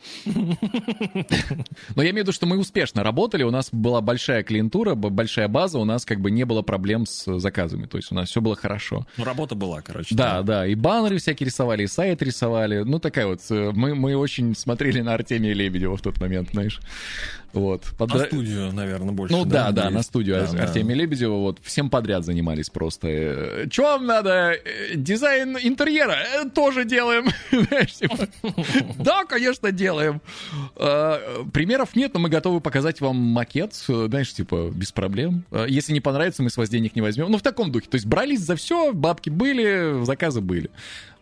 Но я имею в виду, что мы успешно работали, у нас была большая клиентура, большая база, у нас как бы не было проблем с заказами, то есть у нас все было хорошо. Ну, работа была, короче. Да, да, и баннеры всякие рисовали, и сайт рисовали, ну такая вот, э, мы, мы очень смотрели на Артемия Лебедева в тот момент, знаешь, вот. На Подра- студию, наверное, больше. ну да, да, есть? на студию Да, Ар- да. Артемия Лебедева, вот, всем подряд занимались просто. Че вам надо? Э, Дизайн интерьера? Э, Тоже делаем. Типа, Да, конечно, делаем. А, Примеров нет, но мы готовы показать вам макет, э, знаешь, типа, без проблем. А, Если не понравится, мы с вас денег не возьмем. Ну, в таком духе. То есть брались за все, бабки были, заказы были.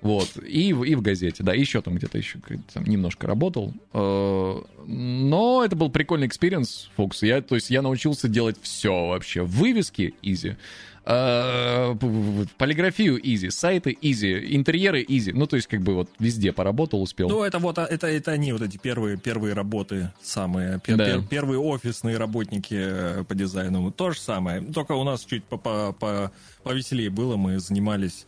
Вот. И, в- и в газете, да. Еще там где-то еще там немножко работал. Э, Но это был прикольный experience, Фокс. Я, то есть я научился делать все вообще. Вывески изи. Э, Полиграфию изи, сайты изи, интерьеры изи. Ну, то есть, как бы вот везде поработал, успел. Ну, это вот, а, это, это они, вот эти первые, первые работы самые, пер- Да. пер- первые офисные работники э, по дизайну. То же самое, только у нас чуть по- по- по- повеселее было, мы занимались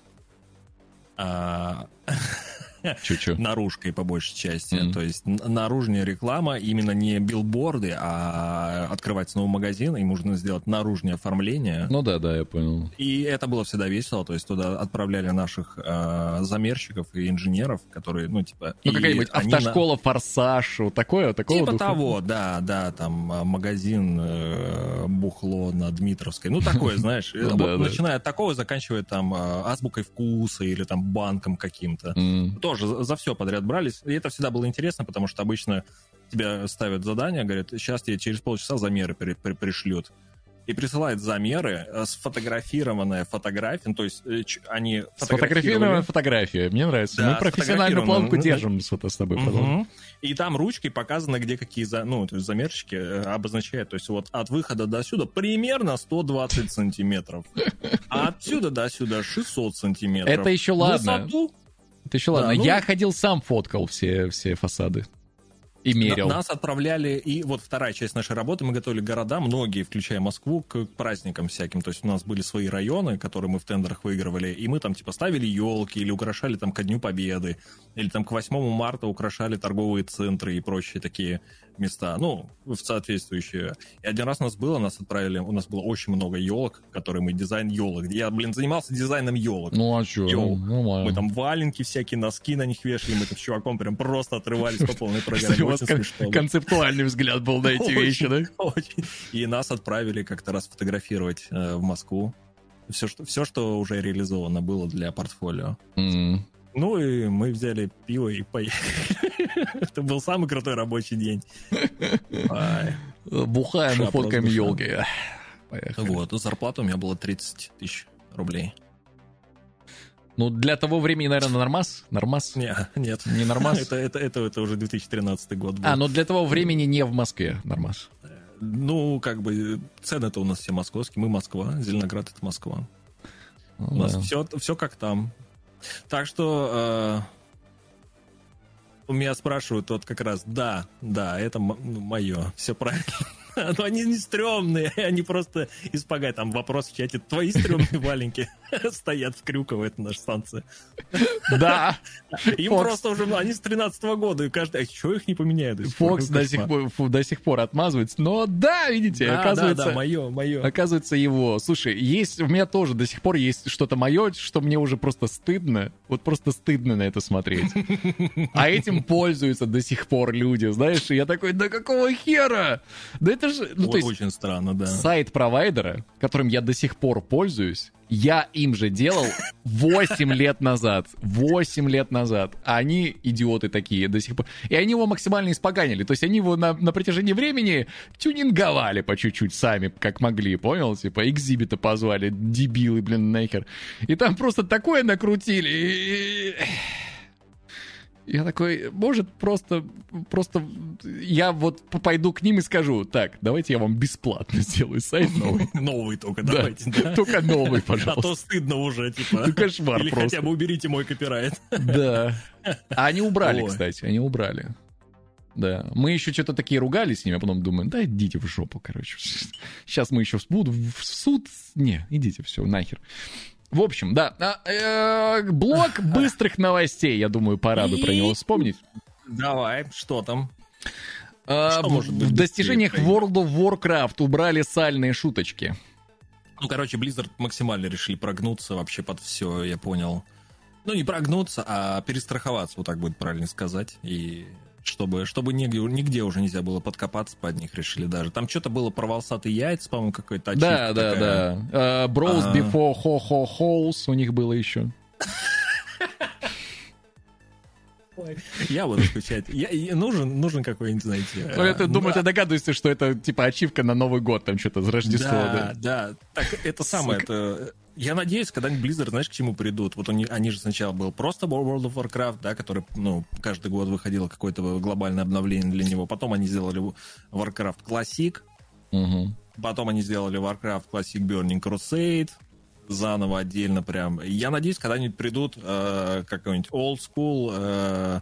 а, Чуть-чуть. наружкой по большей части. Мгм. То есть наружная реклама, именно не билборды, а открывать снова магазин, им нужно сделать наружное оформление. Ну да, да, я понял. И это было всегда весело, то есть туда отправляли наших э, замерщиков и инженеров, которые, ну, типа... Ну, какая-нибудь они на- автошкола, форсаж, вот такое, такого Типа духа? того, да, да, там а, магазин э, бухло на Дмитровской. Ну, такое, знаешь, Ну да, да. начиная от такого, заканчивая там а, азбукой вкуса или там банком каким-то. Тоже за- все подряд брались. И это всегда было интересно, потому что обычно тебе ставят задание, говорят, сейчас тебе через полчаса замеры при- при- пришлют. И присылает замеры, э, сфотографированная фотография, ну, то есть э, они Сфотографированная фотография, мне нравится. Да, Мы профессиональную планку Ну, держим с, с тобой. Мгм. И там ручкой показано, где какие за, ну, то есть замерщики э, обозначают. То есть вот от выхода до сюда примерно 120 сантиметров. А отсюда до сюда 600 сантиметров. Это еще ладно. Высоту Это еще Да, ладно. ну- Я ходил сам, фоткал все, все фасады. И мерил. на- нас отправляли, и вот вторая часть нашей работы, мы готовили города, многие, включая Москву, к праздникам всяким. То есть у нас были свои районы, которые мы в тендерах выигрывали, и мы там типа ставили елки или украшали там ко Дню Победы, или там к 8 марта украшали торговые центры и прочие такие места, ну, в соответствующие. И один раз у нас было, нас отправили, у нас было очень много елок, которые мы дизайн елок. Я, блин, занимался дизайном елок. Ну а что? Йоу. нормально. Мы там валенки всякие, носки на них вешали, мы там с чуваком прям просто отрывались по полной программе. У вас концептуальный взгляд был на эти вещи, да? очень. И нас отправили как-то раз фотографировать э, в Москву. Все что, все, что уже реализовано было для портфолио. Ну и мы взяли пиво и поехали. Это был самый крутой рабочий день. Бухаем и фоткаем елки. Поехали. Вот, зарплата у меня была 30 тысяч рублей. Ну, для того времени, наверное, нормас? Нормас? Не, нет. Не нормас? Это, это, это, это уже 2013 год был. А, ну для того времени не в Москве нормас. Ну, как бы, цены-то у нас все московские. Мы Москва, Зеленоград — это Москва. У нас да. все, все как там. Так что э, у меня спрашивают вот как раз, да, да, это мое, все правильно. Но они не стрёмные, они просто испугают. Там вопрос в чате, твои стрёмные валенки стоят в Крюково, это наша станция. Да, Им Фокс. просто уже, ну, они с 13 года, и каждый, а чего их не поменяют? Фокс до сих, пор, до сих пор отмазывается. Но да, видите, Да, оказывается, да, да, мое, мое. оказывается его. Слушай, есть у меня тоже до сих пор есть что-то мое, что мне уже просто стыдно. Вот просто стыдно на это смотреть. А этим пользуются до сих пор люди, знаешь? И я такой, да какого хера? Да это же... Ну, есть, Очень странно, да. сайт провайдера, которым я до сих пор пользуюсь, я им же делал 8 лет назад. 8 лет назад. А они идиоты такие до сих пор. И они его максимально испоганили. То есть они его на, на протяжении времени тюнинговали по чуть-чуть сами, как могли, понял? Типа экзибита позвали, дебилы, блин, нахер. И там просто такое накрутили. И- Я такой, может, просто, просто я вот пойду к ним и скажу, так, давайте я вам бесплатно сделаю сайт новый. Новый только, Да, давайте, да. Только новый, А то пожалуйста. стыдно уже, типа. Ну, кошмар Или хотя бы уберите мой копирайт. Да. А они убрали, кстати, они убрали. Да. Мы еще что-то такие ругались с ними, а потом думаем, да идите в жопу, короче. Сейчас мы еще в суд, в суд. Не, идите, все, нахер. В общем, да, а, э, блок быстрых новостей, я думаю, пора бы про него вспомнить. Давай, что там? А, Что в- может быть в достижениях? World of Warcraft убрали сальные шуточки. Ну, короче, Blizzard максимально решили прогнуться вообще под все, я понял. Ну, не прогнуться, а перестраховаться, вот так будет правильно сказать. И чтобы, чтобы нигде, нигде уже нельзя было подкопаться под них, решили даже. Там что-то было про волосатые яйца, по-моему, какой-то Да, да, такая. да. А, Bros А. before ho ho holes у них было еще. Я буду скучать. Я, я- нужен, нужен какой-нибудь, знаете... Ну, я э, думаю, ну, ты догадываешься, что это типа ачивка на Новый год, там что-то за Рождество. Да, Да. да. Так это самое, это... Я надеюсь, когда-нибудь Blizzard, знаешь, к чему придут? Вот они, они же сначала был просто World of Warcraft, да, который, ну, каждый год выходило какое-то глобальное обновление для него. Потом они сделали Warcraft Classic, Мгм. потом они сделали Warcraft Classic Burning Crusade, заново отдельно прям. Я надеюсь, когда-нибудь придут э, какой-нибудь old school э,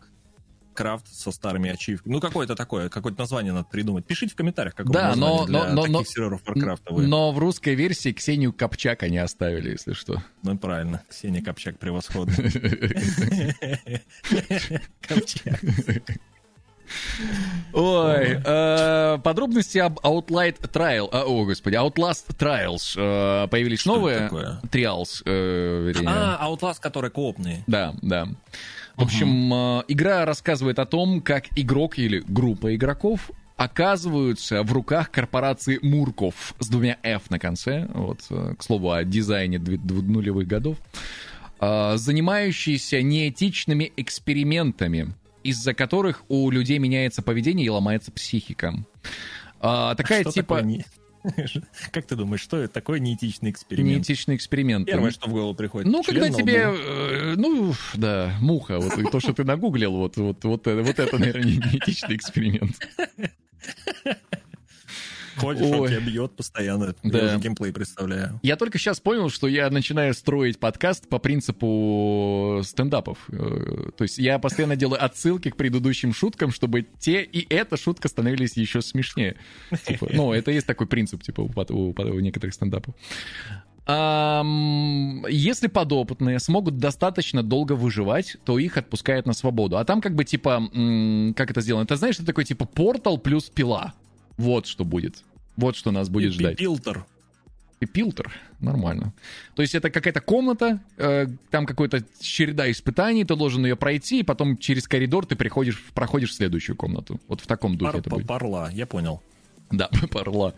крафт со старыми ачивками. Ну, какое-то такое, какое-то название надо придумать. Пишите в комментариях, какое Да, название но- для но- но- таких серверов Warcraft вы. Но в русской версии Ксению Копчак они оставили, если что. Ну, правильно. Ксения Копчак превосходный. Копчак. Ой, э, подробности об Outlight Trial, а, о, господи, Outlast Trials. э, Появились Что новые? Trials, э. А, Outlast, которые коопные. Да, да. В общем, э, игра рассказывает о том, как игрок или группа игроков оказываются в руках корпорации Мурков с двумя F на конце. Вот, э, к слову, о дизайне нулевых годов. э, занимающиеся неэтичными экспериментами, из-за которых у людей меняется поведение и ломается психика. А, такая Что типа такое Как ты думаешь, что это такое неэтичный эксперимент? неэтичный эксперимент. Первое, что в голову приходит. Ну, когда тебе, э, ну, да, муха, вот то, что ты нагуглил, вот, вот, вот, э, вот это, наверное, не- неэтичный эксперимент. Ходишь, он ой. тебя бьет постоянно. Да. Я уже геймплей представляю. Я только сейчас понял, что я начинаю строить подкаст по принципу стендапов. Э, То есть я постоянно делаю отсылки к предыдущим шуткам, чтобы те и эта шутка становились еще смешнее. Типа, ну, это есть такой принцип, типа, у, некоторых стендапов. Если подопытные смогут достаточно долго выживать, то их отпускают на свободу. А там как бы типа, как это сделано? Это знаешь, это такой типа портал плюс пила. Вот что будет. Вот что нас будет ждать. Пилтер. Пилтер. Нормально. То есть это какая-то комната, э, там какая-то череда испытаний, ты должен ее пройти, и потом через коридор ты приходишь, проходишь в следующую комнату. Вот в таком духе Пар- это будет. Парла, я понял. Да, парла.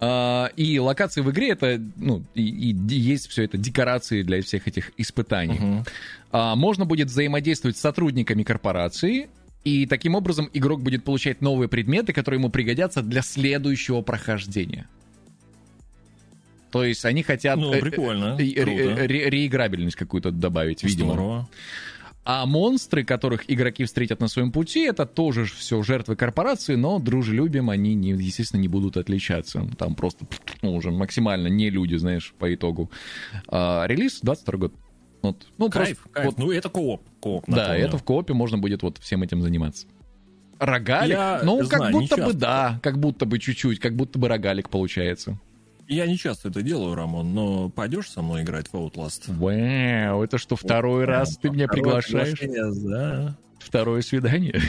А, И локации в игре это, ну, и, и есть все это декорации для всех этих испытаний. А, Можно будет взаимодействовать с сотрудниками корпорации И таким образом игрок будет получать новые предметы, которые ему пригодятся для следующего прохождения. То есть они хотят Ну, э, прикольно, э, ре- круто. ре- реиграбельность какую-то добавить, видимо. Здорово. А монстры, которых игроки встретят на своем пути, это тоже все жертвы корпорации, но дружелюбием они, не, естественно, не будут отличаться. Там просто ну, уже максимально не люди, знаешь, по итогу. А, релиз 22 год. Вот. Ну, Кайф, просто кайф. вот Ну, это кооп. кооп да, напомню. это в коопе можно будет вот всем этим заниматься. Рогалик? Я ну, как знаю, не будто бы да, как будто бы чуть-чуть, как будто бы рогалик получается. Я не часто это делаю, Рамон, но пойдешь со мной играть в Outlast? Вау, это что, второй раз ты меня приглашаешь? Да. Второе свидание?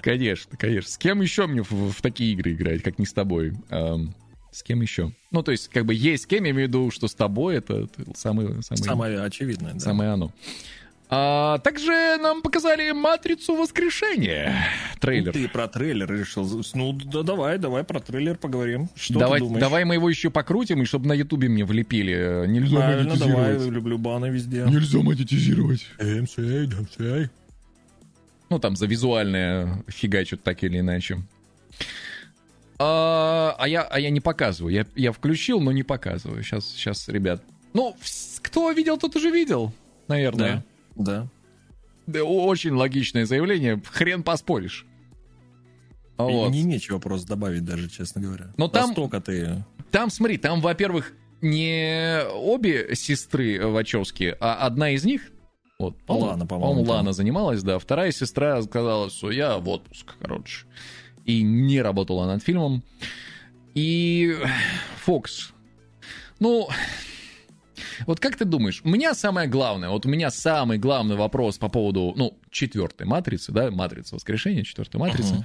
Конечно, конечно. С кем еще мне в, в такие игры играть, как не с тобой? Ам, с кем еще? Ну, то есть, как бы есть с кем, я имею в виду, что с тобой это, самый, самый, Самое очевидное, да. самое оно. А, также нам показали «Матрицу воскрешения». Трейлер. Ты про трейлер решил. Ну, да, давай, давай про трейлер поговорим. Что давай, ты думаешь? давай мы его еще покрутим, и чтобы на Ютубе мне влепили. Нельзя Правильно, давай, монетизировать. люблю баны везде. Нельзя монетизировать. DMCA, DMCA. Ну, там за визуальное фигачут так или иначе. А, а я, а я не показываю. Я, я включил, но не показываю. Сейчас, сейчас, ребят. Ну, кто видел, тот уже видел, наверное. Да. Да, очень логичное заявление. Хрен поспоришь. Вот. Мне нечего просто добавить даже, честно говоря. Но там- Настолько ты... Там, смотри, там, во-первых, не обе сестры Вачовски, а одна из них, вот, Лана, по-моему, Лана занималась, да. Вторая сестра сказала, что я в отпуск, короче. И не работала над фильмом. И Фокс. Ну, вот как ты думаешь, у меня самое главное, вот у меня самый главный вопрос по поводу, ну, четвертой матрицы, да, матрица воскрешения, четвертой матрицы.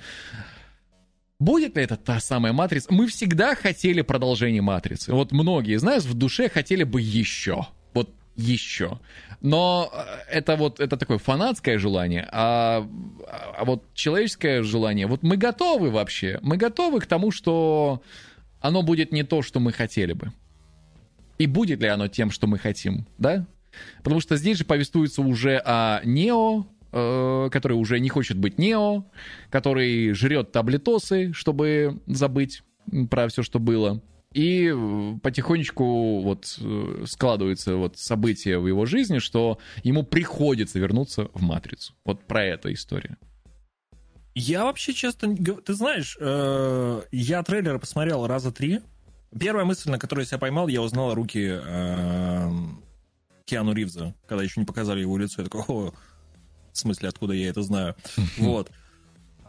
Будет ли это та самая матрица? Мы всегда хотели продолжение матрицы. Вот многие из нас в душе хотели бы еще. Вот еще. Но э, это вот это такое фанатское желание, а, а вот человеческое желание, вот мы готовы вообще, мы готовы к тому, что оно будет не то, что мы хотели бы. И будет ли оно тем, что мы хотим, да? Потому что здесь же повествуется уже о Нео, э, который уже не хочет быть Нео, который жрет таблетосы, чтобы забыть про все, что было. И э, потихонечку вот э, складываются вот события в его жизни, что ему приходится вернуться в Матрицу. Вот про это история. Я вообще гов- Ты знаешь, э, я трейлеры посмотрел раза три. Первая мысль, на которую я себя поймал, я узнал руки э, Киану Ривза, когда еще не показали его лицо. Я такой, о, в смысле, откуда я это знаю? Вот.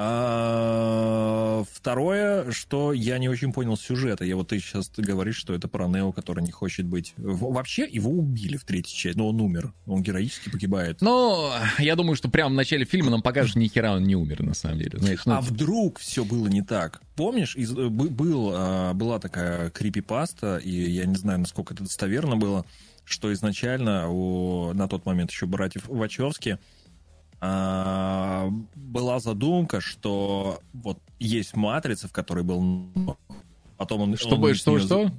А, второе, что я не очень понял сюжета. Я вот ты сейчас ты говоришь, что это про Нео, который не хочет быть. Вообще его убили в третьей части, но он умер. Он героически погибает. Но я думаю, что прямо в начале фильма нам покажут, что ни хера он не умер, на самом деле. Знаешь, ну, А вдруг все было не так? Помнишь, из- э, бы- был, а, была такая крипипаста, и я не знаю, насколько это достоверно было, что изначально у, на тот момент еще братьев Вачовски а, была задумка, что вот есть матрица, в которой был... Нео, Потом он... Чтобы, он что, неё- что?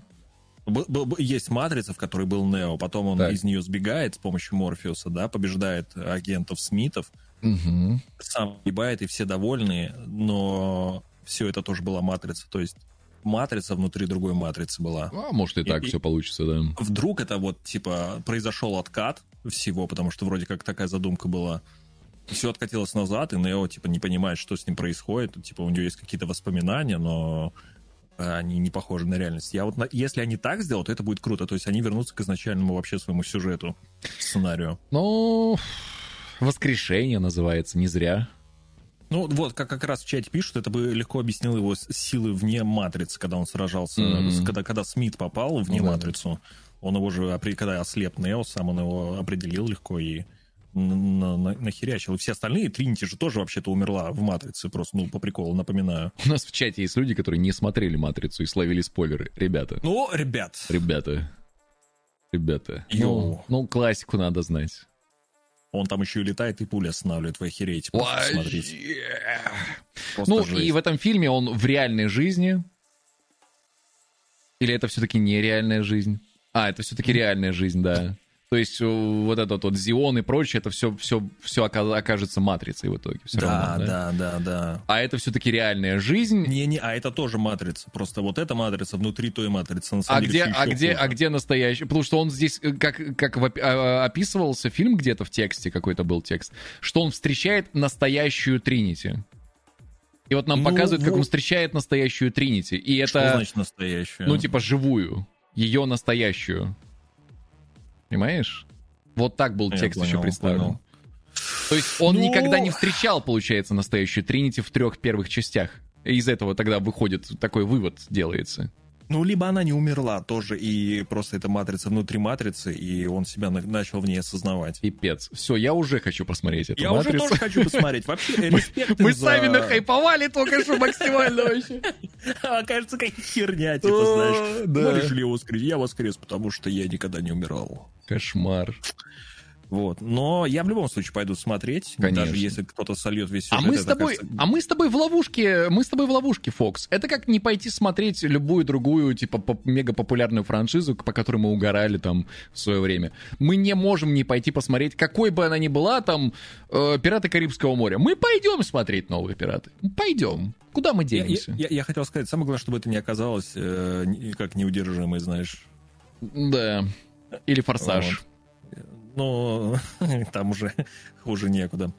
Есть матрица, в которой был Нео, потом он Так. из нее сбегает с помощью Морфеуса, да, побеждает агентов Смитов, Мгм. сам погибает, и все довольны, но все это тоже была матрица. То есть матрица внутри другой матрицы была. А, может и так И- все получится, да. Вдруг это вот, типа, произошел откат всего, потому что вроде как такая задумка была. Все откатилось назад, и Нео, типа, не понимает, что с ним происходит. Типа, у него есть какие-то воспоминания, но они не похожи на реальность. Я вот, на- если они так сделают, то это будет круто. То есть они вернутся к изначальному вообще своему сюжету, сценарию. Ну, воскрешение называется, не зря. Ну, вот, как как раз в чате пишут, это бы легко объяснило его силы вне матрицы, когда он сражался, с- когда, когда Смит попал вне Ну да. матрицу. Он его же, опре- когда ослеп Нео, сам он его определил легко и на- на- нахерячил. И все остальные, Тринити же тоже вообще-то умерла в матрице, просто, ну, по приколу, напоминаю. У нас в чате есть люди, которые не смотрели «Матрицу» и словили спойлеры. Ребята, Ну, ребят, ребята, ребята. Ну, Йоу. ну, классику надо знать. он там еще и летает, и пули останавливает, вы охереете. Смотрите. Ну, жесть. и в этом фильме он в реальной жизни. Или это все-таки нереальная жизнь? А, это все-таки реальная жизнь, да. То есть э, вот этот вот Зион и прочее, это все, все, все окажется матрицей в итоге. Все да, равно, да, да, да, да. А это все-таки реальная жизнь. Не-не, а это тоже матрица. Просто вот эта матрица внутри той матрицы. На а где, а где, а где настоящий? Потому что он здесь, э, как, как в, а, описывался фильм где-то в тексте, какой-то был текст, что он встречает настоящую Тринити. И вот нам ну, показывают, как он встречает настоящую Тринити. И это... Что значит настоящую? Ну, типа, живую. Ее настоящую. Понимаешь? Вот так был Я текст понял, еще представлен. Понял. То есть он ну... никогда не встречал, получается, настоящую Тринити в трех первых частях. Из этого тогда выходит такой вывод делается. Ну, либо она не умерла тоже, и просто это матрица внутри матрицы, и он себя на- начал в ней осознавать. Пипец. Все, я уже хочу посмотреть эту я матрицу. Я уже тоже хочу посмотреть. Вообще, респект Мы сами нахайповали только что максимально вообще. А, кажется, какая херня, типа, знаешь. Мы решили воскресить. Я воскрес, потому что я никогда не умирал. Кошмар. Вот. Но я в любом случае пойду смотреть, Конечно. даже если кто-то сольет весь сюжет. А мы с тобой, кажется... а мы с тобой в ловушке, мы с тобой в ловушке, Фокс. Это как не пойти смотреть любую другую, типа, поп- мега популярную франшизу, по которой мы угорали там в свое время. Мы не можем не пойти посмотреть, какой бы она ни была, там, э, «Пираты Карибского моря». Мы пойдем смотреть новые «Пираты». Пойдем. Куда мы денемся? Я, я, я хотел сказать, самое главное, чтобы это не оказалось э, как неудержимый, знаешь. Да. Или «Форсаж». Вот но там уже хуже некуда.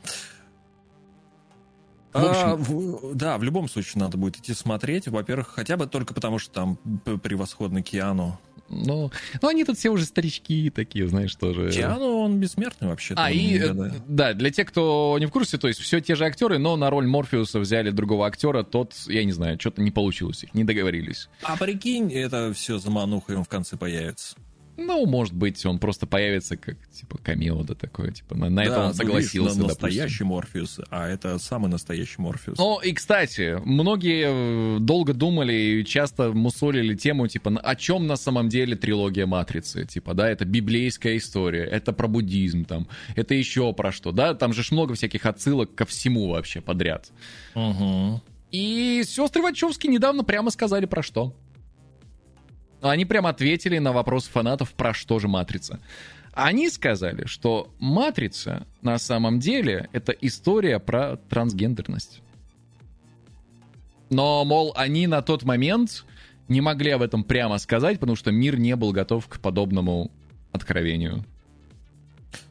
В общем... а, в, да, в любом случае надо будет идти смотреть. Во-первых, хотя бы только потому, что там превосходный Киану. Ну, ну, они тут все уже старички такие, знаешь, тоже. Киану, он бессмертный вообще. А, и, да. да, для тех, кто не в курсе, то есть все те же актеры, но на роль Морфеуса взяли другого актера, тот, я не знаю, что-то не получилось их, не договорились. А прикинь, это все замануха, и он в конце появится. Ну, может быть, он просто появится как, типа, камео, да, такое, типа, на, на да, это он согласился, на настоящий Морфеус, а это самый настоящий Морфеус. Ну, и, кстати, многие э, долго думали и часто мусолили тему, типа, о чем на самом деле трилогия Матрицы, типа, да, это библейская история, это про буддизм, там, это еще про что, да, там же много всяких отсылок ко всему вообще подряд. Угу. И сестры Вачовски недавно прямо сказали про что. Они прямо ответили на вопрос фанатов, про что же «Матрица». Они сказали, что «Матрица» на самом деле это история про трансгендерность. Но, мол, они на тот момент не могли об этом прямо сказать, потому что мир не был готов к подобному откровению.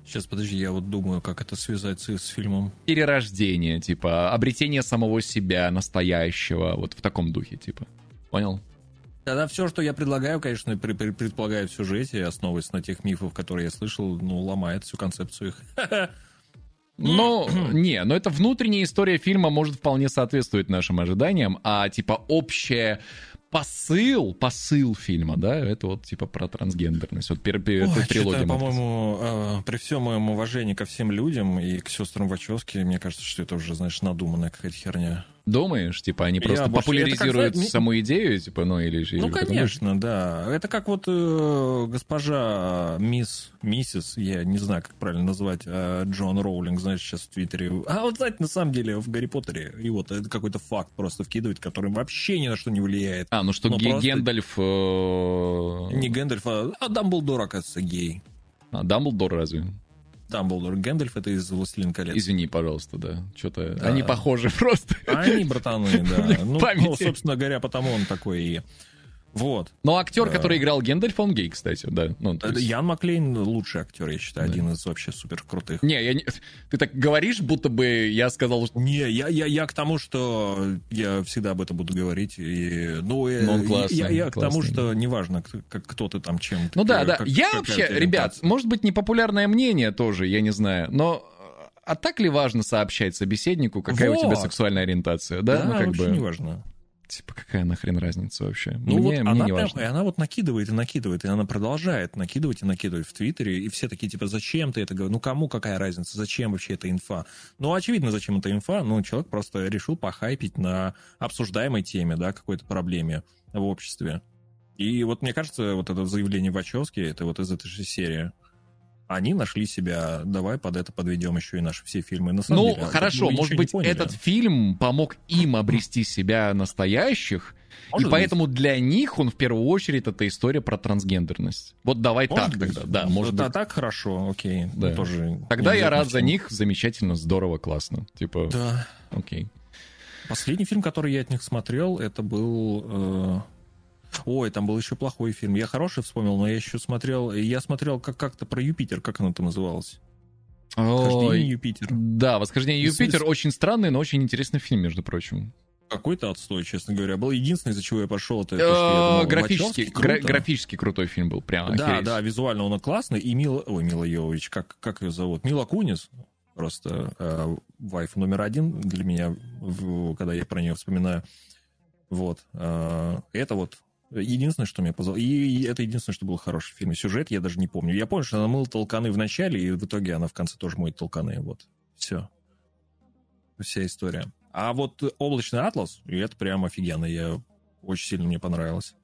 Сейчас, подожди, я вот думаю, как это связать с фильмом. Перерождение, типа, обретение самого себя, настоящего, вот в таком духе, типа. Понял? Тогда все, что я предлагаю, конечно, предполагаю в сюжете, основываясь на тех мифах, которые я слышал, ну, ломает всю концепцию их. Но, не, но это внутренняя история фильма может вполне соответствовать нашим ожиданиям, а типа общая посыл, посыл фильма, да, это вот типа про трансгендерность. Вот пер, пер, Ой, трилогия. по-моему, э, при всем моем уважении ко всем людям и к сестрам Вачовски, мне кажется, что это уже, знаешь, надуманная какая-то херня. Думаешь, типа они просто Я популяризируют как, саму идею, типа, ну или Ну или конечно, да. Это как вот э, госпожа мисс, миссис, я не знаю, как правильно назвать, э, Джон Роулинг, знаешь, сейчас в Твиттере. А вот знаете, на самом деле в Гарри Поттере и вот это какой-то факт просто вкидывает, который вообще ни на что не влияет. А, ну что Но Г- просто... Гендальф... Э... Не Гэндальф, а, а Дамблдор, оказывается, гей. А, Дамблдор разве? Дамблдор. Гэндальф это из «Властелин колец». Извини, пожалуйста, да. Что-то да. они похожи просто. Они братаны, да. Ну, ну, собственно говоря, потому он такой и... Вот. Но актер, а... который играл Гендальф, он гей, кстати, да. Ну, есть... Иэн Маккеллен лучший актер, я считаю, да. один из вообще супер крутых. Не, я не... ты так говоришь, будто бы я сказал, что... Не, я, я, я к тому, что я всегда об этом буду говорить. И, ну, э, Но он классный, я, я классный. к тому, что неважно, как, кто ты там чем. Ну да, да. Как, я вообще, ребят, может быть, непопулярное мнение тоже, я не знаю, но а так ли важно сообщать собеседнику, какая вот. у тебя сексуальная ориентация? Да, да ну, как вообще бы... не важно типа, какая нахрен разница вообще? Ну мне, вот мне она, не важно. и она вот накидывает и накидывает, и она продолжает накидывать и накидывать в Твиттере, и все такие, типа, зачем ты это говоришь? Ну, кому какая разница? Зачем вообще эта инфа? Ну, очевидно, зачем эта инфа. Ну, человек просто решил похайпить на обсуждаемой теме, да, какой-то проблеме в обществе. И вот мне кажется, вот это заявление Вачовски, это вот из этой же серии. Они нашли себя, давай под это подведем еще и наши все фильмы. На самом Ну, деле, а хорошо, мы может быть, этот фильм помог им обрести себя настоящих, Может и быть. поэтому для них он в первую очередь это история про трансгендерность. Вот давай Может так быть. тогда, да, может Да, быть. так хорошо, окей. Да. Тоже Тогда я рад за них, замечательно, здорово, классно. Типа, Да. окей. Последний фильм, который я от них смотрел, это был... э, Ой, там был еще плохой фильм. Я хороший вспомнил, но я еще смотрел... Я смотрел как- как-то про Юпитер, как оно там называлось? Хождение Ой, Юпитер. да, «Восхождение Юпитер» очень странный, но очень интересный фильм, между прочим. Какой-то отстой, честно говоря. Был единственный, из-за чего я пошел, это... то, Э, что я думал, Графически, гра- графически крутой фильм был, прямо. Да, охереть. да, визуально он классный. И Мила... Ой, Мила Йовович, как, как ее зовут? Мила Кунис. Просто э, вайф номер один для меня, в- когда я про нее вспоминаю. Вот. э, это вот единственное, что меня позвало. И, и это единственное, что был хороший фильм. Сюжет я даже не помню. Я помню, что она мыла толканы в начале, и в итоге она в конце тоже моет толканы. Вот. Все. Вся история. А вот «Облачный атлас», и это прям офигенно. Я очень сильно мне понравилось.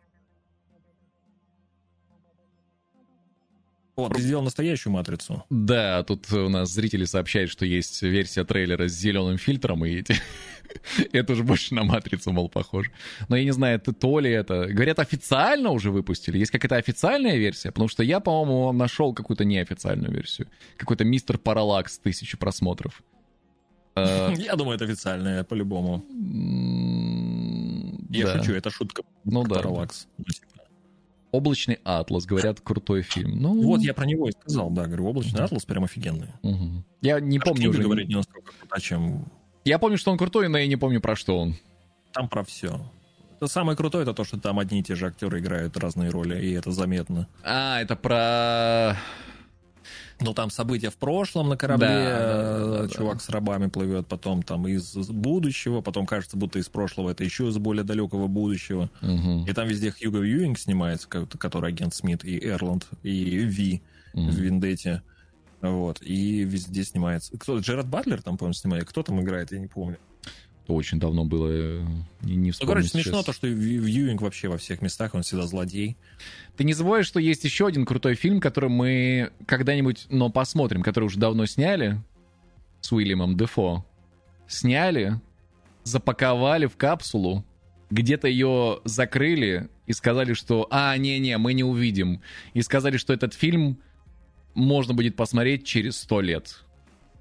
Вот, ты сделал настоящую матрицу. Да, тут у нас зрители сообщают, что есть версия трейлера с зеленым фильтром, и эти- это уже больше на матрицу, мол, похоже. Но я не знаю, это то ли это. Говорят, официально уже выпустили. Есть какая-то официальная версия, потому что я, по-моему, нашел какую-то неофициальную версию. Какой-то мистер Параллакс, тысячи просмотров. Э, Я думаю, это официальное, по-любому. Я шучу, это шутка. Ну да. Параллакс. Типа. Облачный атлас, говорят, крутой фильм. Ну, Вот я про него и сказал, да, говорю, облачный атлас прям офигенный. мгм. Я не Аж помню уже. говорит не настолько чем Я помню, что он крутой, но я не помню, про что он. там про все. Это самое крутое, это то, что там одни и те же актеры играют разные роли, и это заметно. А, это про... Но там события в прошлом на корабле, Да, да, да, э, да, чувак с рабами плывет, потом там из будущего, потом кажется, будто из прошлого, это еще из более далекого будущего. Мгм, И там везде Хьюго Вьюинг снимается, который агент Смит, и Эрланд, и Ви мгм. в Вендете. Вот. И везде снимается. Кто? Джерард Батлер там, по-моему, снимает. Кто там играет, я не помню. Очень давно было. э, Не, не Ну, короче, сейчас. смешно то, что Вьюинг вообще во всех местах, он всегда злодей. Ты не забывай, что есть еще один крутой фильм, который мы когда-нибудь, но посмотрим, который уже давно сняли с Уильямом Дефо. Сняли, запаковали в капсулу, где-то ее закрыли и сказали, что «А, не-не, мы не увидим». И сказали, что этот фильм можно будет посмотреть через сто лет.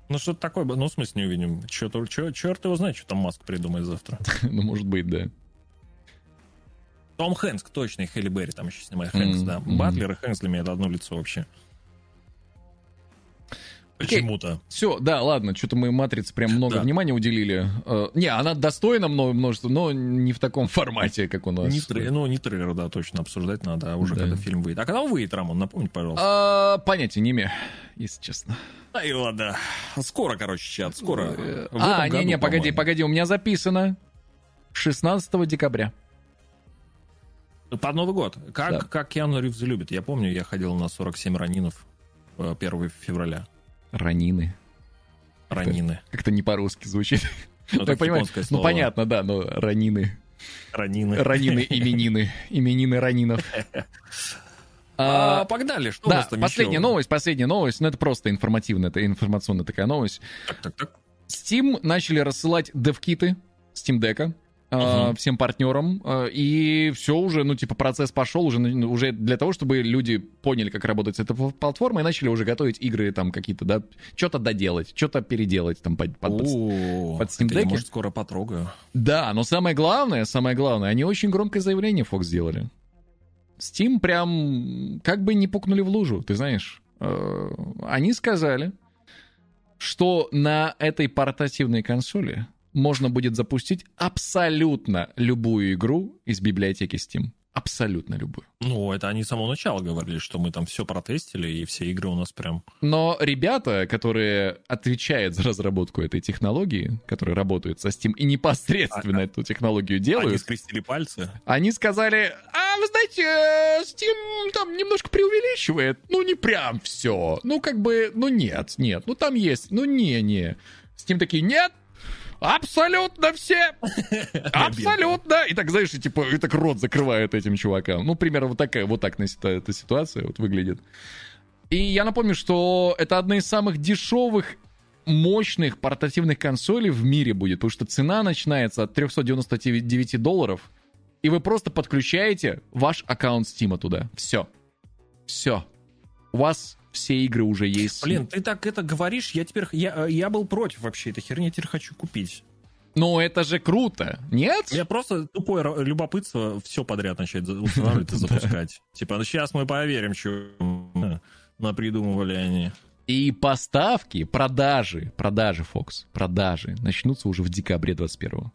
Ну, что-то такое, ну, в смысле, не увидим. То- чё- черт его знает, что там Маск придумает завтра. ну, может быть, да. Том Хэнкс, точно, и Хелли Берри там еще снимает. Хэнкс, Мгм, да. Батлер и Хэнкс для меня это одно лицо вообще. Почему-то. Все, да, ладно, что-то мы матрице прям много Да. внимания уделили. Э, не, она достойна много множества, но не в таком формате, как у нас. Не трей- ну, не трейлер, да, точно обсуждать надо, а уже Да. когда фильм выйдет. А когда он выйдет, Рамон, напомни, пожалуйста. А, понятия не имею, если честно. А, и ладно. Скоро, короче, чат, скоро. Э, А, не-не, погоди, погоди, у меня записано 16 декабря. Под Новый год. Как, Да. как Киану Ривз любит. Я помню, я ходил на 47 ранинов э, 1 февраля. Ранины. Ранины. Как-то не по-русски звучит. Ну, так понимаю, ну понятно, да, но ранины. Ранины. Ранины, именины. Именины ранинов. А, А, погнали, что у Да, нас там последняя еще? новость, последняя новость, ну это просто информативная, это информационная такая новость. Так, так, так. Steam начали рассылать девкиты Steam Deck Мгм. всем партнерам, э, и все уже, ну, типа, процесс пошел уже, на- уже для того, чтобы люди поняли, как работает эта пл- платформа, и начали уже готовить игры там какие-то, да, что-то доделать, что-то переделать там под, под- под- О, под Steam я, Deck'е? может, скоро потрогаю. Да, но самое главное, самое главное, они очень громкое заявление Fox сделали. Steam прям как бы не пукнули в лужу, ты знаешь. Э, Они сказали, что на этой портативной консоли можно будет запустить абсолютно любую игру из библиотеки Steam. Абсолютно любую. Ну, это они с самого начала говорили, что мы там все протестили, и все игры у нас прям... Но ребята, которые отвечают за разработку этой технологии, которые работают со Steam и непосредственно эту технологию делают, Они скрестили пальцы. Они сказали, а вы знаете, Steam там немножко преувеличивает. Ну, не прям все. Ну, как бы, ну нет, нет. Ну, там есть, ну не-не. Steam такие, нет, абсолютно все. Абсолютно. И так, знаешь, и, типа, и так рот закрывают этим чувакам. Ну, примерно вот такая, вот так эта ситуация вот выглядит. И я напомню, что это одна из самых дешевых мощных портативных консолей в мире будет, потому что цена начинается от 399 долларов, и вы просто подключаете ваш аккаунт Steam туда. Все. Все. У вас все игры уже есть. Блин, ты так это говоришь, я теперь... Я, я был против вообще этой херни, я теперь хочу купить. Ну, это же круто, нет? Я просто тупое любопытство все подряд начать устанавливать и запускать. Типа, ну сейчас мы поверим, что напридумывали они. И поставки, продажи, продажи, Фокс, продажи начнутся уже в декабре 21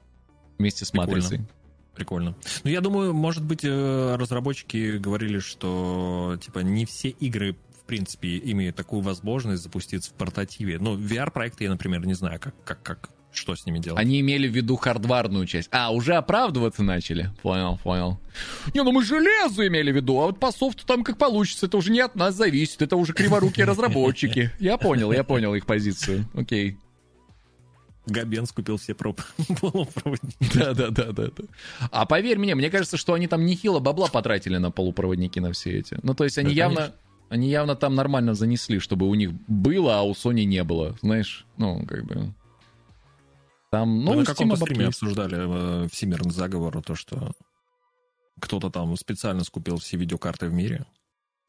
вместе с Прикольно. Матрицей. Прикольно. Ну, я думаю, может быть, э, разработчики говорили, что, типа, не все игры, принципе, имеют такую возможность запуститься в портативе. Ну, VR-проекты я, например, не знаю, как, как, как, что с ними делать. Они имели в виду хардварную часть. А, уже оправдываться начали. Понял, понял. Не, ну мы железо имели в виду, а вот по софту там как получится. Это уже не от нас зависит, это уже криворукие разработчики. Я понял, я понял их позицию. Окей. Габенс купил все проб... полупроводники. Да, да, да, да, да. А поверь мне, мне кажется, что они там нехило бабла потратили на полупроводники на все эти. Ну, то есть они Да, явно. конечно. Они явно там нормально занесли, чтобы у них было, а у Sony не было. Знаешь, ну, как бы. Там, ну, на каком-то стриме обсуждали э, всемирный заговор, то, что кто-то там специально скупил все видеокарты в мире,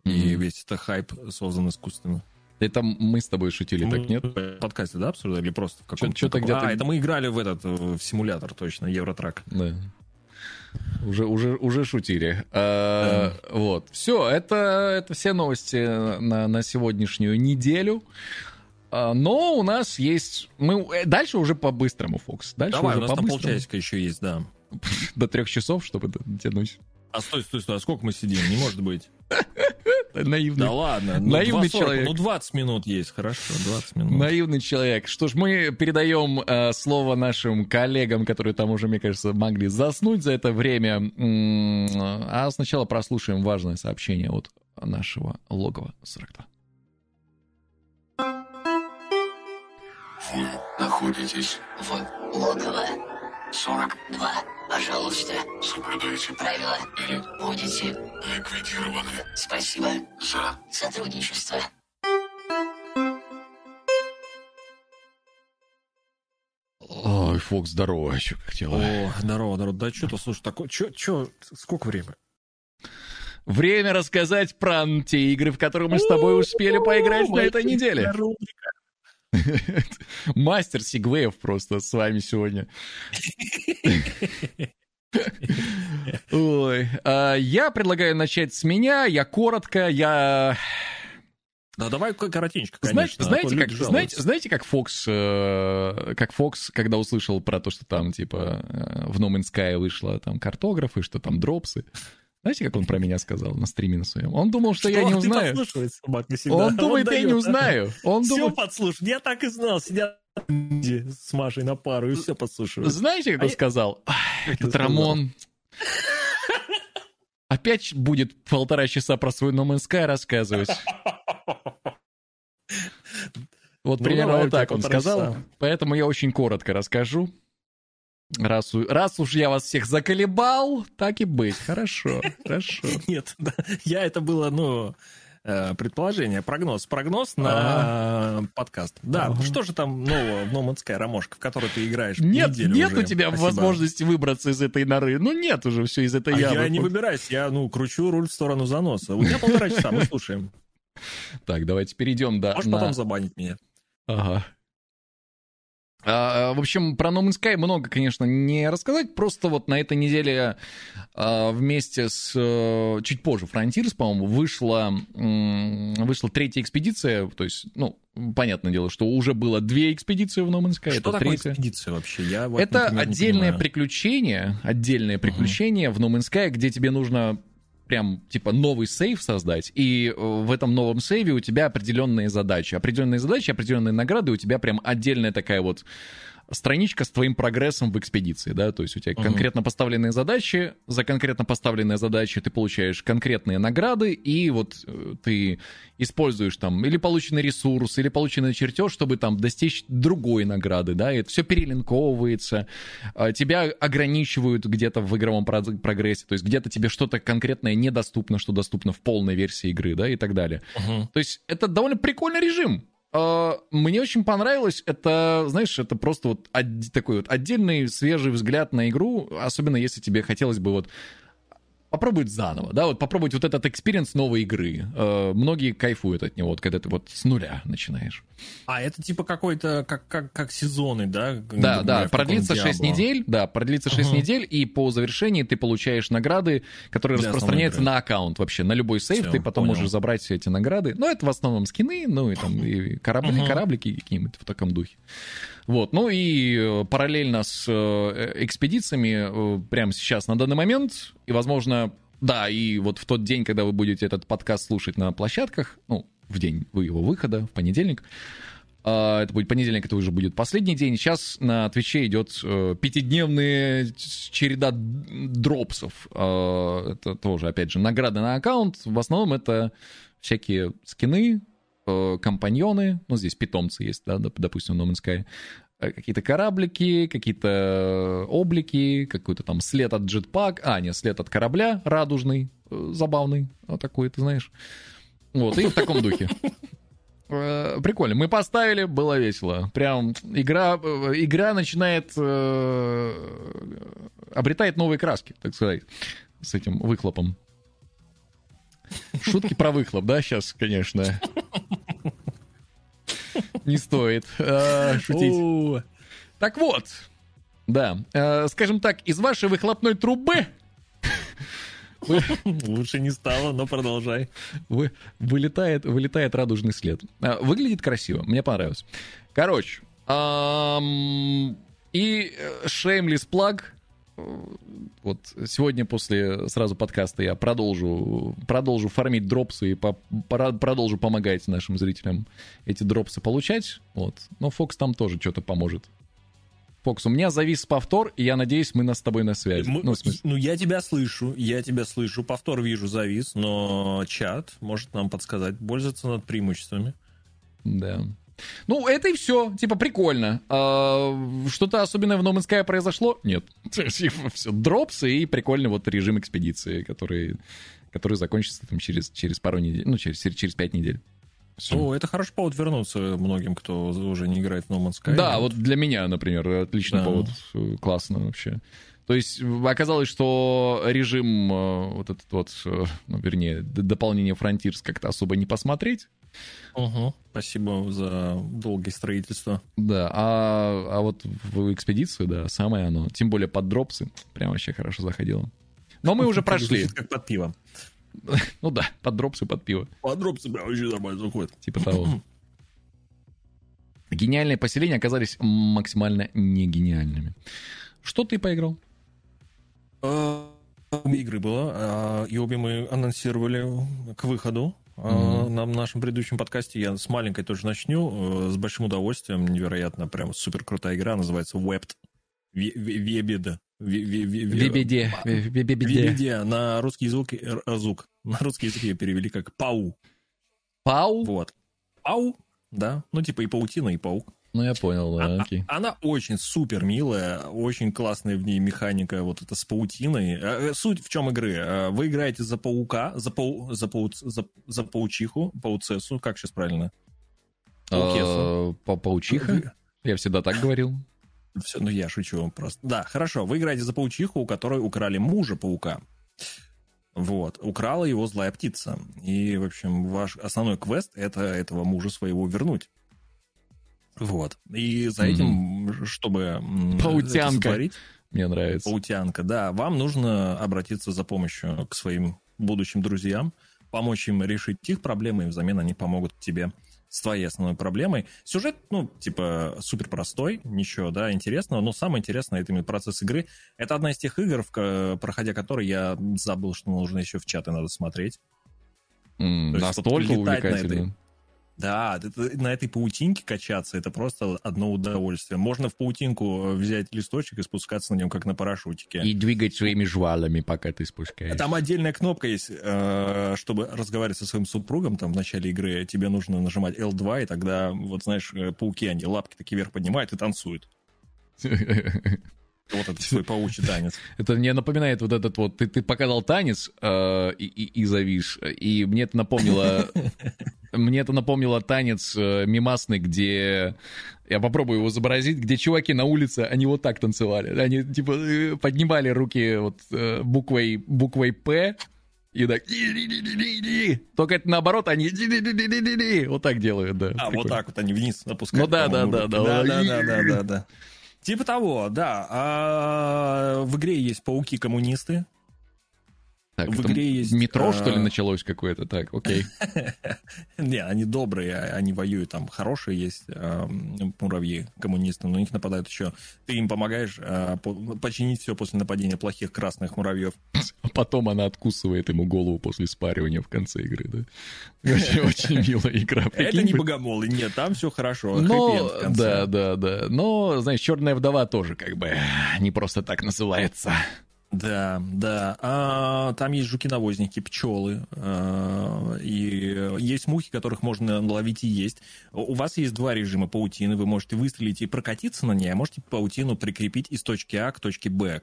и Мгм. весь это хайп создан искусственно. Это мы с тобой шутили, так нет? В подкасте, да, обсуждали? Или просто в каком-то... чё-то таком- где-то- А, это мы играли в этот, э, в симулятор, точно, Евротрак. Да. Уже, уже, уже шутили. А, Вот. Все, это, это все новости на, на сегодняшнюю неделю. А, Но у нас есть... Мы... э, Дальше уже по-быстрому, Фокс. Дальше Давай, у уже нас там по-быстрому. полчасика еще есть, да. До трех часов, чтобы дотянуть. А стой, стой, стой, а сколько мы сидим? Не может быть. Наивный, Да ладно. Ну, Наивный 2.40, человек. Ну, 20 минут есть, хорошо, 20 минут. наивный человек. Что ж, мы передаем э, слово нашим коллегам, которые там уже, мне кажется, могли заснуть за это время. А сначала прослушаем важное сообщение от нашего логова 42. Вы находитесь В логово 42. Пожалуйста, Соблюдайте правила или будете. ликвидированы Спасибо за сотрудничество. Ой, Фокс, здорово. Чё, как дела? О, здорово, здорово. Да что-то, слушай, такое, что, что, сколько времени? Время рассказать про те игры, в которые мы с тобой успели поиграть на этой неделе. Мастер Сигвеев просто с вами сегодня. Ой, а, я предлагаю начать с меня. Я коротко, я Да давай коротенько, Знаете, конечно. а знаете, люди как, жалуются. знаете, знаете, как Фокс, э, как Фокс, когда услышал про то, что там, типа, э, в No Man's Sky вышло там картографы, что там дропсы. Знаете, как он про меня сказал на стриме на своем? Он думал, что, я не узнаю. собака. Он думает, я не узнаю. Он Все думает... подслушивает. Я так и знал. Сидят с Машей на пару и все подслушивают. Знаете, как А он я- сказал? «Ах, Как Этот? Рамон опять будет полтора часа про свой No Man's Sky рассказывать. Вот Ну, примерно вот так он сказал. часа. Поэтому я очень коротко расскажу. Раз, раз уж я вас всех заколебал, так и быть. Хорошо, хорошо. Нет, да, я это было, ну, э, предположение, прогноз. Прогноз на подкаст. Да, Ага. что же там нового в No Man's Sky, Ромошка, в который ты играешь Нет, нет уже? у тебя Спасибо. возможности выбраться из этой норы. Ну нет уже все из этой А ямы. я не выбираюсь, я, ну, кручу руль в сторону заноса. У меня полтора часа, мы слушаем. Так, давайте перейдем до... Можешь потом забанить меня. Ага. А, в общем, про No Man's Sky много, конечно, не рассказать. Просто вот на этой неделе а, вместе с... э, чуть позже Frontiers, по-моему, вышла, вышла третья экспедиция. То есть, ну, понятное дело, что уже было две экспедиции в No Man's Sky. Что это такое третья. экспедиция вообще? Я вот, Это например, отдельное приключение, отдельное приключение в No Man's Sky, где тебе нужно прям типа новый сейв создать, и э, в этом новом сейве у тебя определенные задачи. Определенные задачи, определенные награды, у тебя прям отдельная такая вот страничка с твоим прогрессом в экспедиции, да, то есть у тебя Мгм. конкретно поставленные задачи, за конкретно поставленные задачи ты получаешь конкретные награды, и вот э, ты используешь там или полученный ресурс, или полученный чертеж, чтобы там достичь другой награды, да, и это все перелинковывается, а, тебя ограничивают где-то в игровом прог- прогрессе, то есть где-то тебе что-то конкретное недоступно, что доступно в полной версии игры, да, и так далее. Мгм. То есть это довольно прикольный режим. А, Мне очень понравилось. Это, знаешь, это просто вот од- такой вот отдельный свежий взгляд на игру, особенно если тебе хотелось бы вот попробовать заново, да, вот попробовать вот этот experience новой игры. А, Многие кайфуют от него, вот когда ты вот с нуля начинаешь. А это типа какой-то, как, как, как сезоны, да? Да, Грубо да, продлится каком 6 Diablo. недель, да, продлится 6 Ага. недель, и по завершении ты получаешь награды, которые Для распространяются на аккаунт вообще, на любой сейф, Всё, ты потом понял. можешь забрать все эти награды. Ну, это в основном скины, ну, и там и корабли, Ага. кораблики какие-нибудь в таком духе. Вот, ну и э, параллельно с э, экспедициями э, прямо сейчас, на данный момент, и, возможно, да, и вот в тот день, когда вы будете этот подкаст слушать на площадках, ну, в день его выхода, в понедельник, а, Это будет понедельник, это уже будет последний день. Сейчас на Твиче идет пятидневная череда дропсов. А, Это тоже, опять же, награды на аккаунт. В основном это всякие скины, компаньоны. Ну, здесь питомцы есть, да, доп- допустим, в No. Э, Какие-то кораблики, какие-то облики, какой-то там след от джетпак. А, нет, след от корабля радужный, э, забавный. Вот такой, ты знаешь. Вот, и в таком духе. Э, Прикольно. Мы поставили, было весело. Прям игра, э, игра начинает... э, обретает новые краски, так сказать, с этим выхлопом. Шутки про выхлоп, да, сейчас, конечно. Не стоит э, шутить. Так вот, да, э, скажем так, из вашей выхлопной трубы Лучше не стало, но продолжай. вы, вылетает, вылетает радужный след. А, Выглядит красиво, мне понравилось. Короче, и э, shameless plug. Вот сегодня после сразу подкаста я продолжу, продолжу фармить дропсы и по- пора- продолжу помогать нашим зрителям эти дропсы получать. Вот. Но Фокс там тоже что-то поможет. Фокс, у меня завис повтор, и я надеюсь, мы нас с тобой на связи. Мы- Ну, ну, я тебя слышу, я тебя слышу. Повтор вижу, завис, но чат может нам подсказать, пользоваться над преимуществами. Да. Ну, это и все. Типа, прикольно. А, что-то особенное в No Man's Sky произошло? Нет. Типа, все, дропсы и прикольный вот режим экспедиции, который, который закончится там через, через пару недель, ну, через, через пять недель. Всё. О, это хороший повод вернуться многим, кто уже не играет в No Man's Sky. Да, вот для меня, например, отличный Да. повод. Э, Классно вообще. То есть оказалось, что режим э, вот этот вот, э, ну, вернее, дополнение Frontiers как-то особо не посмотреть. Угу. Спасибо за долгое строительство. Да, а, а вот в экспедицию, да, самое оно. Тем более под дропсы. Прям вообще хорошо заходило. Но мы уже прошли. Как под пиво. Ну да, под дропсы, под пиво. Под дропсы прям вообще нормально заходит. Типа того. Гениальные поселения оказались максимально не гениальными. Что ты поиграл? А, Обе игры было, а, и обе мы анонсировали к выходу. А, На нашем предыдущем подкасте я с маленькой тоже начну. э, С большим удовольствием. Невероятно, прям супер крутая игра. Называется Wept. Вебеда. Вебеде. Вебеде. Вебеде. На русский язык, э, звук. На русский язык ее перевели как Пау. Пау? Вот. Пау, да. Ну, типа и паутина, и паук. Ну, я понял, да, А- окей. Она очень супер милая, очень классная в ней механика вот это с паутиной. Э, э, Суть в чем игры? Э, Вы играете за паука, за, пау, за, пауц- за, за паучиху, пауцессу, как сейчас правильно? Паукесу. А, па- Паучиха? Я всегда так говорил. Все, ну я шучу просто. Да, хорошо. Вы играете за паучиху, у которой украли мужа паука. Вот. Украла его злая птица. И, в общем, ваш основной квест это этого мужа своего вернуть. Вот. И за этим, чтобы... м, Паутянка. сотворить- Мне нравится. Паутянка, да. Вам нужно обратиться за помощью к своим будущим друзьям, помочь им решить их проблемы, и взамен они помогут тебе с твоей основной проблемой. Сюжет, ну, типа, супер простой, ничего, да, интересного, но самое интересное это именно процесс игры. Это одна из тех игр, в проходя которой я забыл, что нужно еще в чаты надо смотреть. Вот Настолько летать на увлекательно. Да, на этой паутинке качаться это просто одно удовольствие. Можно в паутинку э, взять листочек и спускаться на нем, как на парашютике. И двигать своими жвалами, пока ты спускаешься. Там отдельная кнопка есть, э, чтобы разговаривать со своим супругом, там в начале игры тебе нужно нажимать L2, и тогда, вот знаешь, э, пауки, они лапки такие вверх поднимают и танцуют. Вот это свой паучий танец. Это мне напоминает вот этот вот, ты, ты показал танец э, и, и, и завис, и мне это напомнило, мне это напомнило танец э, мимасный, где, я попробую его изобразить, где чуваки на улице, они вот так танцевали, они типа э, поднимали руки вот э, буквой, буквой П, и так, только это наоборот, они вот так делают, да. А, вот так вот они вниз опускают. Ну да, да, да, да. да, да, да, да, да. Типа того, да. А, в игре есть пауки-коммунисты. Так, в игре есть, метро, что ли, а, началось какое-то? Так, окей. Не, они добрые, а- они воюют. Там хорошие есть а, муравьи, коммунисты, но на них нападают еще. Ты им помогаешь а, по- починить все после нападения плохих красных муравьев. А потом она откусывает ему голову после спаривания в конце игры, да? Очень, милая игра. Это не богомолы, нет, там все хорошо. Но, да, да, да. Но, знаешь, черная вдова тоже как бы не просто так называется. Да, да. А, там есть жуки-навозники, пчелы. а, и есть мухи, которых можно ловить и есть. У вас есть два режима паутины. Вы можете выстрелить и прокатиться на ней, а можете паутину прикрепить из точки А к точке Б.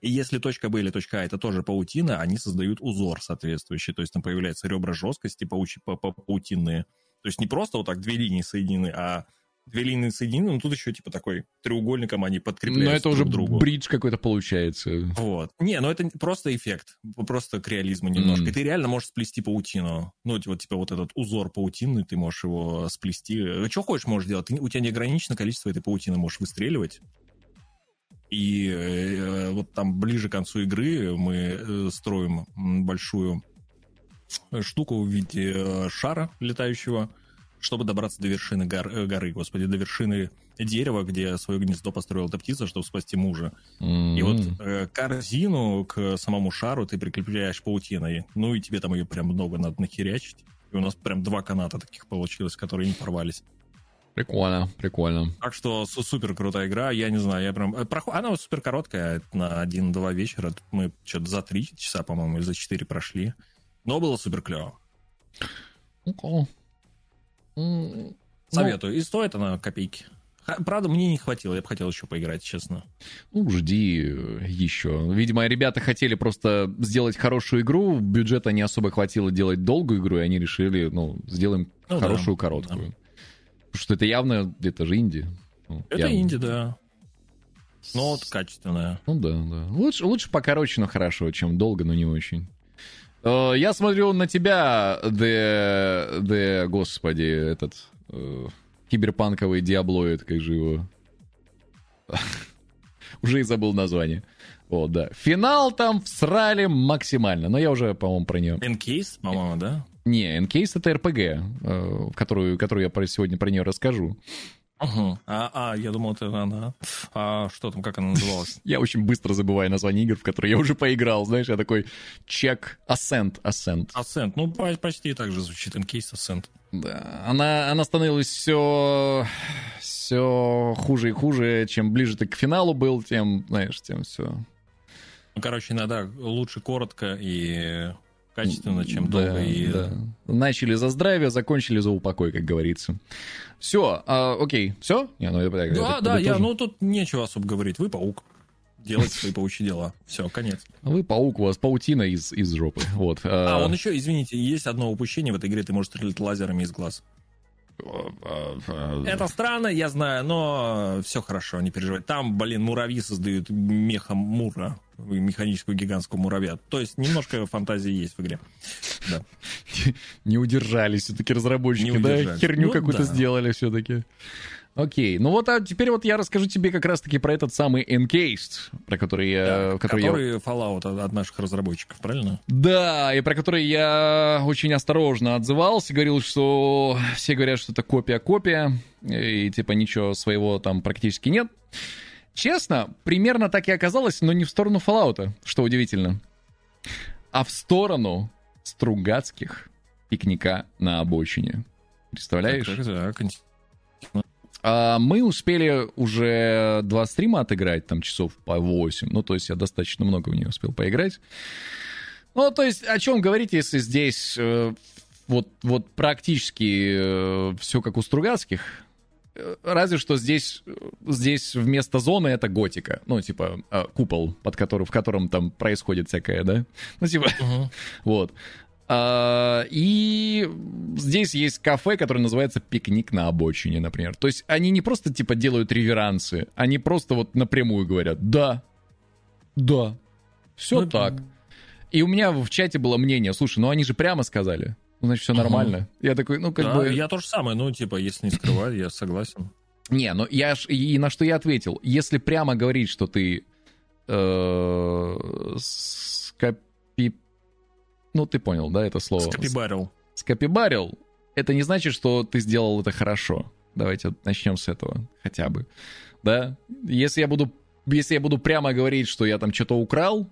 И если точка Б или точка А это тоже паутина, они создают узор соответствующий. То есть там появляются ребра жесткости паучи, па- па- паутинные. То есть не просто вот так две линии соединены, а две линии соединены, но тут еще типа такой треугольником они подкрепляются Но это уже друг к другу. бридж какой-то получается. Вот. Не, ну это просто эффект. Просто к реализму немножко. Мгм. И ты реально можешь сплести паутину. Ну, вот, типа вот этот узор паутины, ты можешь его сплести. Что хочешь можешь делать. Ты- у тебя неограниченное количество этой паутины можешь выстреливать. И э, вот там ближе к концу игры мы э, строим большую штуку в виде э, шара летающего, чтобы добраться до вершины гор- э, горы, господи, до вершины дерева, где свое гнездо построила эта птица, чтобы спасти мужа. И вот э, корзину к самому шару ты прикрепляешь паутиной. Ну и тебе там ее прям много надо нахерячить. И у нас прям два каната таких получилось, которые не порвались. Прикольно, прикольно. Так что су- супер крутая игра. Я не знаю, я прям... э, Она супер короткая, на 1-2 вечера. Мы что-то за 3 часа, по-моему, или за 4 прошли. Но было супер клево. Окей. М, Советую. И стоит она копейки. Правда, мне не хватило. Я бы хотел еще поиграть, честно. Ну, жди э, еще. Видимо, ребята хотели просто сделать хорошую игру, бюджета не особо хватило делать долгую игру, и они решили, ну, сделаем Ну да, хорошую короткую. Потому что это явно, это же инди. Ну, Это явно. инди, да. Но вот качественная. Ну да, да. Лучше, лучше покороче, но хорошо, чем долго, но не очень. Э, Я смотрю на тебя, де, де господи, этот э, киберпанковый диаблоид, как же его. Уже и забыл название. Вот, да. Финал там всрали максимально, но я уже, по-моему, про нее. Энкейс, по-моему, да? Не, Encase это РПГ, э, которую, которую я про- сегодня про нее расскажу. Ага. А, а, я думал, это она. А что там, как она называлась? Я очень быстро забываю название игр, в которые я уже поиграл. Знаешь, я такой чек Ascent, Ascent. Ascent. Ну, по- почти так же звучит. Encase Ascent. Да, она, она становилась все, все хуже и хуже. Чем ближе ты к финалу был, тем, знаешь, тем все. Ну, короче, иногда лучше коротко и качественно, чем долго и... Начали за здравие, закончили за упокой, как говорится. Все, окей, все? Не, ну, это Да, да, я, ну тут нечего особо говорить. Вы паук. Делайте свои паучьи дела. Все, конец. Вы паук, у вас паутина из, из жопы. Вот. А, он еще, извините, есть одно упущение в этой игре, ты можешь стрелять лазерами из глаз. Э, Это странно, я знаю, но все хорошо, не переживай. Там, блин, муравьи создают меха Мура, механического гигантского муравья. То есть немножко фантазии есть в игре. Да. Не удержались все-таки разработчики, Не да? Херню Ну какую-то да. сделали все-таки. Окей, ну вот а теперь вот я расскажу тебе как раз-таки про этот самый Encased, про который я... Да, который я- который Fallout от, от наших разработчиков, правильно? Да, и про который я очень осторожно отзывался, говорил, что все говорят, что это копия-копия, и типа ничего своего там практически нет. Честно, примерно так и оказалось, но не в сторону Fallout, что удивительно, а в сторону Стругацких пикника на обочине. Представляешь? Так, так, так. А, мы успели уже два стрима отыграть, там часов по 8. Ну, то есть я достаточно много в нее успел поиграть. Ну, то есть о чем говорить, если здесь э, вот, вот практически э, все как у Стругацких? Э, разве что здесь, здесь вместо зоны это готика. Ну, типа, э, купол, под который, в котором там происходит всякое, да? Ну, типа, Мгм. вот. А, и здесь есть кафе, которое называется «Пикник на обочине», например. То есть они не просто, типа, делают реверансы, они просто вот напрямую говорят «да, да, все Ну, так». И у меня в чате было мнение, слушай, ну они же прямо сказали, ну, значит, все нормально. Я такой, ну, как Да, бы... Я то же самое, ну, типа, если не скрывать, я согласен. Не, ну я ж... И на что я ответил, если прямо говорить, что ты... э, скопи... Ну, ты понял, да, это слово? Скопибарил. скопибарил, это не значит, что ты сделал это хорошо. Давайте начнем с этого хотя бы. Да? Если я буду, если я буду прямо говорить, что я там что-то украл,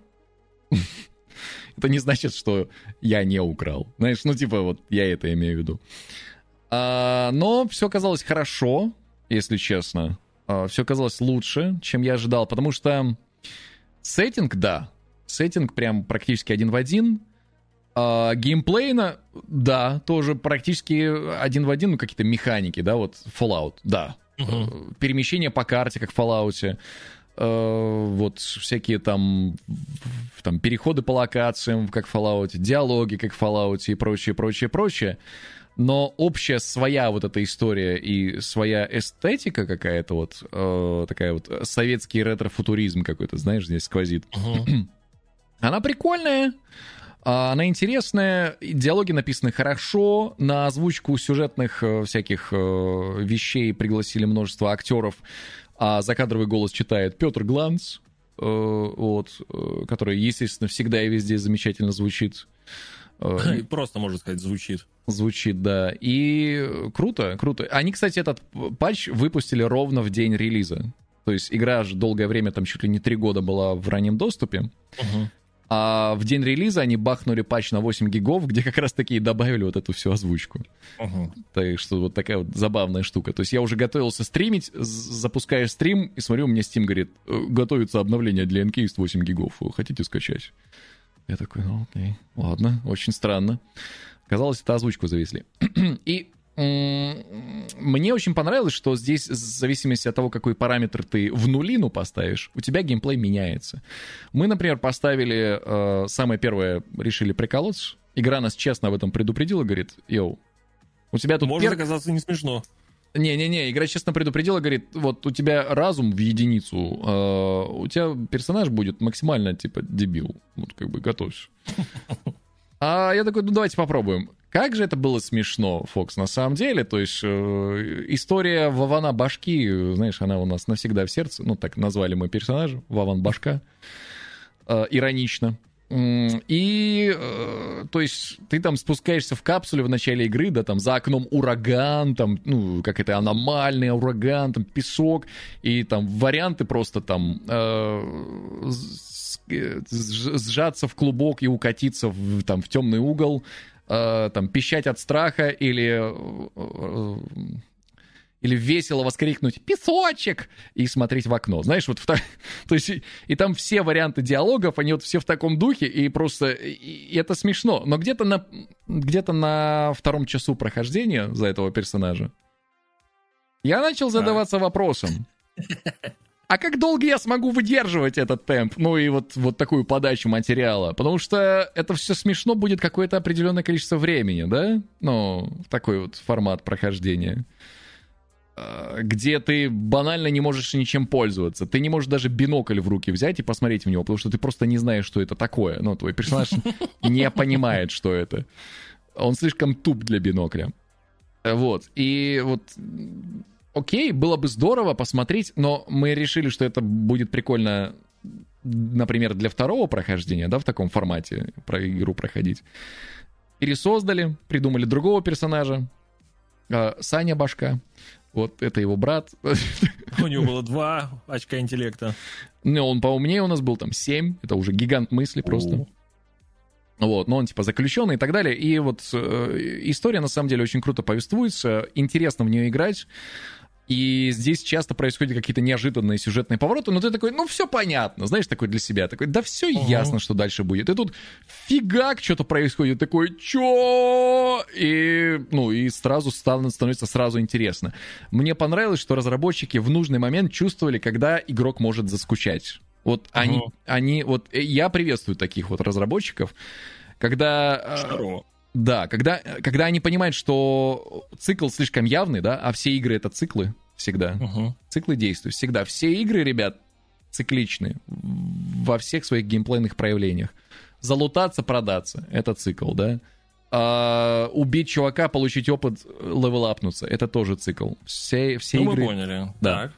это не значит, что я не украл. Знаешь, ну типа вот я это имею в виду. А, но все казалось хорошо, если честно. все казалось лучше, чем я ожидал, потому что сеттинг, да, сеттинг прям практически один в один. А, геймплейно, да, тоже практически один в один, ну, какие-то механики, да, вот Fallout, да. Э, Перемещение по карте, как в Fallout. Э, вот всякие там, там переходы по локациям, как в Fallout, диалоги, как в Fallout и прочее, прочее, прочее. Но общая своя вот эта история и своя эстетика какая-то вот, э, такая вот советский ретро-футуризм какой-то, знаешь, здесь сквозит. Мгм. Она прикольная, она интересная, диалоги написаны хорошо, на озвучку сюжетных э, всяких э, вещей пригласили множество актеров, а закадровый голос читает Петр Гланц, э, вот, который, естественно, всегда и везде замечательно звучит. И Просто, можно сказать, звучит. Звучит, да. И круто, круто. Они, кстати, этот патч выпустили ровно в день релиза. То есть игра же долгое время, там чуть ли не три года была в раннем доступе. Мгм. А в день релиза они бахнули патч на 8 гигов, где как раз таки и добавили вот эту всю озвучку. Мгм. Так что вот такая вот забавная штука. То есть я уже готовился стримить, запускаю стрим, и смотрю, у меня Steam говорит, «Э, готовится обновление для Encased 8 гигов, хотите скачать? Я такой, ну окей, ладно, очень странно. Казалось, это озвучку завезли. И мне очень понравилось, что здесь, в зависимости от того, какой параметр ты в нулину поставишь, у тебя геймплей меняется. Мы, например, поставили, э, самое первое, решили приколоться. Игра нас честно об этом предупредила, говорит, йоу, у тебя тут Может перк- оказаться не смешно. не-не-не, игра честно предупредила, говорит, вот у тебя разум в единицу, э, у тебя персонаж будет максимально, типа, дебил. Вот как бы готовься. А я такой, ну давайте попробуем. Как же это было смешно, Фокс, на самом деле. То есть э, история Вована Башки, знаешь, она у нас навсегда в сердце. Ну, так назвали мы персонажа, Вован Башка. Э, иронично. И, э, то есть, ты там спускаешься в капсуле в начале игры, да, там за окном ураган, там, ну, как это, аномальный ураган, там, песок, и там варианты просто там э, сжаться в клубок и укатиться в, там, в темный угол, э, там, пищать от страха или... э, э, или весело воскрикнуть «Песочек!» и смотреть в окно. Знаешь, вот в та- То есть, и, там все варианты диалогов, они вот все в таком духе, и просто... И это смешно. Но где-то на, где-то на втором часу прохождения за этого персонажа я начал задаваться вопросом. А как долго я смогу выдерживать этот темп? Ну и вот, вот такую подачу материала. Потому что это все смешно будет какое-то определенное количество времени, да? Ну, такой вот формат прохождения э, где ты банально не можешь ничем пользоваться. Ты не можешь даже бинокль в руки взять и посмотреть в него, потому что ты просто не знаешь, что это такое. Ну, твой персонаж не понимает, что это. Он слишком туп для бинокля. Вот. И вот окей, было бы здорово посмотреть, но мы решили, что это будет прикольно, например, для второго прохождения, да, в таком формате про игру проходить. Пересоздали, придумали другого персонажа, э, Саня Башка. Вот это его брат. У него было два очка интеллекта. Ну, он поумнее у нас был, там, 7. Это уже гигант мысли просто. О. Вот, но он типа заключенный и так далее. И вот э, история на самом деле очень круто повествуется, интересно в нее играть. И здесь часто происходят какие-то неожиданные сюжетные повороты, но ты такой, ну все понятно, знаешь, такой для себя, такой, да все Мгм. ясно, что дальше будет. И тут фигак что-то происходит, такой, чё? И, ну, и сразу стан- становится сразу интересно. Мне понравилось, что разработчики в нужный момент чувствовали, когда игрок может заскучать. Вот они, Мгм. они, вот э, я приветствую таких вот разработчиков, когда... э, Здорово. да, когда, когда они понимают, что цикл слишком явный, да, а все игры это циклы всегда. Мгм. Циклы действуют всегда. Все игры, ребят, цикличны во всех своих геймплейных проявлениях. Залутаться, продаться — это цикл, да. А, убить чувака, получить опыт, левелапнуться — это тоже цикл. Все, все Ну, мы игры... поняли. Да. Так.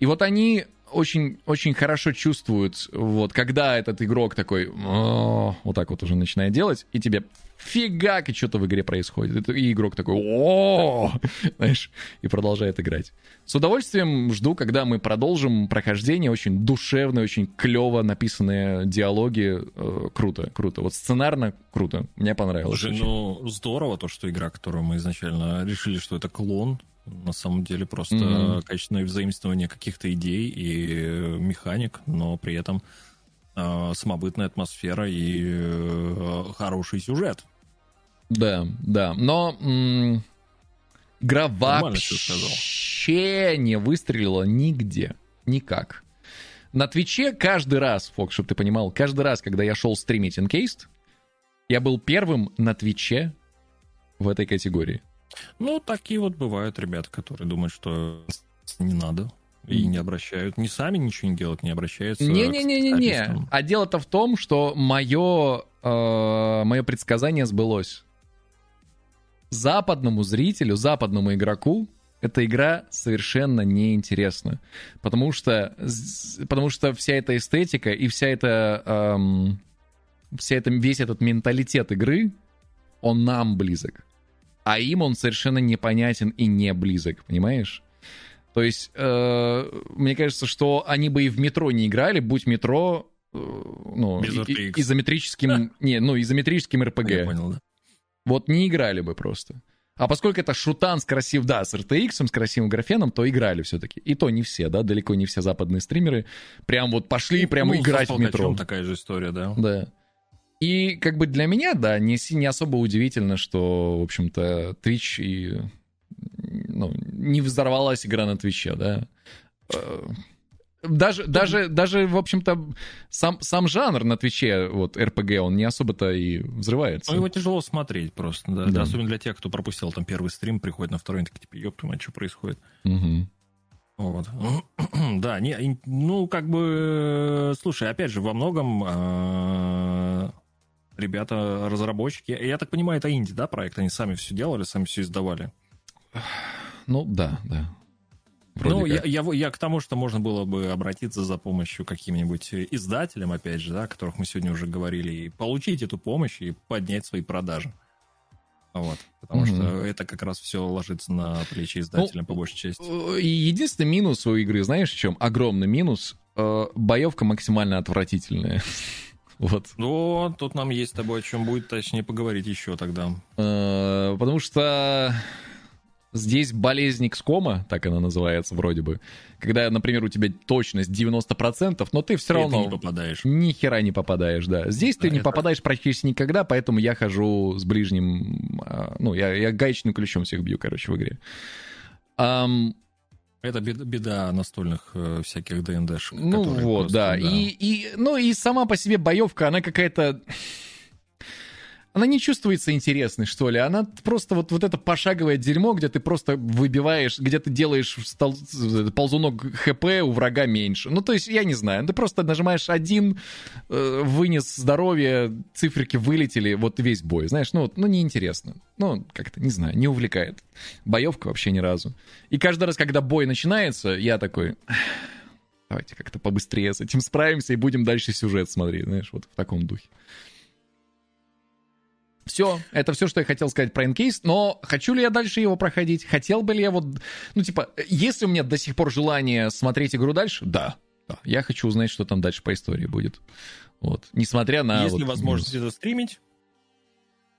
И вот они очень, очень хорошо чувствуют, вот, когда этот игрок такой, вот так вот уже начинает делать, и тебе фигак, и что-то в игре происходит. И игрок такой, о знаешь, и продолжает играть. С удовольствием жду, когда мы продолжим прохождение. Очень душевные, очень клево написанные диалоги. Э, Круто, круто. Вот сценарно круто. Мне понравилось. Слушай, очень. ну здорово то, что игра, которую мы изначально решили, что это клон, на самом деле просто Мгм. качественное взаимствование каких-то идей и э, механик, но при этом э, самобытная атмосфера и э, хороший сюжет. Да, да. Но м, игра вообще не выстрелила нигде. Никак. На Твиче каждый раз, Фокс, чтобы ты понимал, каждый раз, когда я шел стримить Encased, я был первым на Твиче в этой категории. Ну, такие вот бывают ребята, которые думают, что не надо и не обращают, не сами ничего не делают, не обращаются. Не-не-не-не-не. А дело-то в том, что мое, мое предсказание сбылось. Западному зрителю, западному игроку эта игра совершенно неинтересна. Потому что, потому что вся эта эстетика и вся эта, эм, вся эта, весь этот менталитет игры, он нам близок. А им он совершенно непонятен и не близок, понимаешь? То есть, э, мне кажется, что они бы и в метро не играли, будь метро, э, ну, и- изометрическим, не, ну, изометрическим Я РПГ. понял, да. Вот не играли бы просто. А поскольку это шутан с красивым, да, с RTX, с красивым графеном, то играли все-таки. И то не все, да, далеко не все западные стримеры прям вот пошли прям Ну, играть со в метро. Такая же история, да. Да. И как бы для меня, да, не, не особо удивительно, что, в общем-то, Twitch и... Ну, не взорвалась игра на Твиче, да. Даже, даже, даже, в общем-то, сам, сам жанр на Твиче, вот, РПГ, он не особо-то и взрывается. Ну, его тяжело смотреть просто, да. Да. Особенно для тех, кто пропустил там первый стрим, приходит на второй, и такие, типа, ёб твою что происходит? Мгм. Вот. Да, не, ну, как бы, слушай, опять же, во многом э, ребята, разработчики, я так понимаю, это инди, да, проект? Они сами все делали, сами все издавали. Ну, да, да. Вроде ну, я, как. я, я к тому, что можно было бы обратиться за помощью каким-нибудь издателям, опять же, да, о которых мы сегодня уже говорили, и получить эту помощь и поднять свои продажи. Вот. Потому Мгм. что это как раз все ложится на плечи издателя Ну, по большей части. Э, единственный минус у игры, знаешь, в чем? Огромный минус. Э, Боевка максимально отвратительная. Вот. Ну, тут нам есть с тобой о чем будет, точнее, поговорить еще тогда. Э, Потому что здесь болезнь XCOM, так она называется вроде бы, когда, например, у тебя точность 90%, но ты все Ты равно не попадаешь. ни хера не попадаешь, да. Здесь ты Да, не это- попадаешь практически никогда, поэтому я хожу с ближним... а, Ну, я, я гаечным ключом всех бью, короче, в игре. Ам, Это беда, настольных э, всяких ДНДшек. Ну вот, просто, да. И, и, ну и сама по себе боевка, она какая-то... Она не чувствуется интересной, что ли. Она просто вот, вот это пошаговое дерьмо, где ты просто выбиваешь, где ты делаешь стол- ползунок ХП у врага меньше. Ну, то есть, я не знаю, ты просто нажимаешь один, э, вынес здоровье, циферки вылетели, вот весь бой. Знаешь, ну, ну неинтересно. Ну, как-то, не знаю, не увлекает. Боевка вообще ни разу. И каждый раз, когда бой начинается, я такой, давайте как-то побыстрее с этим справимся и будем дальше сюжет смотреть, знаешь, вот в таком духе. Все, это все, что я хотел сказать про Encase, но хочу ли я дальше его проходить? Хотел бы ли я вот... Ну, типа, если у меня до сих пор желание смотреть игру дальше, да. да. Я хочу узнать, что там дальше по истории будет. Вот. Несмотря на... Есть ли вот возможность это стримить?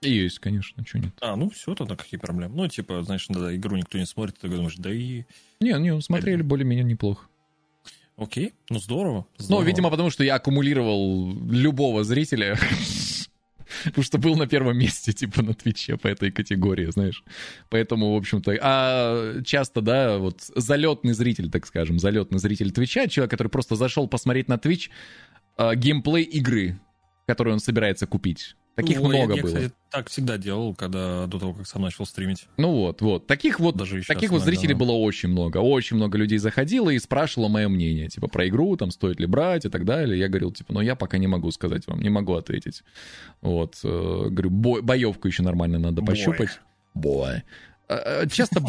Есть, конечно, что нет. А, ну все, тогда какие проблемы? Ну, типа, знаешь, да, игру никто не смотрит, ты думаешь, да и... Не, не, смотрели более-менее неплохо. Окей, ну здорово. Ну, здорово. видимо, потому что я аккумулировал любого зрителя, потому что был на первом месте, типа, на Твиче по этой категории, знаешь. Поэтому, в общем-то... А часто, да, вот залетный зритель, так скажем, залетный зритель Твича, человек, который просто зашел посмотреть на Твич а, геймплей игры, которую он собирается купить. Таких Ну, я- много я, было. кстати, так всегда делал, когда до того, как сам начал стримить. Ну вот, вот. Таких вот, Даже таких вот зрителей да. было очень много. Очень много людей заходило и спрашивало мое мнение, типа, про игру, там, стоит ли брать и так далее. Я говорил, типа, ну, я пока не могу сказать вам, не могу ответить. Вот. э, Говорю, бо- боевку еще нормально надо Бой. пощупать. Бой. Э, э, Часто,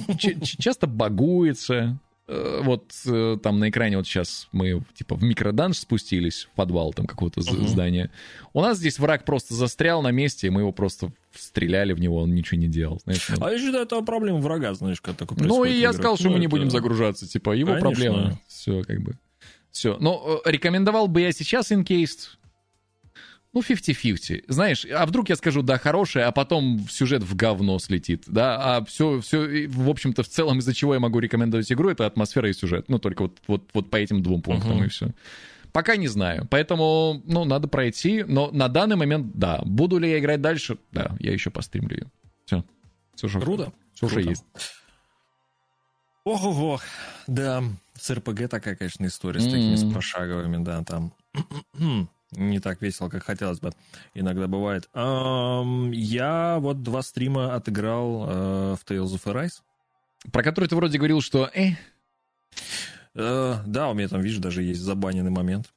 часто багуется. Э, Вот э, там на экране вот сейчас мы типа в микроданж спустились в подвал там какого-то Мгм. здания. У нас здесь враг просто застрял на месте, и мы его просто стреляли в него, он ничего не делал. знаешь, ну. А я считаю, это проблема врага, знаешь, когда такое Ну происходит и в я сказал, что Ну, мы не это- будем загружаться, типа, его Конечно. проблема. Все, как бы. Все. Но э, рекомендовал бы я сейчас Encased. Ну, 50-50. Знаешь, а вдруг я скажу, да, хорошая, а потом сюжет в говно слетит, да, а все, все, в общем-то, в целом, из-за чего я могу рекомендовать игру, это атмосфера и сюжет. Ну, только вот, вот, вот по этим двум пунктам Мгм. и все. Пока не знаю. Поэтому, ну, надо пройти. Но на данный момент, да. Буду ли я играть дальше? Да, я еще постримлю ее. Все. Все, что Круто. Все, Круто. есть. Ого-го. Да, с РПГ такая, конечно, история с такими с М. пошаговыми, да, там не так весело, как хотелось бы. Иногда бывает. Я вот два стрима отыграл э, в Tales of Arise. Про который ты вроде говорил, что, э, Э, да, у меня там, видишь, даже есть забаненный момент.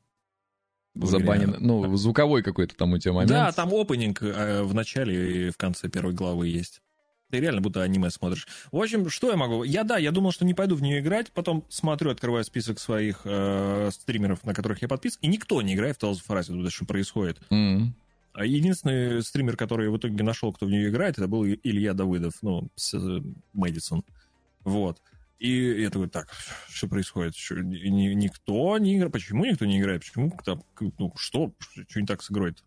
забанен. Ну, звуковой какой-то там у тебя момент. Да, там опенинг э, в начале и в конце первой главы есть. Ты реально будто аниме смотришь. В общем, что я могу? Я, да, я думал, что не пойду в нее играть, потом смотрю, открываю список своих э, стримеров, на которых я подписан, и никто не играет в Tales of Arise, тут что происходит. А Единственный стример, который в итоге нашел, кто в нее играет, это был Илья Давыдов, ну, с э, Мэдисон. Вот. И я такой, так, что происходит? Что, ни- ни- никто не играет. Почему никто не играет? Почему там, ну, что? Что не так с игрой-то?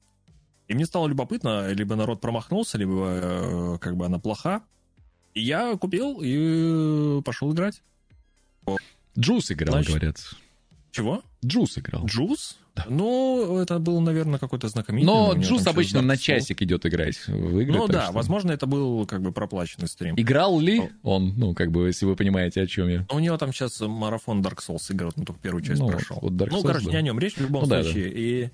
И мне стало любопытно, либо народ промахнулся, либо э, как бы она плоха. И я купил и пошел играть. Джус играл, Значит- говорят. Чего? Джус играл. Джус? Да. Ну, это был, наверное, какой-то знакомитель. Но Джус обычно на часик идет играть в игры. Ну да, что- возможно, это был как бы проплаченный стрим. Играл ли О. он, ну, как бы, если вы понимаете, о чем я. У него там сейчас марафон Dark Souls игр, вот он только первую часть Ну, прошел. вот Dark ну, Souls, короче, да. не о нем речь в любом Ну да, случае. И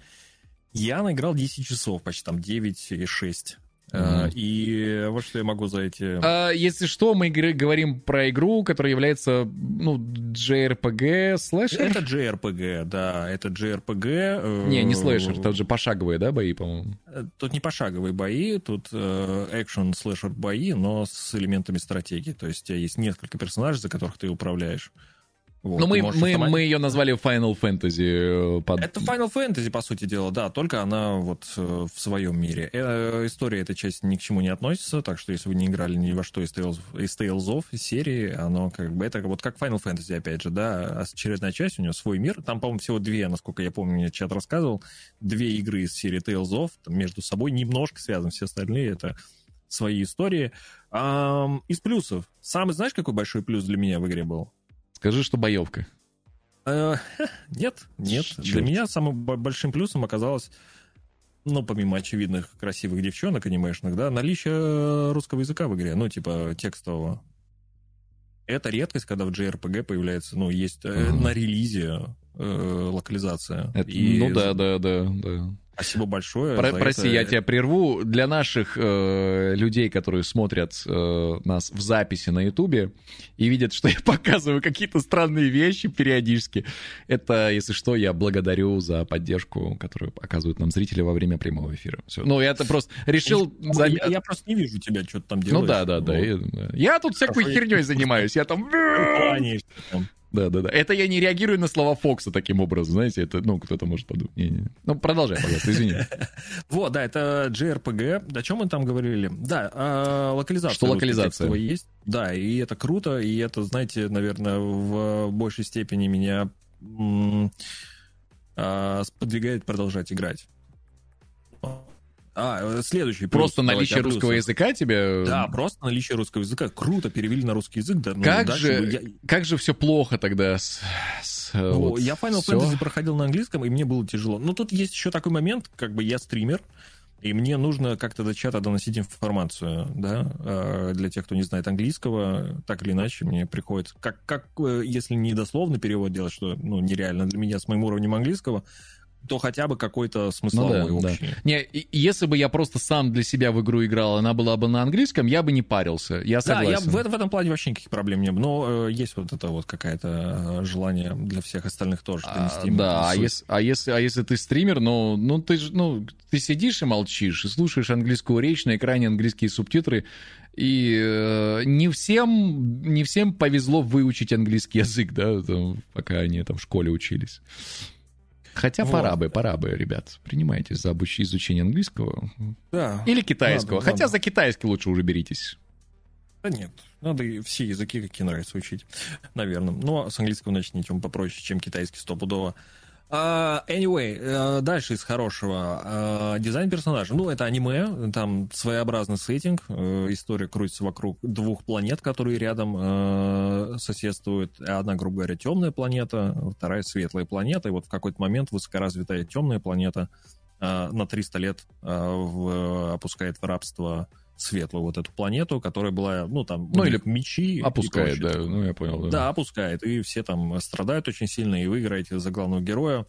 я наиграл 10 часов, почти там 9 и 6. Э, Мгм. И вот что я могу за эти... А, если что, мы игры- говорим про игру, которая является, ну, JRPG, слэшер? Это JRPG, да, это JRPG. э, Не, не слэшер, тут же пошаговые, да, бои, по-моему? э, Тут не пошаговые бои, тут экшен слэшер бои, но с элементами стратегии. То есть у тебя есть несколько персонажей, за которых ты управляешь. Вот, Ну, ты мы, мы, автомат- мы ее назвали Final Fantasy. э, Под... Это Final Fantasy, по сути дела, да, только она вот э, в своем мире. Э, история этой части ни к чему не относится, так что если вы не играли ни во что из Tales, из Tales of, из серии, оно как бы, это вот как Final Fantasy, опять же, да, очередная часть, у нее свой мир, там, по-моему, всего две, насколько я помню, мне чат рассказывал, две игры из серии Tales of, там между собой немножко связаны, все остальные это свои истории. Ам, из плюсов. Самый, знаешь, какой большой плюс для меня в игре был? Скажи, что боевка. Э, Нет, нет. Чёрт. Для меня самым бо- большим плюсом оказалось, ну, помимо очевидных красивых девчонок анимешных, да, наличие русского языка в игре, ну, типа текстового. Это редкость, когда в JRPG появляется, ну, есть э, Ага. на релизе э, локализация. Это- И ну да, да, да, да. Спасибо большое. Про- прости, это. я тебя прерву. Для наших э, людей, которые смотрят э, нас в записи на Ютубе и видят, что я показываю какие-то странные вещи периодически, это, если что, я благодарю за поддержку, которую оказывают нам зрители во время прямого эфира. Все. Ну, я это просто решил... Ну, зам- я, я просто не вижу тебя, что ты там делаешь. Ну да, да, да. Вот. и- да. Я тут всякой Хорошо, я- херней занимаюсь. Я там... Да, да, да. Это я не реагирую на слова Фокса таким образом, знаете, это, ну, кто-то может подумать. Не-не. Ну, продолжай, пожалуйста, извини. Вот, да, это JRPG. О чем мы там говорили? Да, а, локализация. Что локализация? есть. Да, и это круто, и это, знаете, наверное, в большей степени меня а, сподвигает продолжать играть. А, следующий. плюс, Просто давайте наличие русского языка тебе... Да, просто наличие русского языка. Круто перевели на русский язык. Да, ну, Как же, я- как же все плохо тогда с... с, э, Ну, вот я Final всё? Fantasy проходил на английском, и мне было тяжело. Но тут есть еще такой момент, как бы я стример, и мне нужно как-то до чата доносить информацию, да, э, для тех, кто не знает английского, так или иначе мне приходится, как, как э, если не дословный перевод делать, что, ну, нереально для меня с моим уровнем английского, то хотя бы какой-то Ну смысловой да, да. общий. Не, и- и если бы я просто сам для себя в игру играл, она была бы на английском, я бы не парился. Я Да, я согласен. в, этом- в этом плане вообще никаких проблем не было. Но э, есть вот это вот какое-то э, желание для всех остальных тоже А, да, а если, а, если, а если ты стример, ну, ну, ты, ж- ну, ты сидишь и молчишь, и слушаешь английскую речь, на экране английские субтитры, и э, не, всем, не всем повезло выучить английский язык, да, там, пока они там в школе учились. Хотя Вот. пора бы, пора бы, ребят, принимайтесь за обуч- изучение английского Да. или китайского. Ладно, Хотя ладно. за китайский лучше уже беритесь. Да нет, надо все языки, какие нравятся учить, наверное. Ну, а с английского начните, он попроще, чем китайский стопудово. А, anyway, э, дальше из хорошего. А, дизайн персонажа. Ну, это аниме, там своеобразный сеттинг. э, История крутится вокруг двух планет, которые рядом э, соседствуют. Одна, грубо говоря, темная планета, вторая светлая планета. И вот в какой-то момент высокоразвитая темная планета на 300 лет в- опускает в рабство светлую вот эту планету, которая была, ну, там, Ну, или мечи. Опускает, да, ну я понял. Да. Да, опускает. И все там страдают очень сильно, и вы играете за главного героя,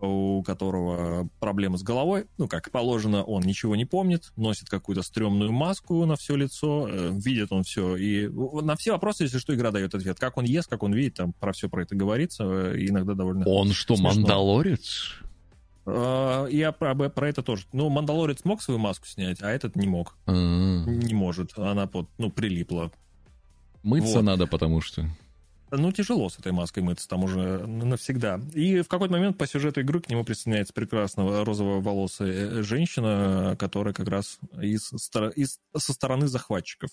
у которого проблемы с головой. Ну, как положено, он ничего не помнит, носит какую-то стрёмную маску на все лицо, э, видит он все. И на все вопросы, если что, игра дает ответ. Как он ест, как он видит, там про все про это говорится, э, иногда довольно... Он что, Смешно. мандалорец? Э, Я про, про это тоже. Ну, Мандалорец мог свою маску снять, а этот не мог. А, Не может. Она под, ну, прилипла. Мыться Вот. надо, потому что... Ну, тяжело с этой маской мыться там уже навсегда. И в какой-то момент по сюжету игры к нему присоединяется прекрасного розово-волосая женщина, которая как раз из, из- со стороны захватчиков.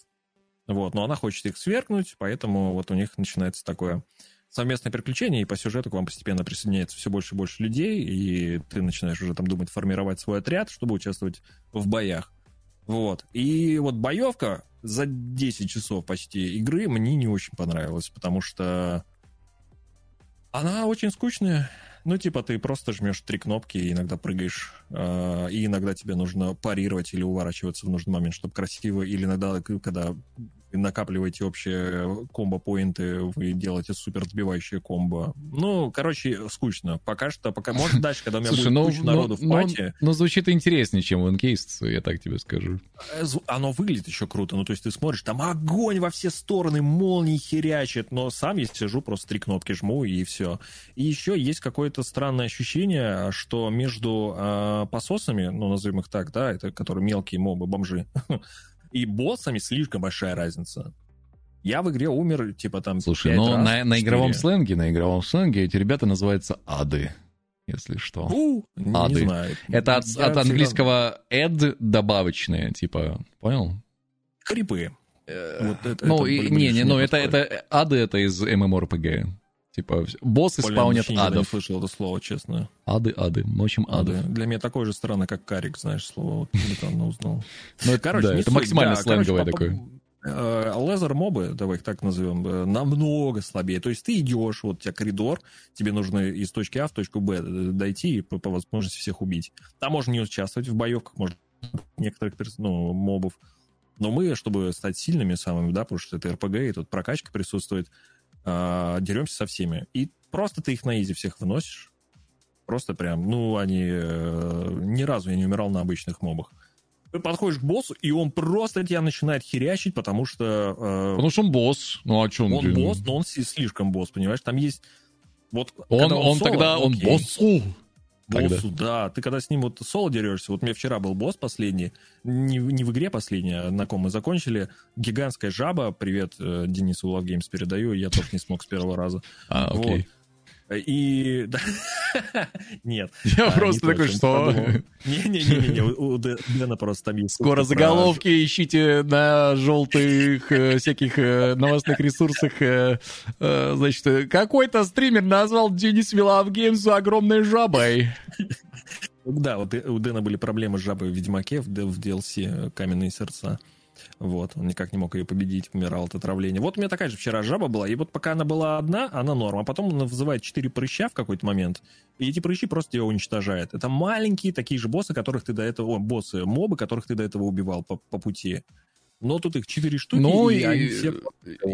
Вот, но она хочет их свергнуть, поэтому вот у них начинается такое совместное приключение, и по сюжету к вам постепенно присоединяется все больше и больше людей, и ты начинаешь уже там думать формировать свой отряд, чтобы участвовать в боях. Вот. И вот боевка за 10 часов почти игры мне не очень понравилась, потому что она очень скучная. Ну, типа, ты просто жмешь три кнопки иногда прыгаешь, э, и иногда тебе нужно парировать или уворачиваться в нужный момент, чтобы красиво, или иногда, когда вы накапливаете общие комбо-поинты, вы делаете супер сбивающее комбо. Ну, короче, скучно. Пока что, пока, может, дальше, когда у меня Слушай, будет ну, куча ну, народу в ну, пати, ну, звучит интереснее, чем в Encased, я так тебе скажу. Э, оно выглядит еще круто. Ну, то есть ты смотришь, там огонь во все стороны, молнии херячат, но сам я сижу, просто три кнопки жму, и все. И еще есть какое-то странное ощущение, что между э, пососами, ну, назовем их так, да, это которые мелкие мобы, бомжи, и боссами слишком большая разница. Я в игре умер, типа, там, Слушай, ну раз, на, на игровом сленге, на игровом сленге эти ребята называются ады, если что. У, не Ады. знаю. Это от, Я от всегда- английского add добавочное, типа, понял? Хрипы. Вот это- ну, это и- не, не, ну это, это ады это из MMORPG. Типа, боссы Блин, спаунят вообще никогда не адов. слышал это слово, честно. Ады, ады. В общем, Ады. ады. Для меня такое же странно, как карик, знаешь, слово. Вот недавно узнал. Ну, это, Короче, да, это максимально да, сленговое короче, такое. э, Лезер-мобы, давай их так назовем, э, намного слабее. То есть ты идешь, вот у тебя коридор, тебе нужно из точки А в точку Б э, дойти и по, по возможности всех убить. Там можно не участвовать в боевках, можно некоторых ну, мобов. Но мы, чтобы стать сильными самыми, да, потому что это РПГ, и тут прокачка присутствует, э, деремся со всеми. И просто ты их на изи всех выносишь. Просто прям, ну, они... э, ни разу я не умирал на обычных мобах. Ты подходишь к боссу, и он просто тебя начинает херячить, потому что... э, Потому что он босс. Ну, а что он? он босс, но он слишком босс, понимаешь? Там есть... Вот, Он, когда он, соло, тогда, он окей. Боссу. Тогда. Да. Ты когда с ним вот соло дерешься, вот у меня вчера был босс последний, не, не в игре последний, а на ком мы закончили, гигантская жаба, привет э, Денису Love Games передаю, я тоже не смог с первого раза. А, Вот. И... Нет. Я а, просто такой, что? Не-не-не, у у Дэ- Дэна просто там есть... Скоро заголовки ищите на желтых э, всяких э, новостных ресурсах. э, значит, какой-то стример назвал Денис Вилав Геймс огромной жабой. Да, вот у Дэна были проблемы с жабой в Ведьмаке, в DLC «Каменные сердца». Вот, он никак не мог ее победить, умирал от отравления. Вот у меня такая же вчера жаба была, и вот пока она была одна, она норм, а потом она вызывает четыре прыща в какой-то момент, и эти прыщи просто тебя уничтожают. Это маленькие такие же боссы, которых ты до этого... О, боссы, мобы, которых ты до этого убивал по, по пути. Но тут их четыре штуки, Ну и, и, они все...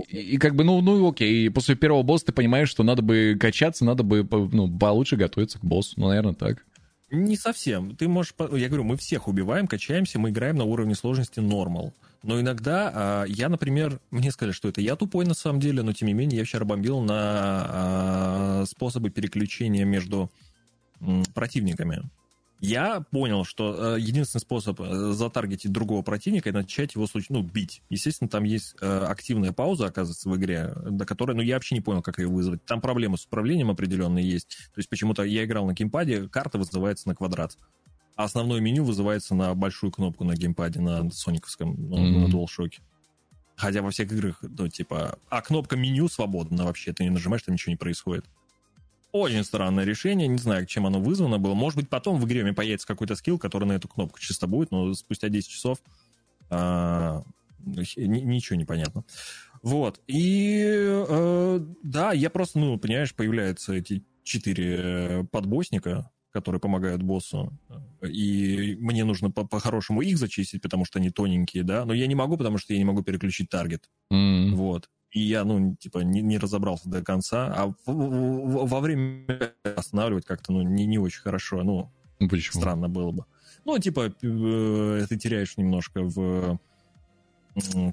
и, и как бы, ну, ну окей, и после первого босса ты понимаешь, что надо бы качаться, надо бы ну, получше готовиться к боссу. Ну, наверное, так. Не совсем. Ты можешь... Я говорю, мы всех убиваем, качаемся, мы играем на уровне сложности нормал. Но иногда а, я, например, мне сказали, что это я тупой на самом деле, но тем не менее я вчера бомбил на а, способы переключения между противниками. Я понял, что э, единственный способ э, затаргетить другого противника и начать его случ- ну, бить. Естественно, там есть э, активная пауза, оказывается, в игре, до которой, ну, я вообще не понял, как ее вызвать. Там проблемы с управлением определенные есть. То есть почему-то я играл на геймпаде, карта вызывается на квадрат. А основное меню вызывается на большую кнопку на геймпаде, на сониковском, Мгм. на DualShock. Хотя во всех играх, ну, типа... А кнопка меню свободна вообще, ты не нажимаешь, там ничего не происходит. Очень странное решение, не знаю, чем оно вызвано было. Может быть, потом в игре у меня появится какой-то скилл, который на эту кнопку чисто будет, но спустя 10 часов а, ни- ничего не понятно. Вот. И э, да, я просто, ну, понимаешь, появляются эти четыре э, подбосника, которые помогают боссу. И мне нужно по- по-хорошему их зачистить, потому что они тоненькие, да. Но я не могу, потому что я не могу переключить таргет. М. Вот. И я, ну, типа, не, не разобрался до конца. А в- в- во время останавливать как-то, ну, не, не очень хорошо. Ну, Ну, Почему? странно было бы. Ну, типа, э, ты теряешь немножко в...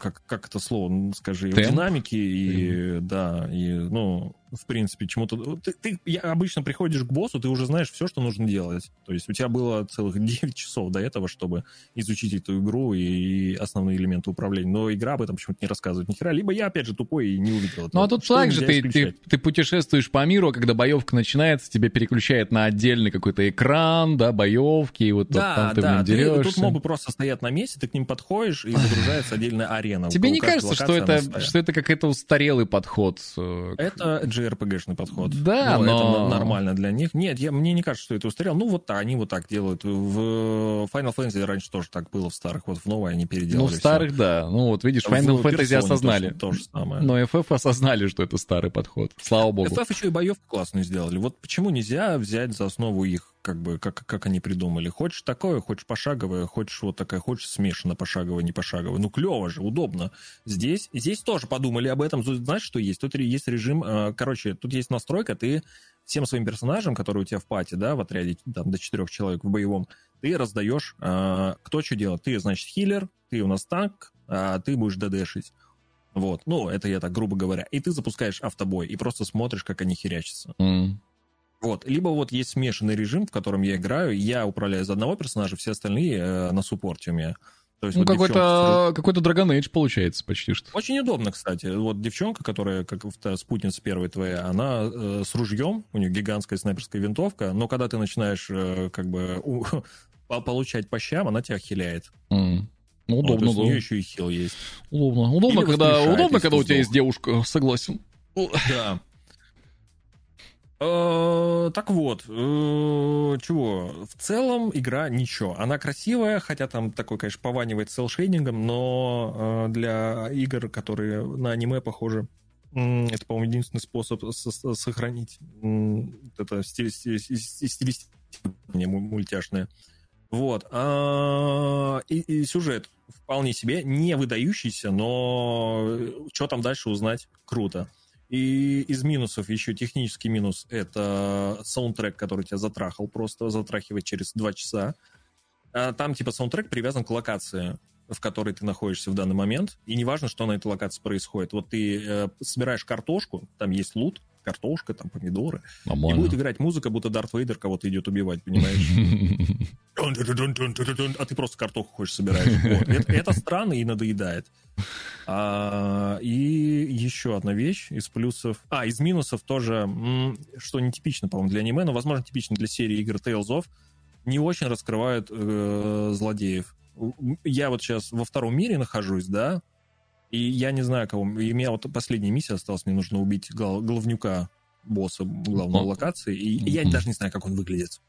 Как, как это слово, скажи, в Темп? динамике и, да, и, ну, в принципе, чему-то... Ты, ты- я обычно приходишь к боссу, ты уже знаешь все, что нужно делать. То есть у тебя было целых 9 часов до этого, чтобы изучить эту игру и основные элементы управления. Но игра об этом почему-то не рассказывает ни хера. Либо я, опять же, тупой и не увидел этого. Ну а тут Что так же ты, ты, ты путешествуешь по миру, а когда боевка начинается, тебе переключает на отдельный какой-то экран, да, боевки, и вот Да, там ты в да, нем ты- тут мобы просто стоят на месте, ты к ним подходишь, и загружается отдельная арена. Тебе не кажется, что это, что это какой-то устарелый подход? э, Это JRPG-шный подход. Да, Ну, но- Это н- нормально для них. Нет, я, мне не кажется, что это устарело. Ну, вот они вот так делают. В Final Fantasy раньше тоже так было в старых. Вот в новой они переделали Ну, в старых, да. Ну, вот видишь, В Final Fantasy Persona осознали. точно То же самое. Но FF осознали, что это старый подход. Слава богу. FF еще и боевку классную сделали. Вот почему нельзя взять за основу их, как бы, как, как они придумали. Хочешь такое, хочешь пошаговое, хочешь вот такая, хочешь смешанно пошаговое, не пошаговое. Ну, клево же, удобно. Здесь, здесь тоже подумали об этом. Знаешь, что есть? Тут есть режим, э, короче, тут есть настройка, ты всем своим персонажам, которые у тебя в пати, да, в отряде, там, до четырех человек в боевом, ты раздаешь, э, кто что делает. Ты, значит, хиллер, ты у нас танк, а ты будешь ДДшить. Вот, ну, это я так грубо говоря. И ты запускаешь автобой и просто смотришь, как они херячатся. М. Вот. Либо вот есть смешанный режим, в котором я играю, я управляю за одного персонажа, все остальные э, на суппорте у меня. То есть Ну, вот девчонка какой-то какой-то Dragon Age получается почти что. Очень удобно, кстати. Вот девчонка, которая, как та спутница первая твоя, она э, с ружьем, у нее гигантская снайперская винтовка, но когда ты начинаешь э, как бы у- по- получать по щам, она тебя хиляет. М. Ну, Вот, удобно, у да. нее еще и хил есть. Удобно. Удобно, Или когда, удобно, когда у тебя есть девушка, согласен. Да. Э, Так вот, э, чего? В целом игра ничего. Она красивая, хотя там такой, конечно, пованивает селшейдингом, но э, для игр, которые на аниме похожи, это, по-моему, единственный способ со- со- сохранить это стили- стили- стили- стилистика не, му- мультяшная. Вот. А, и сюжет вполне себе не выдающийся, но что там дальше узнать круто. И из минусов еще технический минус — это саундтрек, который тебя затрахал просто, затрахивает через два часа. А там типа саундтрек привязан к локации, в которой ты находишься в данный момент, и неважно, что на этой локации происходит. Вот ты э, собираешь картошку, там есть лут, картошка, там помидоры, и будет Нормально. играть музыка, будто Дарт Вейдер кого-то идет убивать, понимаешь? а ты просто картоху хочешь собираешь. Это, это странно и надоедает. А, и еще одна вещь из плюсов. А, из минусов тоже, что нетипично, по-моему, для аниме, но, возможно, типично для серии игр Tales of, не очень раскрывают э, злодеев. Я вот сейчас во втором мире нахожусь, да, и я не знаю, кого... И у меня вот последняя миссия осталась, мне нужно убить гла- главнюка босса главной локации, и я даже не знаю, как он выглядит.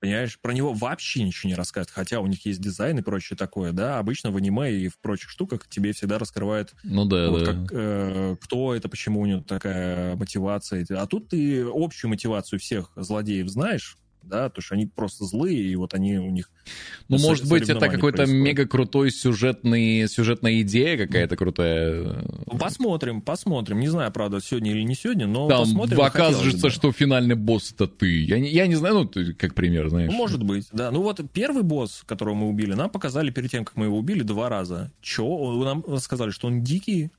Понимаешь, про него вообще ничего не рассказывают, хотя у них есть дизайн и прочее такое, да. Обычно в аниме и в прочих штуках тебе всегда раскрывают, Ну да, вот, да. как, э, кто это, почему у него такая мотивация. А тут ты общую мотивацию всех злодеев знаешь, да, то что они просто злые, и вот они у них... Ну, со- может быть, это какой-то мега крутой сюжетный, сюжетная идея какая-то крутая. Ну, Посмотрим, посмотрим. Не знаю, правда, сегодня или не сегодня, но Там посмотрим. оказывается, хотелось бы. что финальный босс это ты. Я не, я не знаю, ну, ты как пример, знаешь. Ну, может быть, да. Ну вот первый босс, которого мы убили, нам показали перед тем, как мы его убили, два раза. Че? Нам сказали, что он дикий,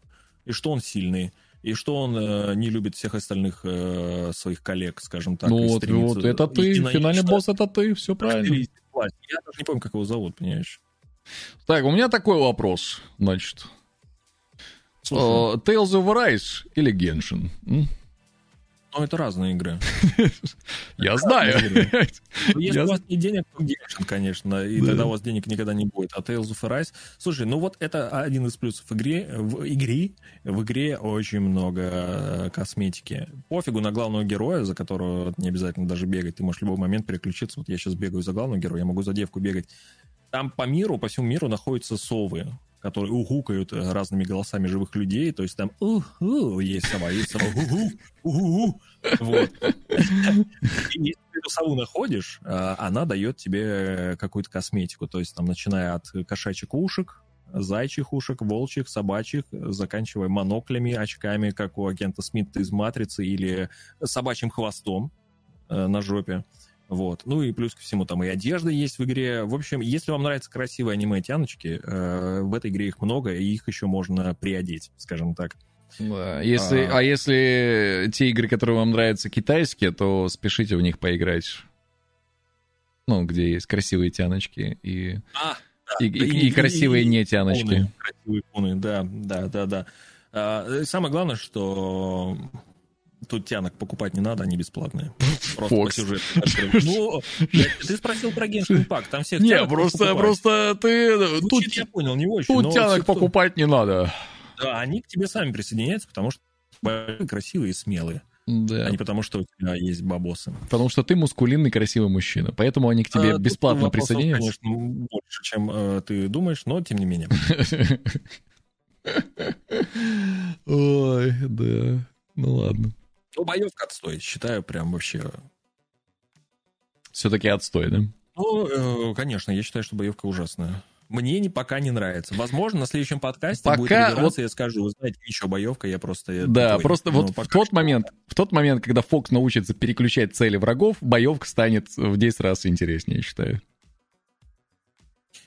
и что он сильный, и что он э, не любит всех остальных э, своих коллег, скажем так. ну вот, вот, это ты, финальный босс это ты, все правильно. Я даже не помню, как его зовут, понимаешь. Так, у меня такой вопрос, значит. Слушай, Э, Tales of Arise или Genshin? М? Ну это разные игры. Я знаю. Если у вас нет денег, то Genshin, конечно, и Да. тогда у вас денег никогда не будет. А Tales of Arise... Слушай, ну вот это один из плюсов игре. В игре, в игре очень много э, косметики. Пофигу на главного героя, за которого не обязательно даже бегать. Ты можешь в любой момент переключиться. Вот я сейчас бегаю за главного героя, я могу за девку бегать. Там по миру, по всему миру находятся совы, которые угукают э, разными голосами живых людей. То есть там «Ух-у», есть сова, есть сова, «Угу, угу». Вот. Если ты эту сову находишь, а, она дает тебе какую-то косметику. То есть там, начиная от кошачьих ушек, зайчих ушек, волчьих, собачьих, заканчивая моноклями, очками, как у агента Смита из «Матрицы», или собачьим хвостом э, на жопе. Вот. Ну и плюс ко всему там и одежда есть в игре. В общем, если вам нравятся красивые аниме-тяночки, э, в этой игре их много, и их еще можно приодеть, скажем так. Да, Если, А. а если те игры, которые вам нравятся, китайские, то спешите в них поиграть. Ну, где есть красивые тяночки и, А, и, и- и красивые не тяночки. Красивые куны, да, да, да, да. А, самое главное, что тут тянок покупать не надо, они бесплатные. Просто Фокс. по сюжету. Ну, ты спросил про Genshin Impact, там всех Не, просто, просто ты... Тут, я понял, не очень. тут но тянок покупать не надо. Да, они к тебе сами присоединяются, потому что красивые и смелые, Да. а не потому, что у тебя есть бабосы. Потому что ты мускулинный, красивый мужчина. Поэтому они к тебе А, тут бесплатно вопросов, присоединяются. конечно, больше, чем э, ты думаешь, но тем не менее. Ой, да. Ну ладно. Ну, боевка отстой, считаю, прям вообще Все-таки отстой, да? Ну, э, конечно, я считаю, что боевка ужасная. Мне не, пока не нравится. Возможно, на следующем подкасте Пока будет разбираться, вот- я скажу, вы знаете, еще боевка, я просто... я Да, тупой. просто Но вот в тот что- момент, в тот момент, когда Фокс научится переключать цели врагов, боевка станет в 10 раз интереснее, я считаю.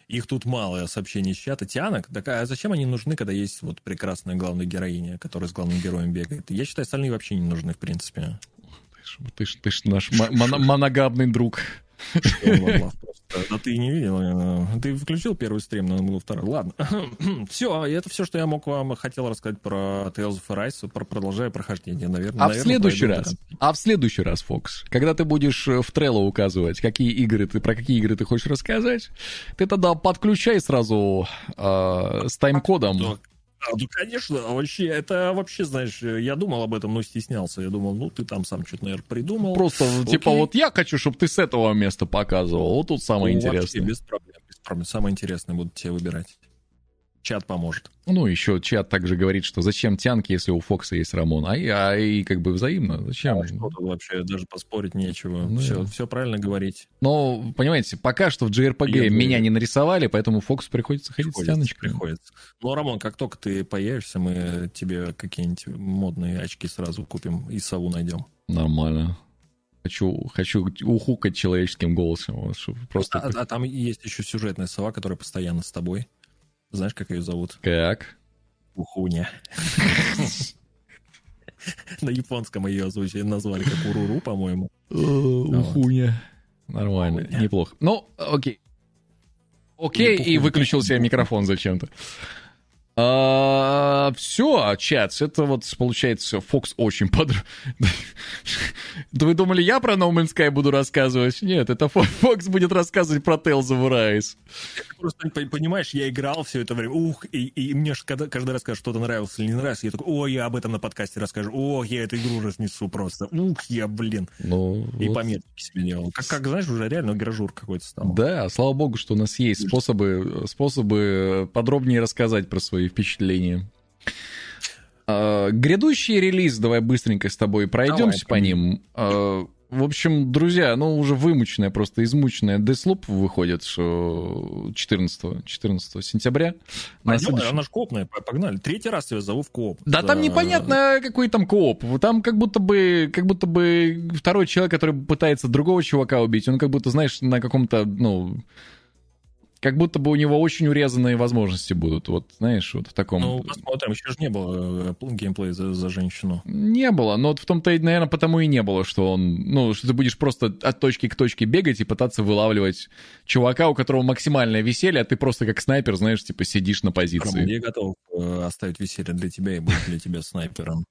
Их тут мало сообщений из чата. Тянок? Так а зачем они нужны, когда есть вот прекрасная главная героиня, которая с главным героем бегает? Я считаю, остальные вообще не нужны, в принципе. Ты ж, ты ж- ты ж наш мо- моно- моногамный друг. Да ты не видел? э, Ты включил первый стрим, но был второй. Ладно. все, это все, что я мог вам хотел рассказать про Tales of Arise. Про продолжаю прохождение, наверное. А в следующий раз, а в следующий раз, Фокс, когда ты будешь э, в Трелло указывать, какие игры ты, про какие игры ты хочешь рассказать, ты тогда подключай сразу э, с тайм-кодом. Ну, а, ну, конечно, вообще, это вообще, знаешь, я думал об этом, но стеснялся. Я думал, ну, ты там сам что-то, наверное, придумал. Просто, типа, Окей. вот я хочу, чтобы ты с этого места показывал. Вот тут самое Ну, вообще, интересное. без проблем, без проблем. Самое интересное будут тебе выбирать. Чат поможет. Ну, еще чат также говорит, что зачем тянки, если у Фокса есть Рамон? А, и- а и как бы взаимно. Зачем? А что тут вообще даже поспорить нечего. Ну, все, да. все правильно говорить. Но, понимаете, пока что в JRPG Я меня не нарисовали, поэтому Фоксу приходится ходить с Приходится, тяночкой. приходится. Ну, Рамон, как только ты появишься, мы тебе какие-нибудь модные очки сразу купим и сову найдем. Нормально. Хочу, хочу ухукать человеческим голосом. просто... А, а там есть еще сюжетная сова, которая постоянно с тобой. Знаешь, как ее зовут? Как? Ухуня. На японском ее озвучили, назвали как Уруру, по-моему. Э, Ухуня. Нормально, неплохо. Ну, окей. Окей, и выключил себе микрофон зачем-то. Все, чат, это вот получается, Фокс очень подр... Да вы думали, я про No Man's Sky буду рассказывать? Нет, это Фо- Фокс будет рассказывать про Tales of Arise. Просто по- понимаешь, я играл все это время, ух, и, и мне ж когда, каждый раз скажут, что-то нравилось или не нравилось, я такой, о, я об этом на подкасте расскажу, о, я эту игру разнесу просто, ух, я, блин, Ну, и вот. пометки себе делал. Как, как, знаешь, уже реально гражур какой-то стал. Да, слава богу, что у нас есть способы, способы подробнее рассказать про свои впечатления. А, Грядущий релиз, давай быстренько с тобой пройдемся по ним. А, В общем, друзья, ну уже вымученная, просто измученная Deathloop выходит что 14, 14 сентября. На Пойдем, следующий- она ж коопная, погнали. Третий раз тебя зову в кооп. Да там непонятно, какой там кооп. Там как будто бы, как будто бы второй человек, который пытается другого чувака убить, он как будто, знаешь, на каком-то, ну, как будто бы у него очень урезанные возможности будут. Вот, знаешь, вот в таком... Ну, посмотрим, еще же не было э, геймплея за, за женщину. Не было, но вот в том-то, наверное, потому и не было, что он, ну, что ты будешь просто от точки к точке бегать и пытаться вылавливать чувака, у которого максимальное веселье, а ты просто как снайпер, знаешь, типа сидишь на позиции. Я готов э, оставить веселье для тебя и быть для тебя снайпером.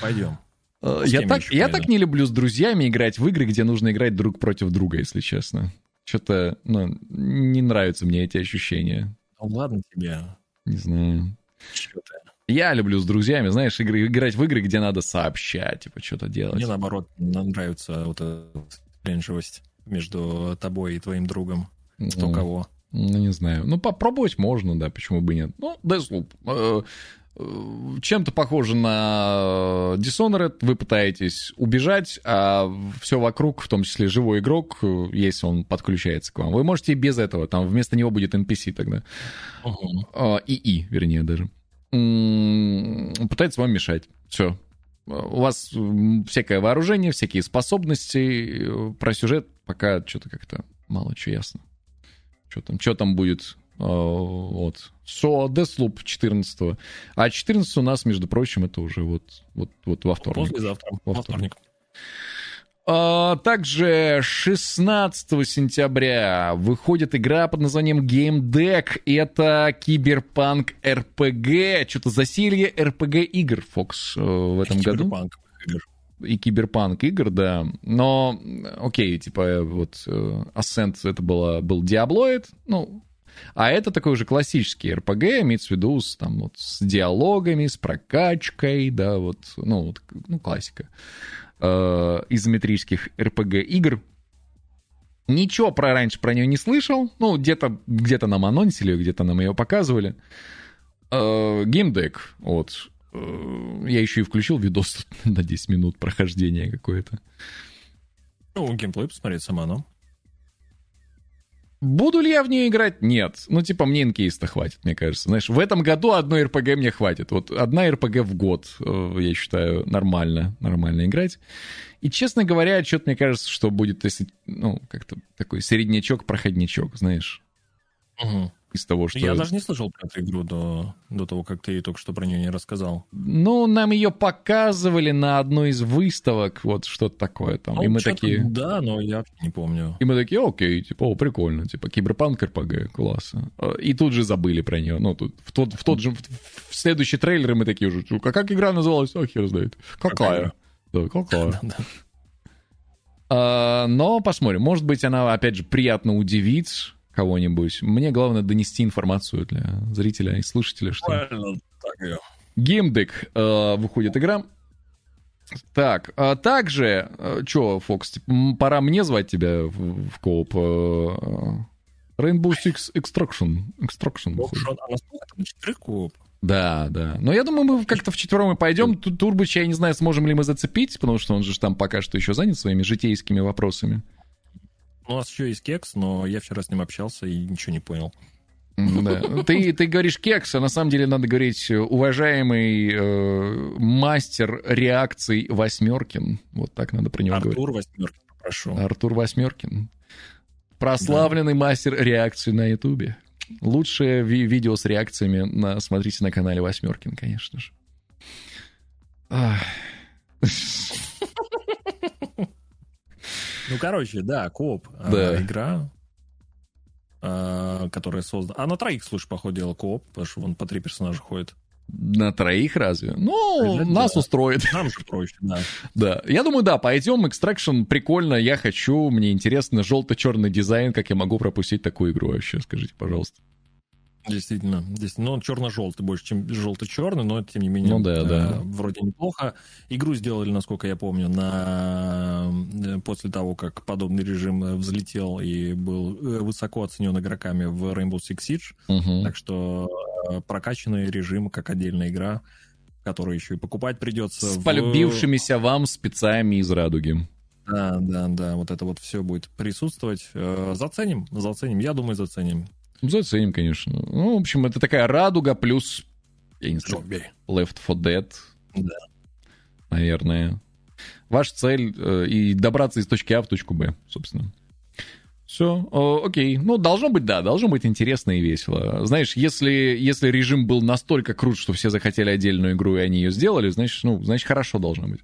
Пойдем. Э, С Я так, я так не люблю с друзьями играть в игры, где нужно играть друг против друга, если честно. Что-то, ну, не нравятся мне эти ощущения. Ну ладно тебе. Не знаю. Ты? Я люблю с друзьями, знаешь, игры, играть в игры, где надо сообщать, типа, что-то делать. Мне наоборот нравится вот эта ренжевость между тобой и твоим другом. Кто Ну, кого. Ну, не знаю. Ну, попробовать можно, да, почему бы нет. Ну, Deathloop. Э, э, Чем-то похоже на Dishonored. Вы пытаетесь убежать, а все вокруг, в том числе живой игрок, э, если он подключается к вам. Вы можете и без этого. Там вместо него будет NPC тогда. А, ИИ, вернее, даже. Пытается вам мешать. Все. У вас всякое вооружение, всякие способности. Э, Про сюжет пока что-то как-то мало что ясно. Что там, что там будет? А, Вот. So, Deathloop 14 А 14 у нас, между прочим, это уже вот, вот, вот во вторник. Послезавтра. Во вторник. А, также 16 сентября выходит игра под названием Game Deck. Это киберпанк РПГ. Что-то засилье РПГ игр, Фокс, э, в этом году. Киберпанк игр. И киберпанк игр, да. Но, окей, типа, вот э, Ascent это было, был Diabloid, ну, а это такой уже классический RPG, имеется в виду с, там, вот, с диалогами, с прокачкой, да, вот, ну, вот, ну классика э, изометрических RPG-игр. Ничего про раньше про нее не слышал. Ну, где-то где нам анонсили, где-то нам ее показывали. Э, Геймдек, вот. Э, Я еще и включил видос на 10 минут прохождения какое-то. Ну, геймплей посмотреть сама, ну. Буду ли я в нее играть? Нет. Ну, типа, мне Инквизишна хватит, мне кажется. Знаешь, в этом году одной РПГ мне хватит. Вот одна РПГ в год, э, я считаю, нормально, нормально играть. И, честно говоря, что-то мне кажется, что будет, если, ну, как-то такой среднячок-проходничок, знаешь, Мгм. Из того, что... Я даже не слышал про эту игру до, до того, как ты только что про нее не рассказал. Ну, нам ее показывали на одной из выставок, вот что-то такое там. и Ну, мы чё-то такие... Да, но я вообще не помню. И мы такие, окей, типа, о, прикольно, типа, киберпанк РПГ, классно. А, И тут же забыли про нее. Ну, тут в тот, в тот же, в следующий трейлер мы такие уже, «А как игра называлась? А, хер знает. Какая? Да, какая? А, но посмотрим. Может быть, она, опять же, приятно удивит кого-нибудь. Мне главное донести информацию для зрителя и слушателя, что... Правильно, так. Геймдек э, выходит игра. Так, а также, что, Фокс, типа, пора мне звать тебя в, в кооп. э, Rainbow Six Extraction. Extraction а насколько там четырех кооп? Да, да. Но я думаю, мы как-то вчетвером и пойдем. Ту- Турбыч, я не знаю, сможем ли мы зацепить, потому что он же там пока что еще занят своими житейскими вопросами. У нас еще есть кекс, но я вчера с ним общался и ничего не понял. Да. Ты, ты говоришь кекс, а на самом деле надо говорить э, уважаемый э, мастер реакций Восьмеркин. Вот так надо про него говорить. Артур восьмерки, попрошу. Артур Восьмеркин. Прославленный мастер реакций на Ютубе. Лучшее ви- видео с реакциями на, смотрите на канале Восьмеркин, конечно же. Ах. Ну, короче, да, кооп. а, Да. игра, а, которая создана... А на троих, слушай, походу, дело кооп, потому что вон по три персонажа ходит. На троих разве? Ну, Да. нас устроит. Нам же проще, да. Да. Я думаю, да, пойдем. Extraction прикольно, я хочу, мне интересно, желто-черный дизайн, как я могу пропустить такую игру вообще, скажите, пожалуйста. Действительно, действительно. Ну, он черно-желтый больше, чем желто-черный, но тем не менее Ну да, э, да. вроде неплохо. Игру сделали, насколько я помню, на э, после того, как подобный режим э, взлетел и был э, высоко оценен игроками в Rainbow Six Siege. Мгм. Так что прокачанный режим как отдельная игра, которую еще и покупать придется. С в- полюбившимися вам спецами из радуги. Да, да, да. Вот это вот все будет присутствовать. Заценим, заценим. Я думаю, заценим. Заценим, конечно. Ну, в общем, это такая радуга плюс, я не знаю, Зомби. Left 4 Dead. Да. Наверное. Ваша цель э, и добраться из точки А в точку Б, собственно. Все, окей. Ну, должно быть, да, должно быть интересно и весело. Знаешь, если, если режим был настолько крут, что все захотели отдельную игру, и они ее сделали, значит, ну, значит, хорошо должно быть.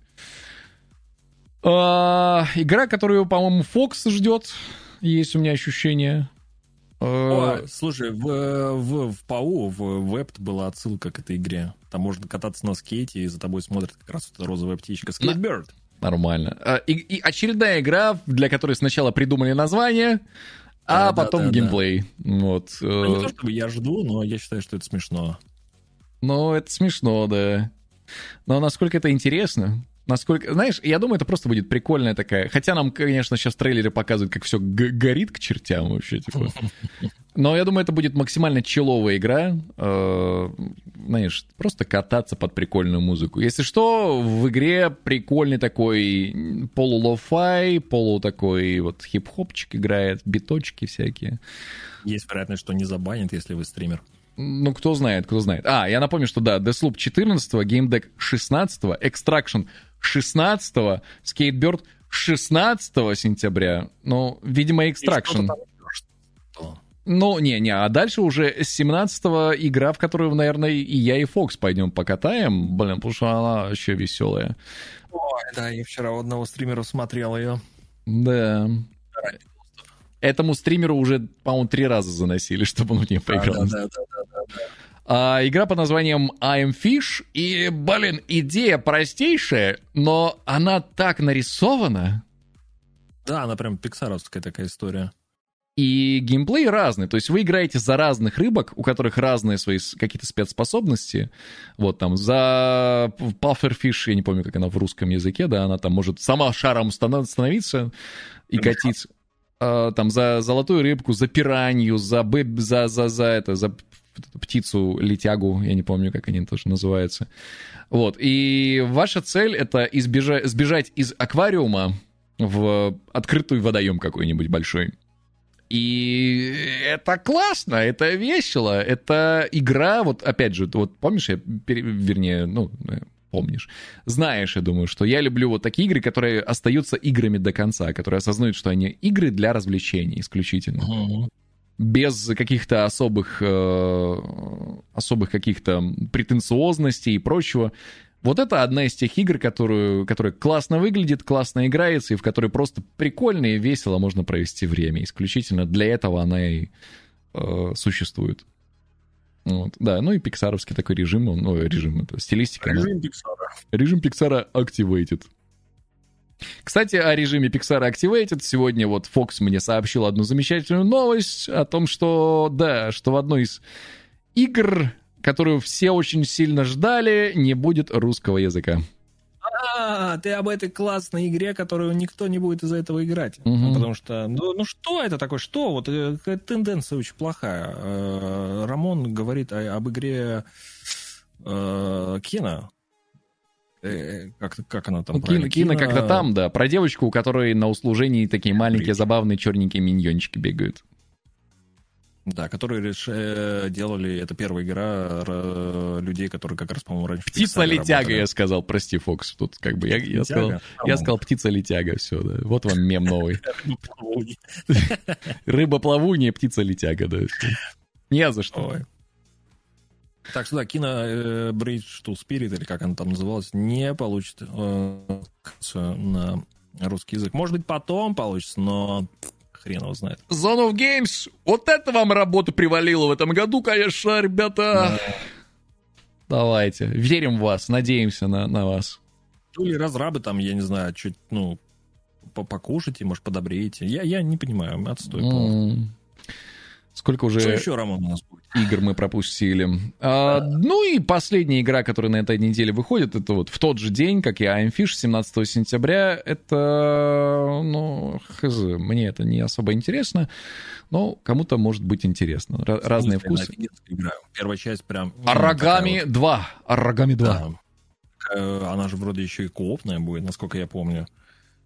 А, игра, которую, по-моему, Fox ждет, есть у меня ощущение. А, О, слушай, в, в, в ПАУ, в Вебт была отсылка к этой игре. Там можно кататься на скейте, и за тобой смотрит как раз эта розовая птичка. Skatebird. Нормально. А, И, и очередная игра, для которой сначала придумали название, а Да, да, потом да, да. геймплей. Вот. Ну, не э, то чтобы я жду, но я считаю, что это смешно. Ну, это смешно, да. Но насколько это интересно? Насколько, знаешь, я думаю, это просто будет прикольная такая. Хотя нам, конечно, сейчас трейлеры показывают, как все горит к чертям вообще, типа. Но я думаю, это будет максимально человая игра. э, знаешь, просто кататься под прикольную музыку. Если что, в игре прикольный такой полу-лофай, полу такой вот хип-хопчик играет, биточки всякие. Есть вероятность, что не забанят, если вы стример. Ну, кто знает, кто знает. А, я напомню, что да, Deathloop 14, Game Deck 16, Extraction 16, Skatebird 16 сентября. Ну, видимо, еще, что? Ну, не-не, а дальше уже с 17 игра, в которую, наверное, и я, и Фокс пойдем покатаем. Блин, потому что она вообще веселая. Ой, да, я вчера у одного стримера смотрел ее. Да. Этому стримеру уже, по-моему, три раза заносили, чтобы он в нее поиграл. Да, да, да, да, да. А, игра под названием I am Fish. И, блин, идея простейшая, но она так нарисована. Да, она прям пиксаровская такая история. И геймплей разный. То есть вы играете за разных рыбок, у которых разные свои какие-то спецспособности. Вот там за Pufferfish, я не помню, как она в русском языке, да, она там может сама шаром станов- становиться и катиться. А, там за золотую рыбку, за пиранью, за, бэб- за, за, за это, за птицу, летягу, я не помню, как они тоже называются. Вот, и ваша цель это избежать, сбежать из аквариума в открытый водоем какой-нибудь большой. И это классно, это весело, это игра, вот опять же, вот помнишь, я, пере- вернее, ну, э, помнишь, знаешь, я думаю, что я люблю вот такие игры, которые остаются играми до конца, которые осознают, что они игры для развлечений исключительно без каких-то особых, э, особых каких-то претенциозностей и прочего. Вот это одна из тех игр, которую, которая классно выглядит, классно играется, и в которой просто прикольно и весело можно провести время. Исключительно для этого она и э, существует. Вот, да, ну и пиксаровский такой режим, он, ну, режим, это стилистика. она- Режим Пиксара. Режим Pixar Activated. Кстати, о режиме Pixar Activated. Сегодня вот Fox мне сообщил одну замечательную новость о том, что, да, что в одной из игр, которую все очень сильно ждали, не будет русского языка. А, ты об этой классной игре, которую никто не будет из-за этого играть. Мгм. Ну, Потому что, ну, ну что это такое? Что? Вот э, какая тенденция очень плохая. Э, Рамон говорит о- об игре э, Кина. Э, Как, как она там Ну, кино, кино как-то Кина- там, да. Про девочку, у которой на услужении такие маленькие, забавные, черненькие миньончики бегают. Да, которые реш- э, делали... Это первая игра р- людей, которые как раз, по-моему, раньше... в Птица Pixar летяга, работали. я сказал, прости, Фокс. Тут как бы я, я Летяга? сказал, я сказал птица летяга, все, да. Вот вам мем новый. Рыба-плавунья, птица-летяга, да. Не за что. Так что да, кино э, Bridge to Spirit, или как она там называлась, не получит э, на русский язык. Может быть, потом получится, но хрен его знает. Zone of Games, вот это вам работа привалила в этом году, конечно, ребята. Давайте. Верим в вас, надеемся на, на вас. Ну или разрабы там, я не знаю, чуть, ну, по- покушайте, может, подобреете. Я, я не понимаю, отстой. полный. Сколько Что уже еще, Роман, у нас будет? игр мы пропустили. А, ну и последняя игра, которая на этой неделе выходит, это вот в тот же день, как и I'm Fish, 17 сентября. Это, ну, хз, мне это не особо интересно, но кому-то может быть интересно. Ра- разные вкусы. игра. Первая часть прям... ну, Арагами такая 2. Арагами 2. вот, да. Э, Она же вроде еще и коопная будет, насколько я помню.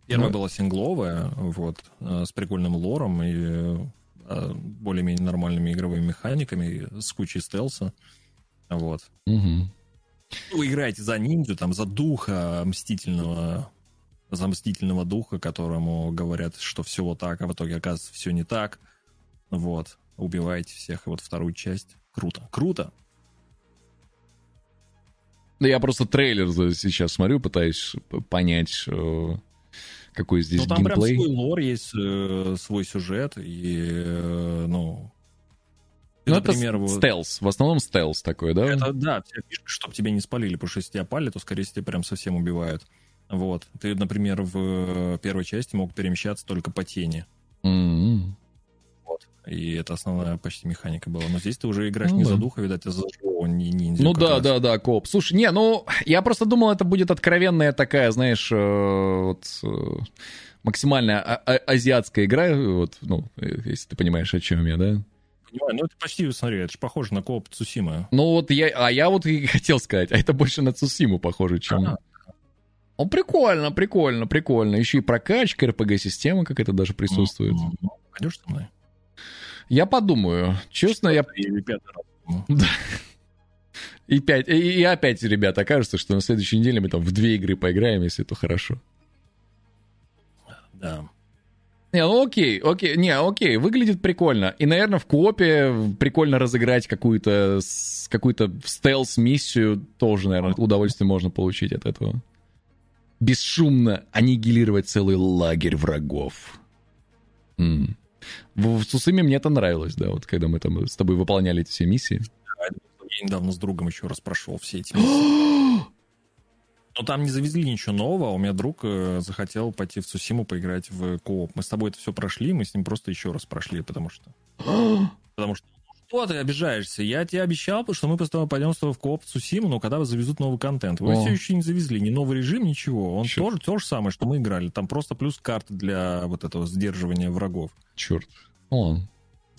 Первая Ну. была сингловая, вот, э, с прикольным лором и более-менее нормальными игровыми механиками, с кучей стелса. Вот. Мгм. Ну, Вы играете за ниндзю, там, за духа мстительного, за мстительного духа, которому говорят, что все вот так, а в итоге оказывается все не так. Вот. Убиваете всех. И вот вторую часть. Круто. Круто. Да я просто трейлер сейчас смотрю, пытаюсь понять, э, какой здесь Ну, там прям геймплей. свой лор есть, э, свой сюжет, и, э, ну... Ну, это например, вот- стелс, в основном стелс такой, да? Это, да, фишка, чтобы тебя не спалили, потому что если тебя пали, то, скорее всего, тебя прям совсем убивают. Вот. Ты, например, в первой части мог перемещаться только по тени. М-м. И это основная почти механика была. Но здесь ты уже играешь Ну не да. за духа, видать, а за живого ни- ниндзя. Ну как да, раз. да, да, коп. Слушай, не, ну, я просто думал, это будет откровенная такая, знаешь, э, вот э, максимально а- а- азиатская игра, вот, ну, э, если ты понимаешь, о чем я, да? Понимаю, ну это почти, смотри, это же похоже на кооп Цусима. Ну вот я, а я вот и хотел сказать, а это больше на Цусиму похоже, чем... Ага. Ну, прикольно, прикольно, прикольно. Еще и прокачка, РПГ-система какая-то даже присутствует. Ну, Пойдешь со мной? Я подумаю. Честно, я... И, пять, и, и опять, ребята, окажется, что на следующей неделе мы там в две игры поиграем, если то хорошо. Да. Не, ну окей, окей, не, окей, выглядит прикольно. И, наверное, в коопе прикольно разыграть какую-то с- какую-то стелс-миссию, тоже, наверное, удовольствие можно получить от этого. Бесшумно аннигилировать целый лагерь врагов. М. В, Цусиме мне это нравилось, да, вот когда мы там с тобой выполняли эти все миссии. Я недавно с другом еще раз прошел все эти миссии. Но там не завезли ничего нового. У меня друг э, захотел пойти в Цусиму поиграть в кооп. Мы с тобой это все прошли, мы с ним просто еще раз прошли, потому что... Потому что что ты обижаешься? Я тебе обещал, что мы того пойдем с тобой в кооп в Цусиму, но когда завезут новый контент. Вы О. все еще не завезли, ни новый режим, ничего. Он Чё? тоже то же самое, что мы играли. Там просто плюс карты для вот этого сдерживания врагов. Черт. Ладно.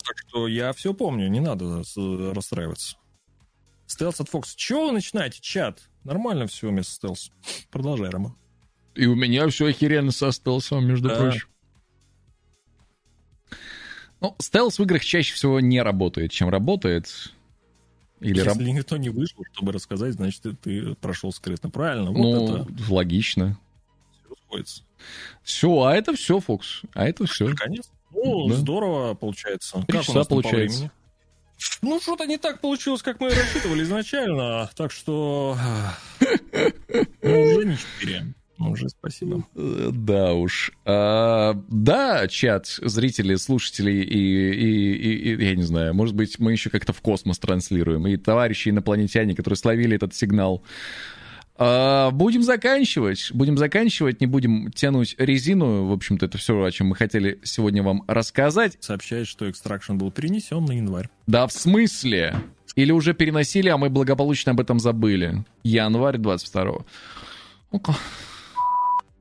Так что я все помню, не надо расстраиваться. Стелс от Фокс. Чего вы начинаете, чат? Нормально все вместо стелс. Продолжай, Рома. И у меня все охеренно со стелсом, между Да. прочим. Ну, стелс в играх чаще всего не работает, чем работает. Или Если раб... никто не вышел, чтобы рассказать, значит, ты, прошел скрытно. Правильно, вот ну, это... логично. Все сходится. Все, а это все, Фокс. А это все. Наконец. Ну, да. здорово получается. Три как часа у нас получается. По ну, что-то не так получилось, как мы и рассчитывали изначально. Так что... Ну, уже не 4 уже спасибо. Э, Да уж. А, да, чат, зрители, слушатели и, и- и- и- я не знаю, может быть, мы еще как-то в космос транслируем. И товарищи инопланетяне, которые словили этот сигнал. А, будем заканчивать. Будем заканчивать, не будем тянуть резину. В общем-то, это все, о чем мы хотели сегодня вам рассказать. Сообщает, что экстракшн был перенесен на январь. Да в смысле? Или уже переносили, а мы благополучно об этом забыли? Январь 22 Ну-ка.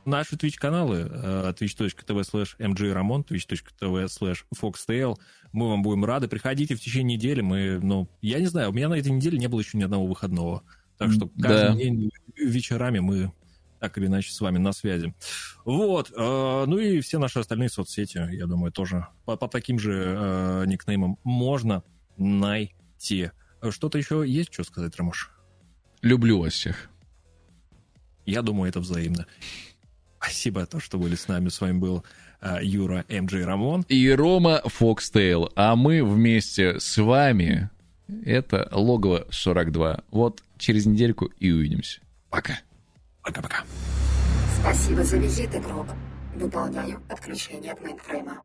Наши Twitch-каналы, э, twitch.tv slash mgramon, twitch.tv slash foxtail, мы вам будем рады. Приходите в течение недели. Мы, ну, я не знаю, у меня на этой неделе не было еще ни одного выходного. Так что Да. каждый день вечерами мы так или иначе с вами на связи. Вот. э, Ну и все наши остальные соцсети, я думаю, тоже по, по таким же э, никнеймам можно найти. Что-то еще есть, что сказать, Рамош? Люблю вас всех. Я думаю, это взаимно. Спасибо, то, что были с нами. С вами был э, Юра MD Рамон. и Рома Фокстейл. А мы вместе с вами, это Логово 42. Вот через недельку и увидимся. Пока. Пока-пока. Спасибо за визит, игрок. Выполняю отключение от мейнфрейма.